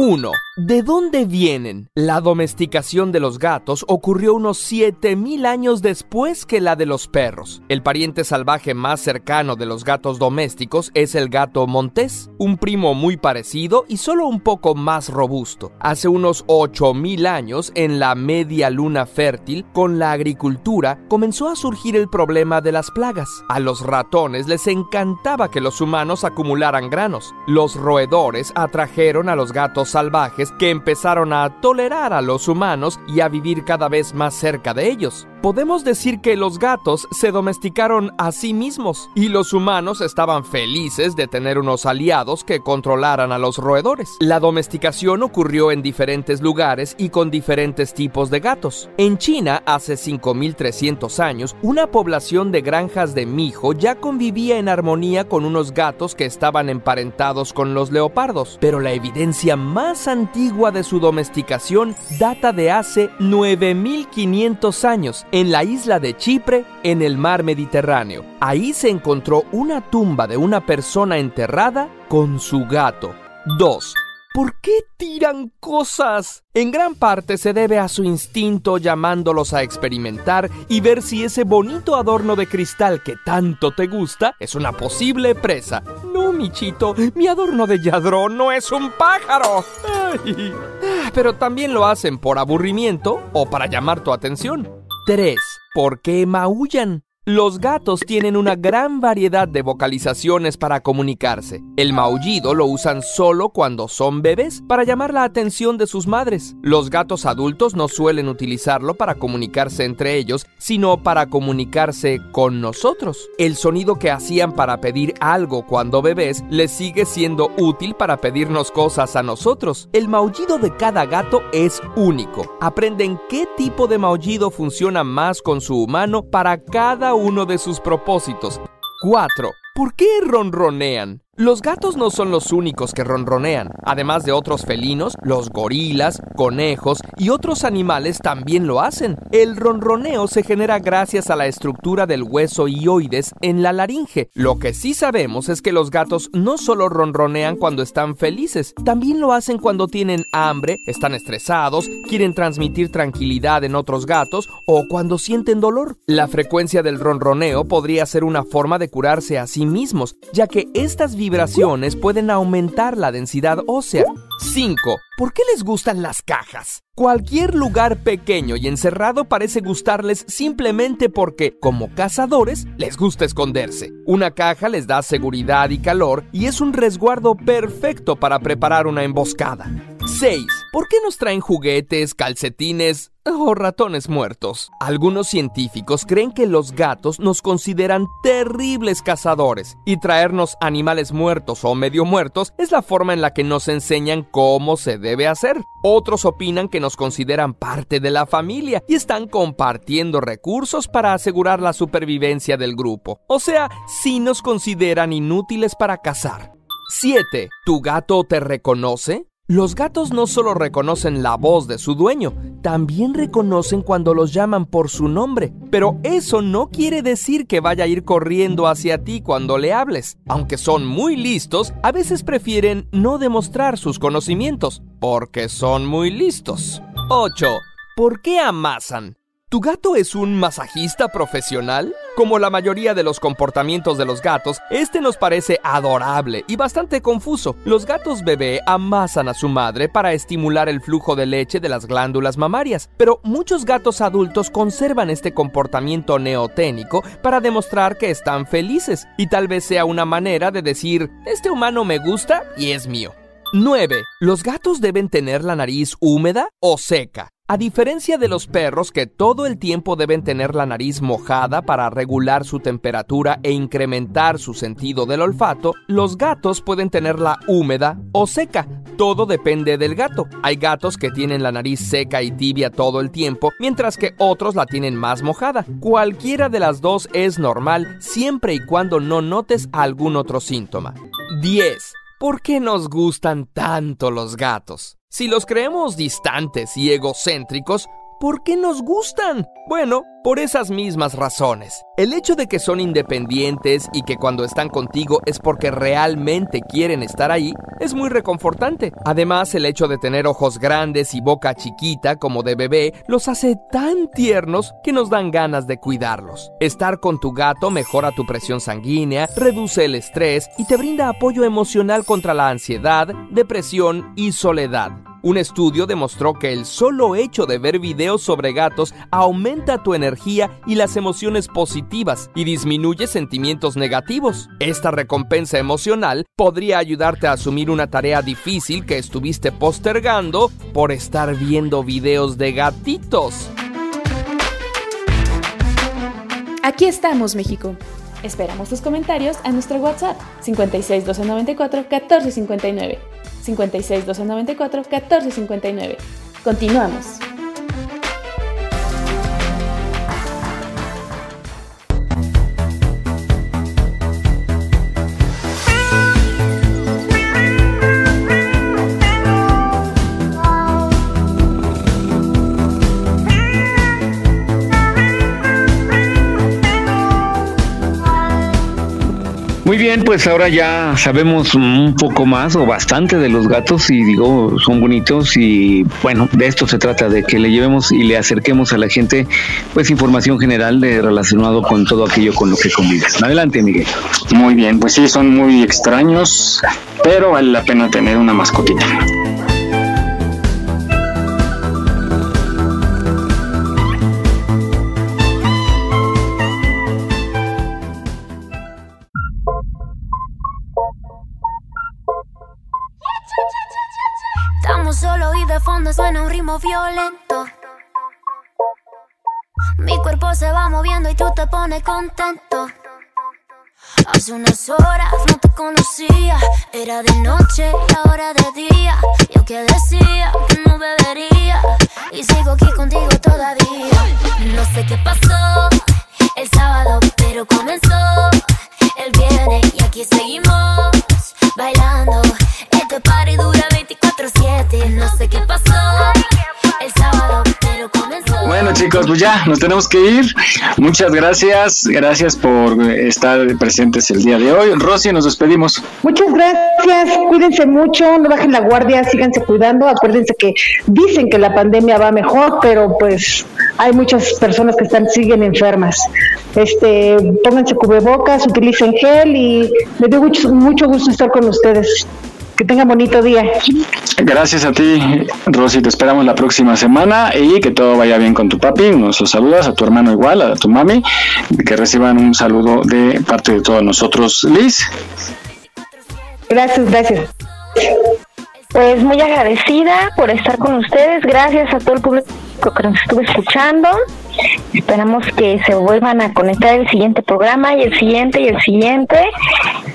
Uno. ¿De dónde vienen? La domesticación de los gatos ocurrió unos 7000 años después que la de los perros. El pariente salvaje más cercano de los gatos domésticos es el gato montés, un primo muy parecido y solo un poco más robusto. Hace unos 8000 años, en la media luna fértil, con la agricultura, comenzó a surgir el problema de las plagas. A los ratones les encantaba que los humanos acumularan granos. Los roedores atrajeron a los gatos salvajes que empezaron a tolerar a los humanos y a vivir cada vez más cerca de ellos. Podemos decir que los gatos se domesticaron a sí mismos y los humanos estaban felices de tener unos aliados que controlaran a los roedores. La domesticación ocurrió en diferentes lugares y con diferentes tipos de gatos. En China, hace 5300 años, una población de granjas de mijo ya convivía en armonía con unos gatos que estaban emparentados con los leopardos, pero la evidencia más antigua de su domesticación data de hace 9500 años en la isla de Chipre, en el mar Mediterráneo. Ahí se encontró una tumba de una persona enterrada con su gato. 2. ¿Por qué tiran cosas? En gran parte se debe a su instinto llamándolos a experimentar y ver si ese bonito adorno de cristal que tanto te gusta es una posible presa. No, Michito, mi adorno de yadrón no es un pájaro. Ah, Pero también lo hacen por aburrimiento o para llamar tu atención. 3. ¿Por qué maullan? Los gatos tienen una gran variedad de vocalizaciones para comunicarse. El maullido lo usan solo cuando son bebés para llamar la atención de sus madres. Los gatos adultos no suelen utilizarlo para comunicarse entre ellos, sino para comunicarse con nosotros. El sonido que hacían para pedir algo cuando bebés les sigue siendo útil para pedirnos cosas a nosotros. El maullido de cada gato es único. Aprenden qué tipo de maullido funciona más con su humano para cada uno de sus propósitos. 4. ¿Por qué ronronean? Los gatos no son los únicos que ronronean. Además de otros felinos, los gorilas, conejos y otros animales también lo hacen. El ronroneo se genera gracias a la estructura del hueso ioides en la laringe. Lo que sí sabemos es que los gatos no solo ronronean cuando están felices, también lo hacen cuando tienen hambre, están estresados, quieren transmitir tranquilidad en otros gatos o cuando sienten dolor. La frecuencia del ronroneo podría ser una forma de curarse a sí mismos, ya que estas pueden aumentar la densidad ósea. 5. ¿Por qué les gustan las cajas? Cualquier lugar pequeño y encerrado parece gustarles simplemente porque, como cazadores, les gusta esconderse. Una caja les da seguridad y calor y es un resguardo perfecto para preparar una emboscada. 6. ¿Por qué nos traen juguetes, calcetines o ratones muertos? Algunos científicos creen que los gatos nos consideran terribles cazadores y traernos animales muertos o medio muertos es la forma en la que nos enseñan cómo se debe hacer. Otros opinan que nos consideran parte de la familia y están compartiendo recursos para asegurar la supervivencia del grupo. O sea, sí nos consideran inútiles para cazar. 7. ¿Tu gato te reconoce? Los gatos no solo reconocen la voz de su dueño, también reconocen cuando los llaman por su nombre. Pero eso no quiere decir que vaya a ir corriendo hacia ti cuando le hables. Aunque son muy listos, a veces prefieren no demostrar sus conocimientos, porque son muy listos. 8. ¿Por qué amasan? ¿Tu gato es un masajista profesional? Como la mayoría de los comportamientos de los gatos, este nos parece adorable y bastante confuso. Los gatos bebé amasan a su madre para estimular el flujo de leche de las glándulas mamarias, pero muchos gatos adultos conservan este comportamiento neoténico para demostrar que están felices y tal vez sea una manera de decir, este humano me gusta y es mío. 9. ¿Los gatos deben tener la nariz húmeda o seca? A diferencia de los perros que todo el tiempo deben tener la nariz mojada para regular su temperatura e incrementar su sentido del olfato, los gatos pueden tenerla húmeda o seca. Todo depende del gato. Hay gatos que tienen la nariz seca y tibia todo el tiempo, mientras que otros la tienen más mojada. Cualquiera de las dos es normal siempre y cuando no notes algún otro síntoma. 10. ¿Por qué nos gustan tanto los gatos? Si los creemos distantes y egocéntricos, ¿por qué nos gustan? Bueno, por esas mismas razones. El hecho de que son independientes y que cuando están contigo es porque realmente quieren estar ahí es muy reconfortante. Además, el hecho de tener ojos grandes y boca chiquita como de bebé los hace tan tiernos que nos dan ganas de cuidarlos. Estar con tu gato mejora tu presión sanguínea, reduce el estrés y te brinda apoyo emocional contra la ansiedad, depresión y soledad. Un estudio demostró que el solo hecho de ver videos sobre gatos aumenta tu energía y las emociones positivas y disminuye sentimientos negativos. Esta recompensa emocional podría ayudarte a asumir una tarea difícil que estuviste postergando por estar viendo videos de gatitos. Aquí estamos, México. Esperamos tus comentarios a nuestro WhatsApp 56 294 1459. 56 294 1459. Continuamos. Bien, pues ahora ya sabemos un poco más o bastante de los gatos y digo, son bonitos y bueno, de esto se trata, de que le llevemos y le acerquemos a la gente pues información general de relacionado con todo aquello con lo que convives. Adelante, Miguel. Muy bien, pues sí, son muy extraños, pero vale la pena tener una mascotita. Ritmo violento. Mi cuerpo se va moviendo y tú te pones contento. Hace unas horas no te conocía, era de noche y ahora de día. Yo que decía que no bebería y sigo aquí contigo todavía. No sé qué pasó el sábado, pero comenzó el viernes y aquí seguimos bailando. Este party dura 24/7, no sé qué pasó el sábado, pero comenzó. Bueno chicos, pues ya nos tenemos que ir. Muchas gracias, gracias por estar presentes el día de hoy. Rosy, nos despedimos. Muchas gracias, cuídense mucho, no bajen la guardia, síganse cuidando, acuérdense que dicen que la pandemia va mejor, pero pues hay muchas personas que están siguen enfermas. Este, pónganse cubrebocas, utilicen gel y me dio mucho, mucho gusto estar con ustedes. Que tengan bonito día. Gracias a ti, Rosy. Te esperamos la próxima semana y que todo vaya bien con tu papi. Nos los saludas a tu hermano igual, a tu mami. Que reciban un saludo de parte de todos nosotros. Liz. Gracias, gracias. Pues muy agradecida por estar con ustedes. Gracias a todo el público que nos estuvo escuchando. Esperamos que se vuelvan a conectar el siguiente programa y el siguiente y el siguiente.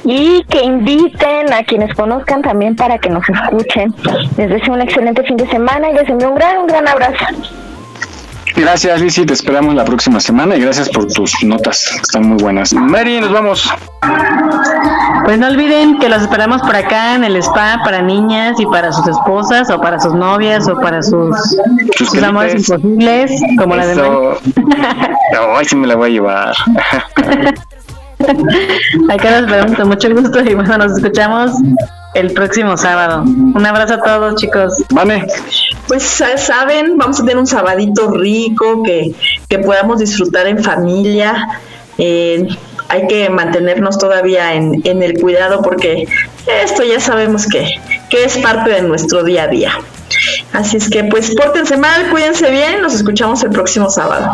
Y que inviten a quienes conozcan también para que nos escuchen. Les deseo un excelente fin de semana y les envío un gran, un gran abrazo. Gracias, Lizzy. Te esperamos la próxima semana y gracias por tus notas. Están muy buenas. Mary, nos vamos. Pues no olviden que los esperamos por acá en el spa para niñas y para sus esposas o para sus novias o para sus, sus amores imposibles, como la de. No, ay, sí me la voy a llevar. Acá los esperamos con mucho gusto y bueno, nos escuchamos el próximo sábado. Un abrazo a todos, chicos. Vale. Pues sa- saben, vamos a tener un sabadito rico que, que podamos disfrutar en familia. Eh, hay que mantenernos todavía en, el cuidado porque esto ya sabemos que es parte de nuestro día a día. Así es que pues pórtense mal, cuídense bien, nos escuchamos el próximo sábado.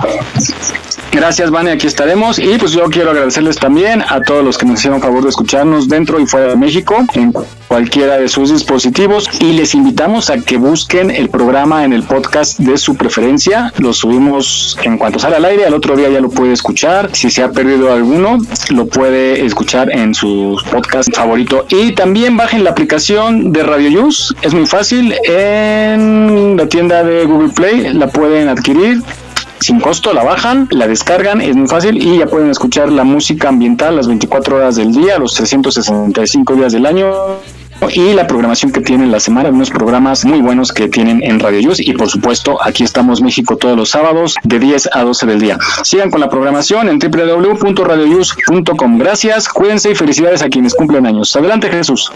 Gracias, Vane, aquí estaremos. Y pues yo quiero agradecerles también a todos los que nos hicieron favor de escucharnos dentro y fuera de México, en cualquiera de sus dispositivos. Y les invitamos a que busquen el programa en el podcast de su preferencia. Lo subimos en cuanto sale al aire, al otro día ya lo puede escuchar. Si se ha perdido alguno, lo puede escuchar en su podcast favorito. Y también bajen la aplicación de Radio Use. Es muy fácil. En la tienda de Google Play la pueden adquirir sin costo, la bajan, la descargan, es muy fácil y ya pueden escuchar la música ambiental las 24 horas del día, los 365 días del año y la programación que tienen la semana, unos programas muy buenos que tienen en Radio Yus y por supuesto aquí estamos México todos los sábados de 10 a 12 del día. Sigan con la programación en www.radioyus.com. Gracias, cuídense y felicidades a quienes cumplen años. Adelante Jesús.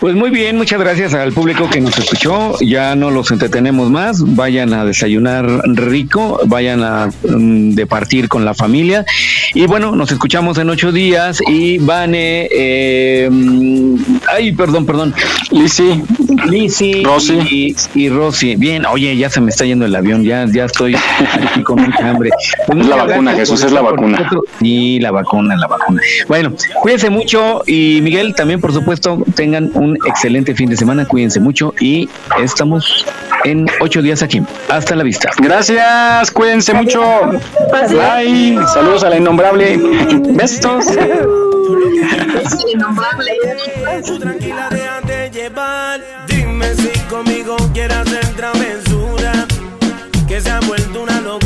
Pues muy bien, muchas gracias al público que nos escuchó. Ya no los entretenemos más. Vayan a desayunar rico, vayan a mm, departir con la familia. Y bueno, nos escuchamos en ocho días. Y Vane, eh, mm, ay, perdón, perdón. Lisi, Lisi Rosy. y, y Rosy. Bien, oye, ya se me está yendo el avión, ya, ya estoy aquí con mucha hambre. Pues Es la vacuna, Jesús, es la vacuna. nosotros. Y la vacuna, la vacuna. Bueno, cuídense mucho y Miguel también, por supuesto, tengan un excelente fin de semana, cuídense mucho y estamos en ocho días aquí. Hasta la vista. Gracias, cuídense mucho. Bye. Saludos a la innombrable. Besos. Tú tranquila, déjate llevar. Dime si conmigo hacer travesura. Que se ha vuelto una locura.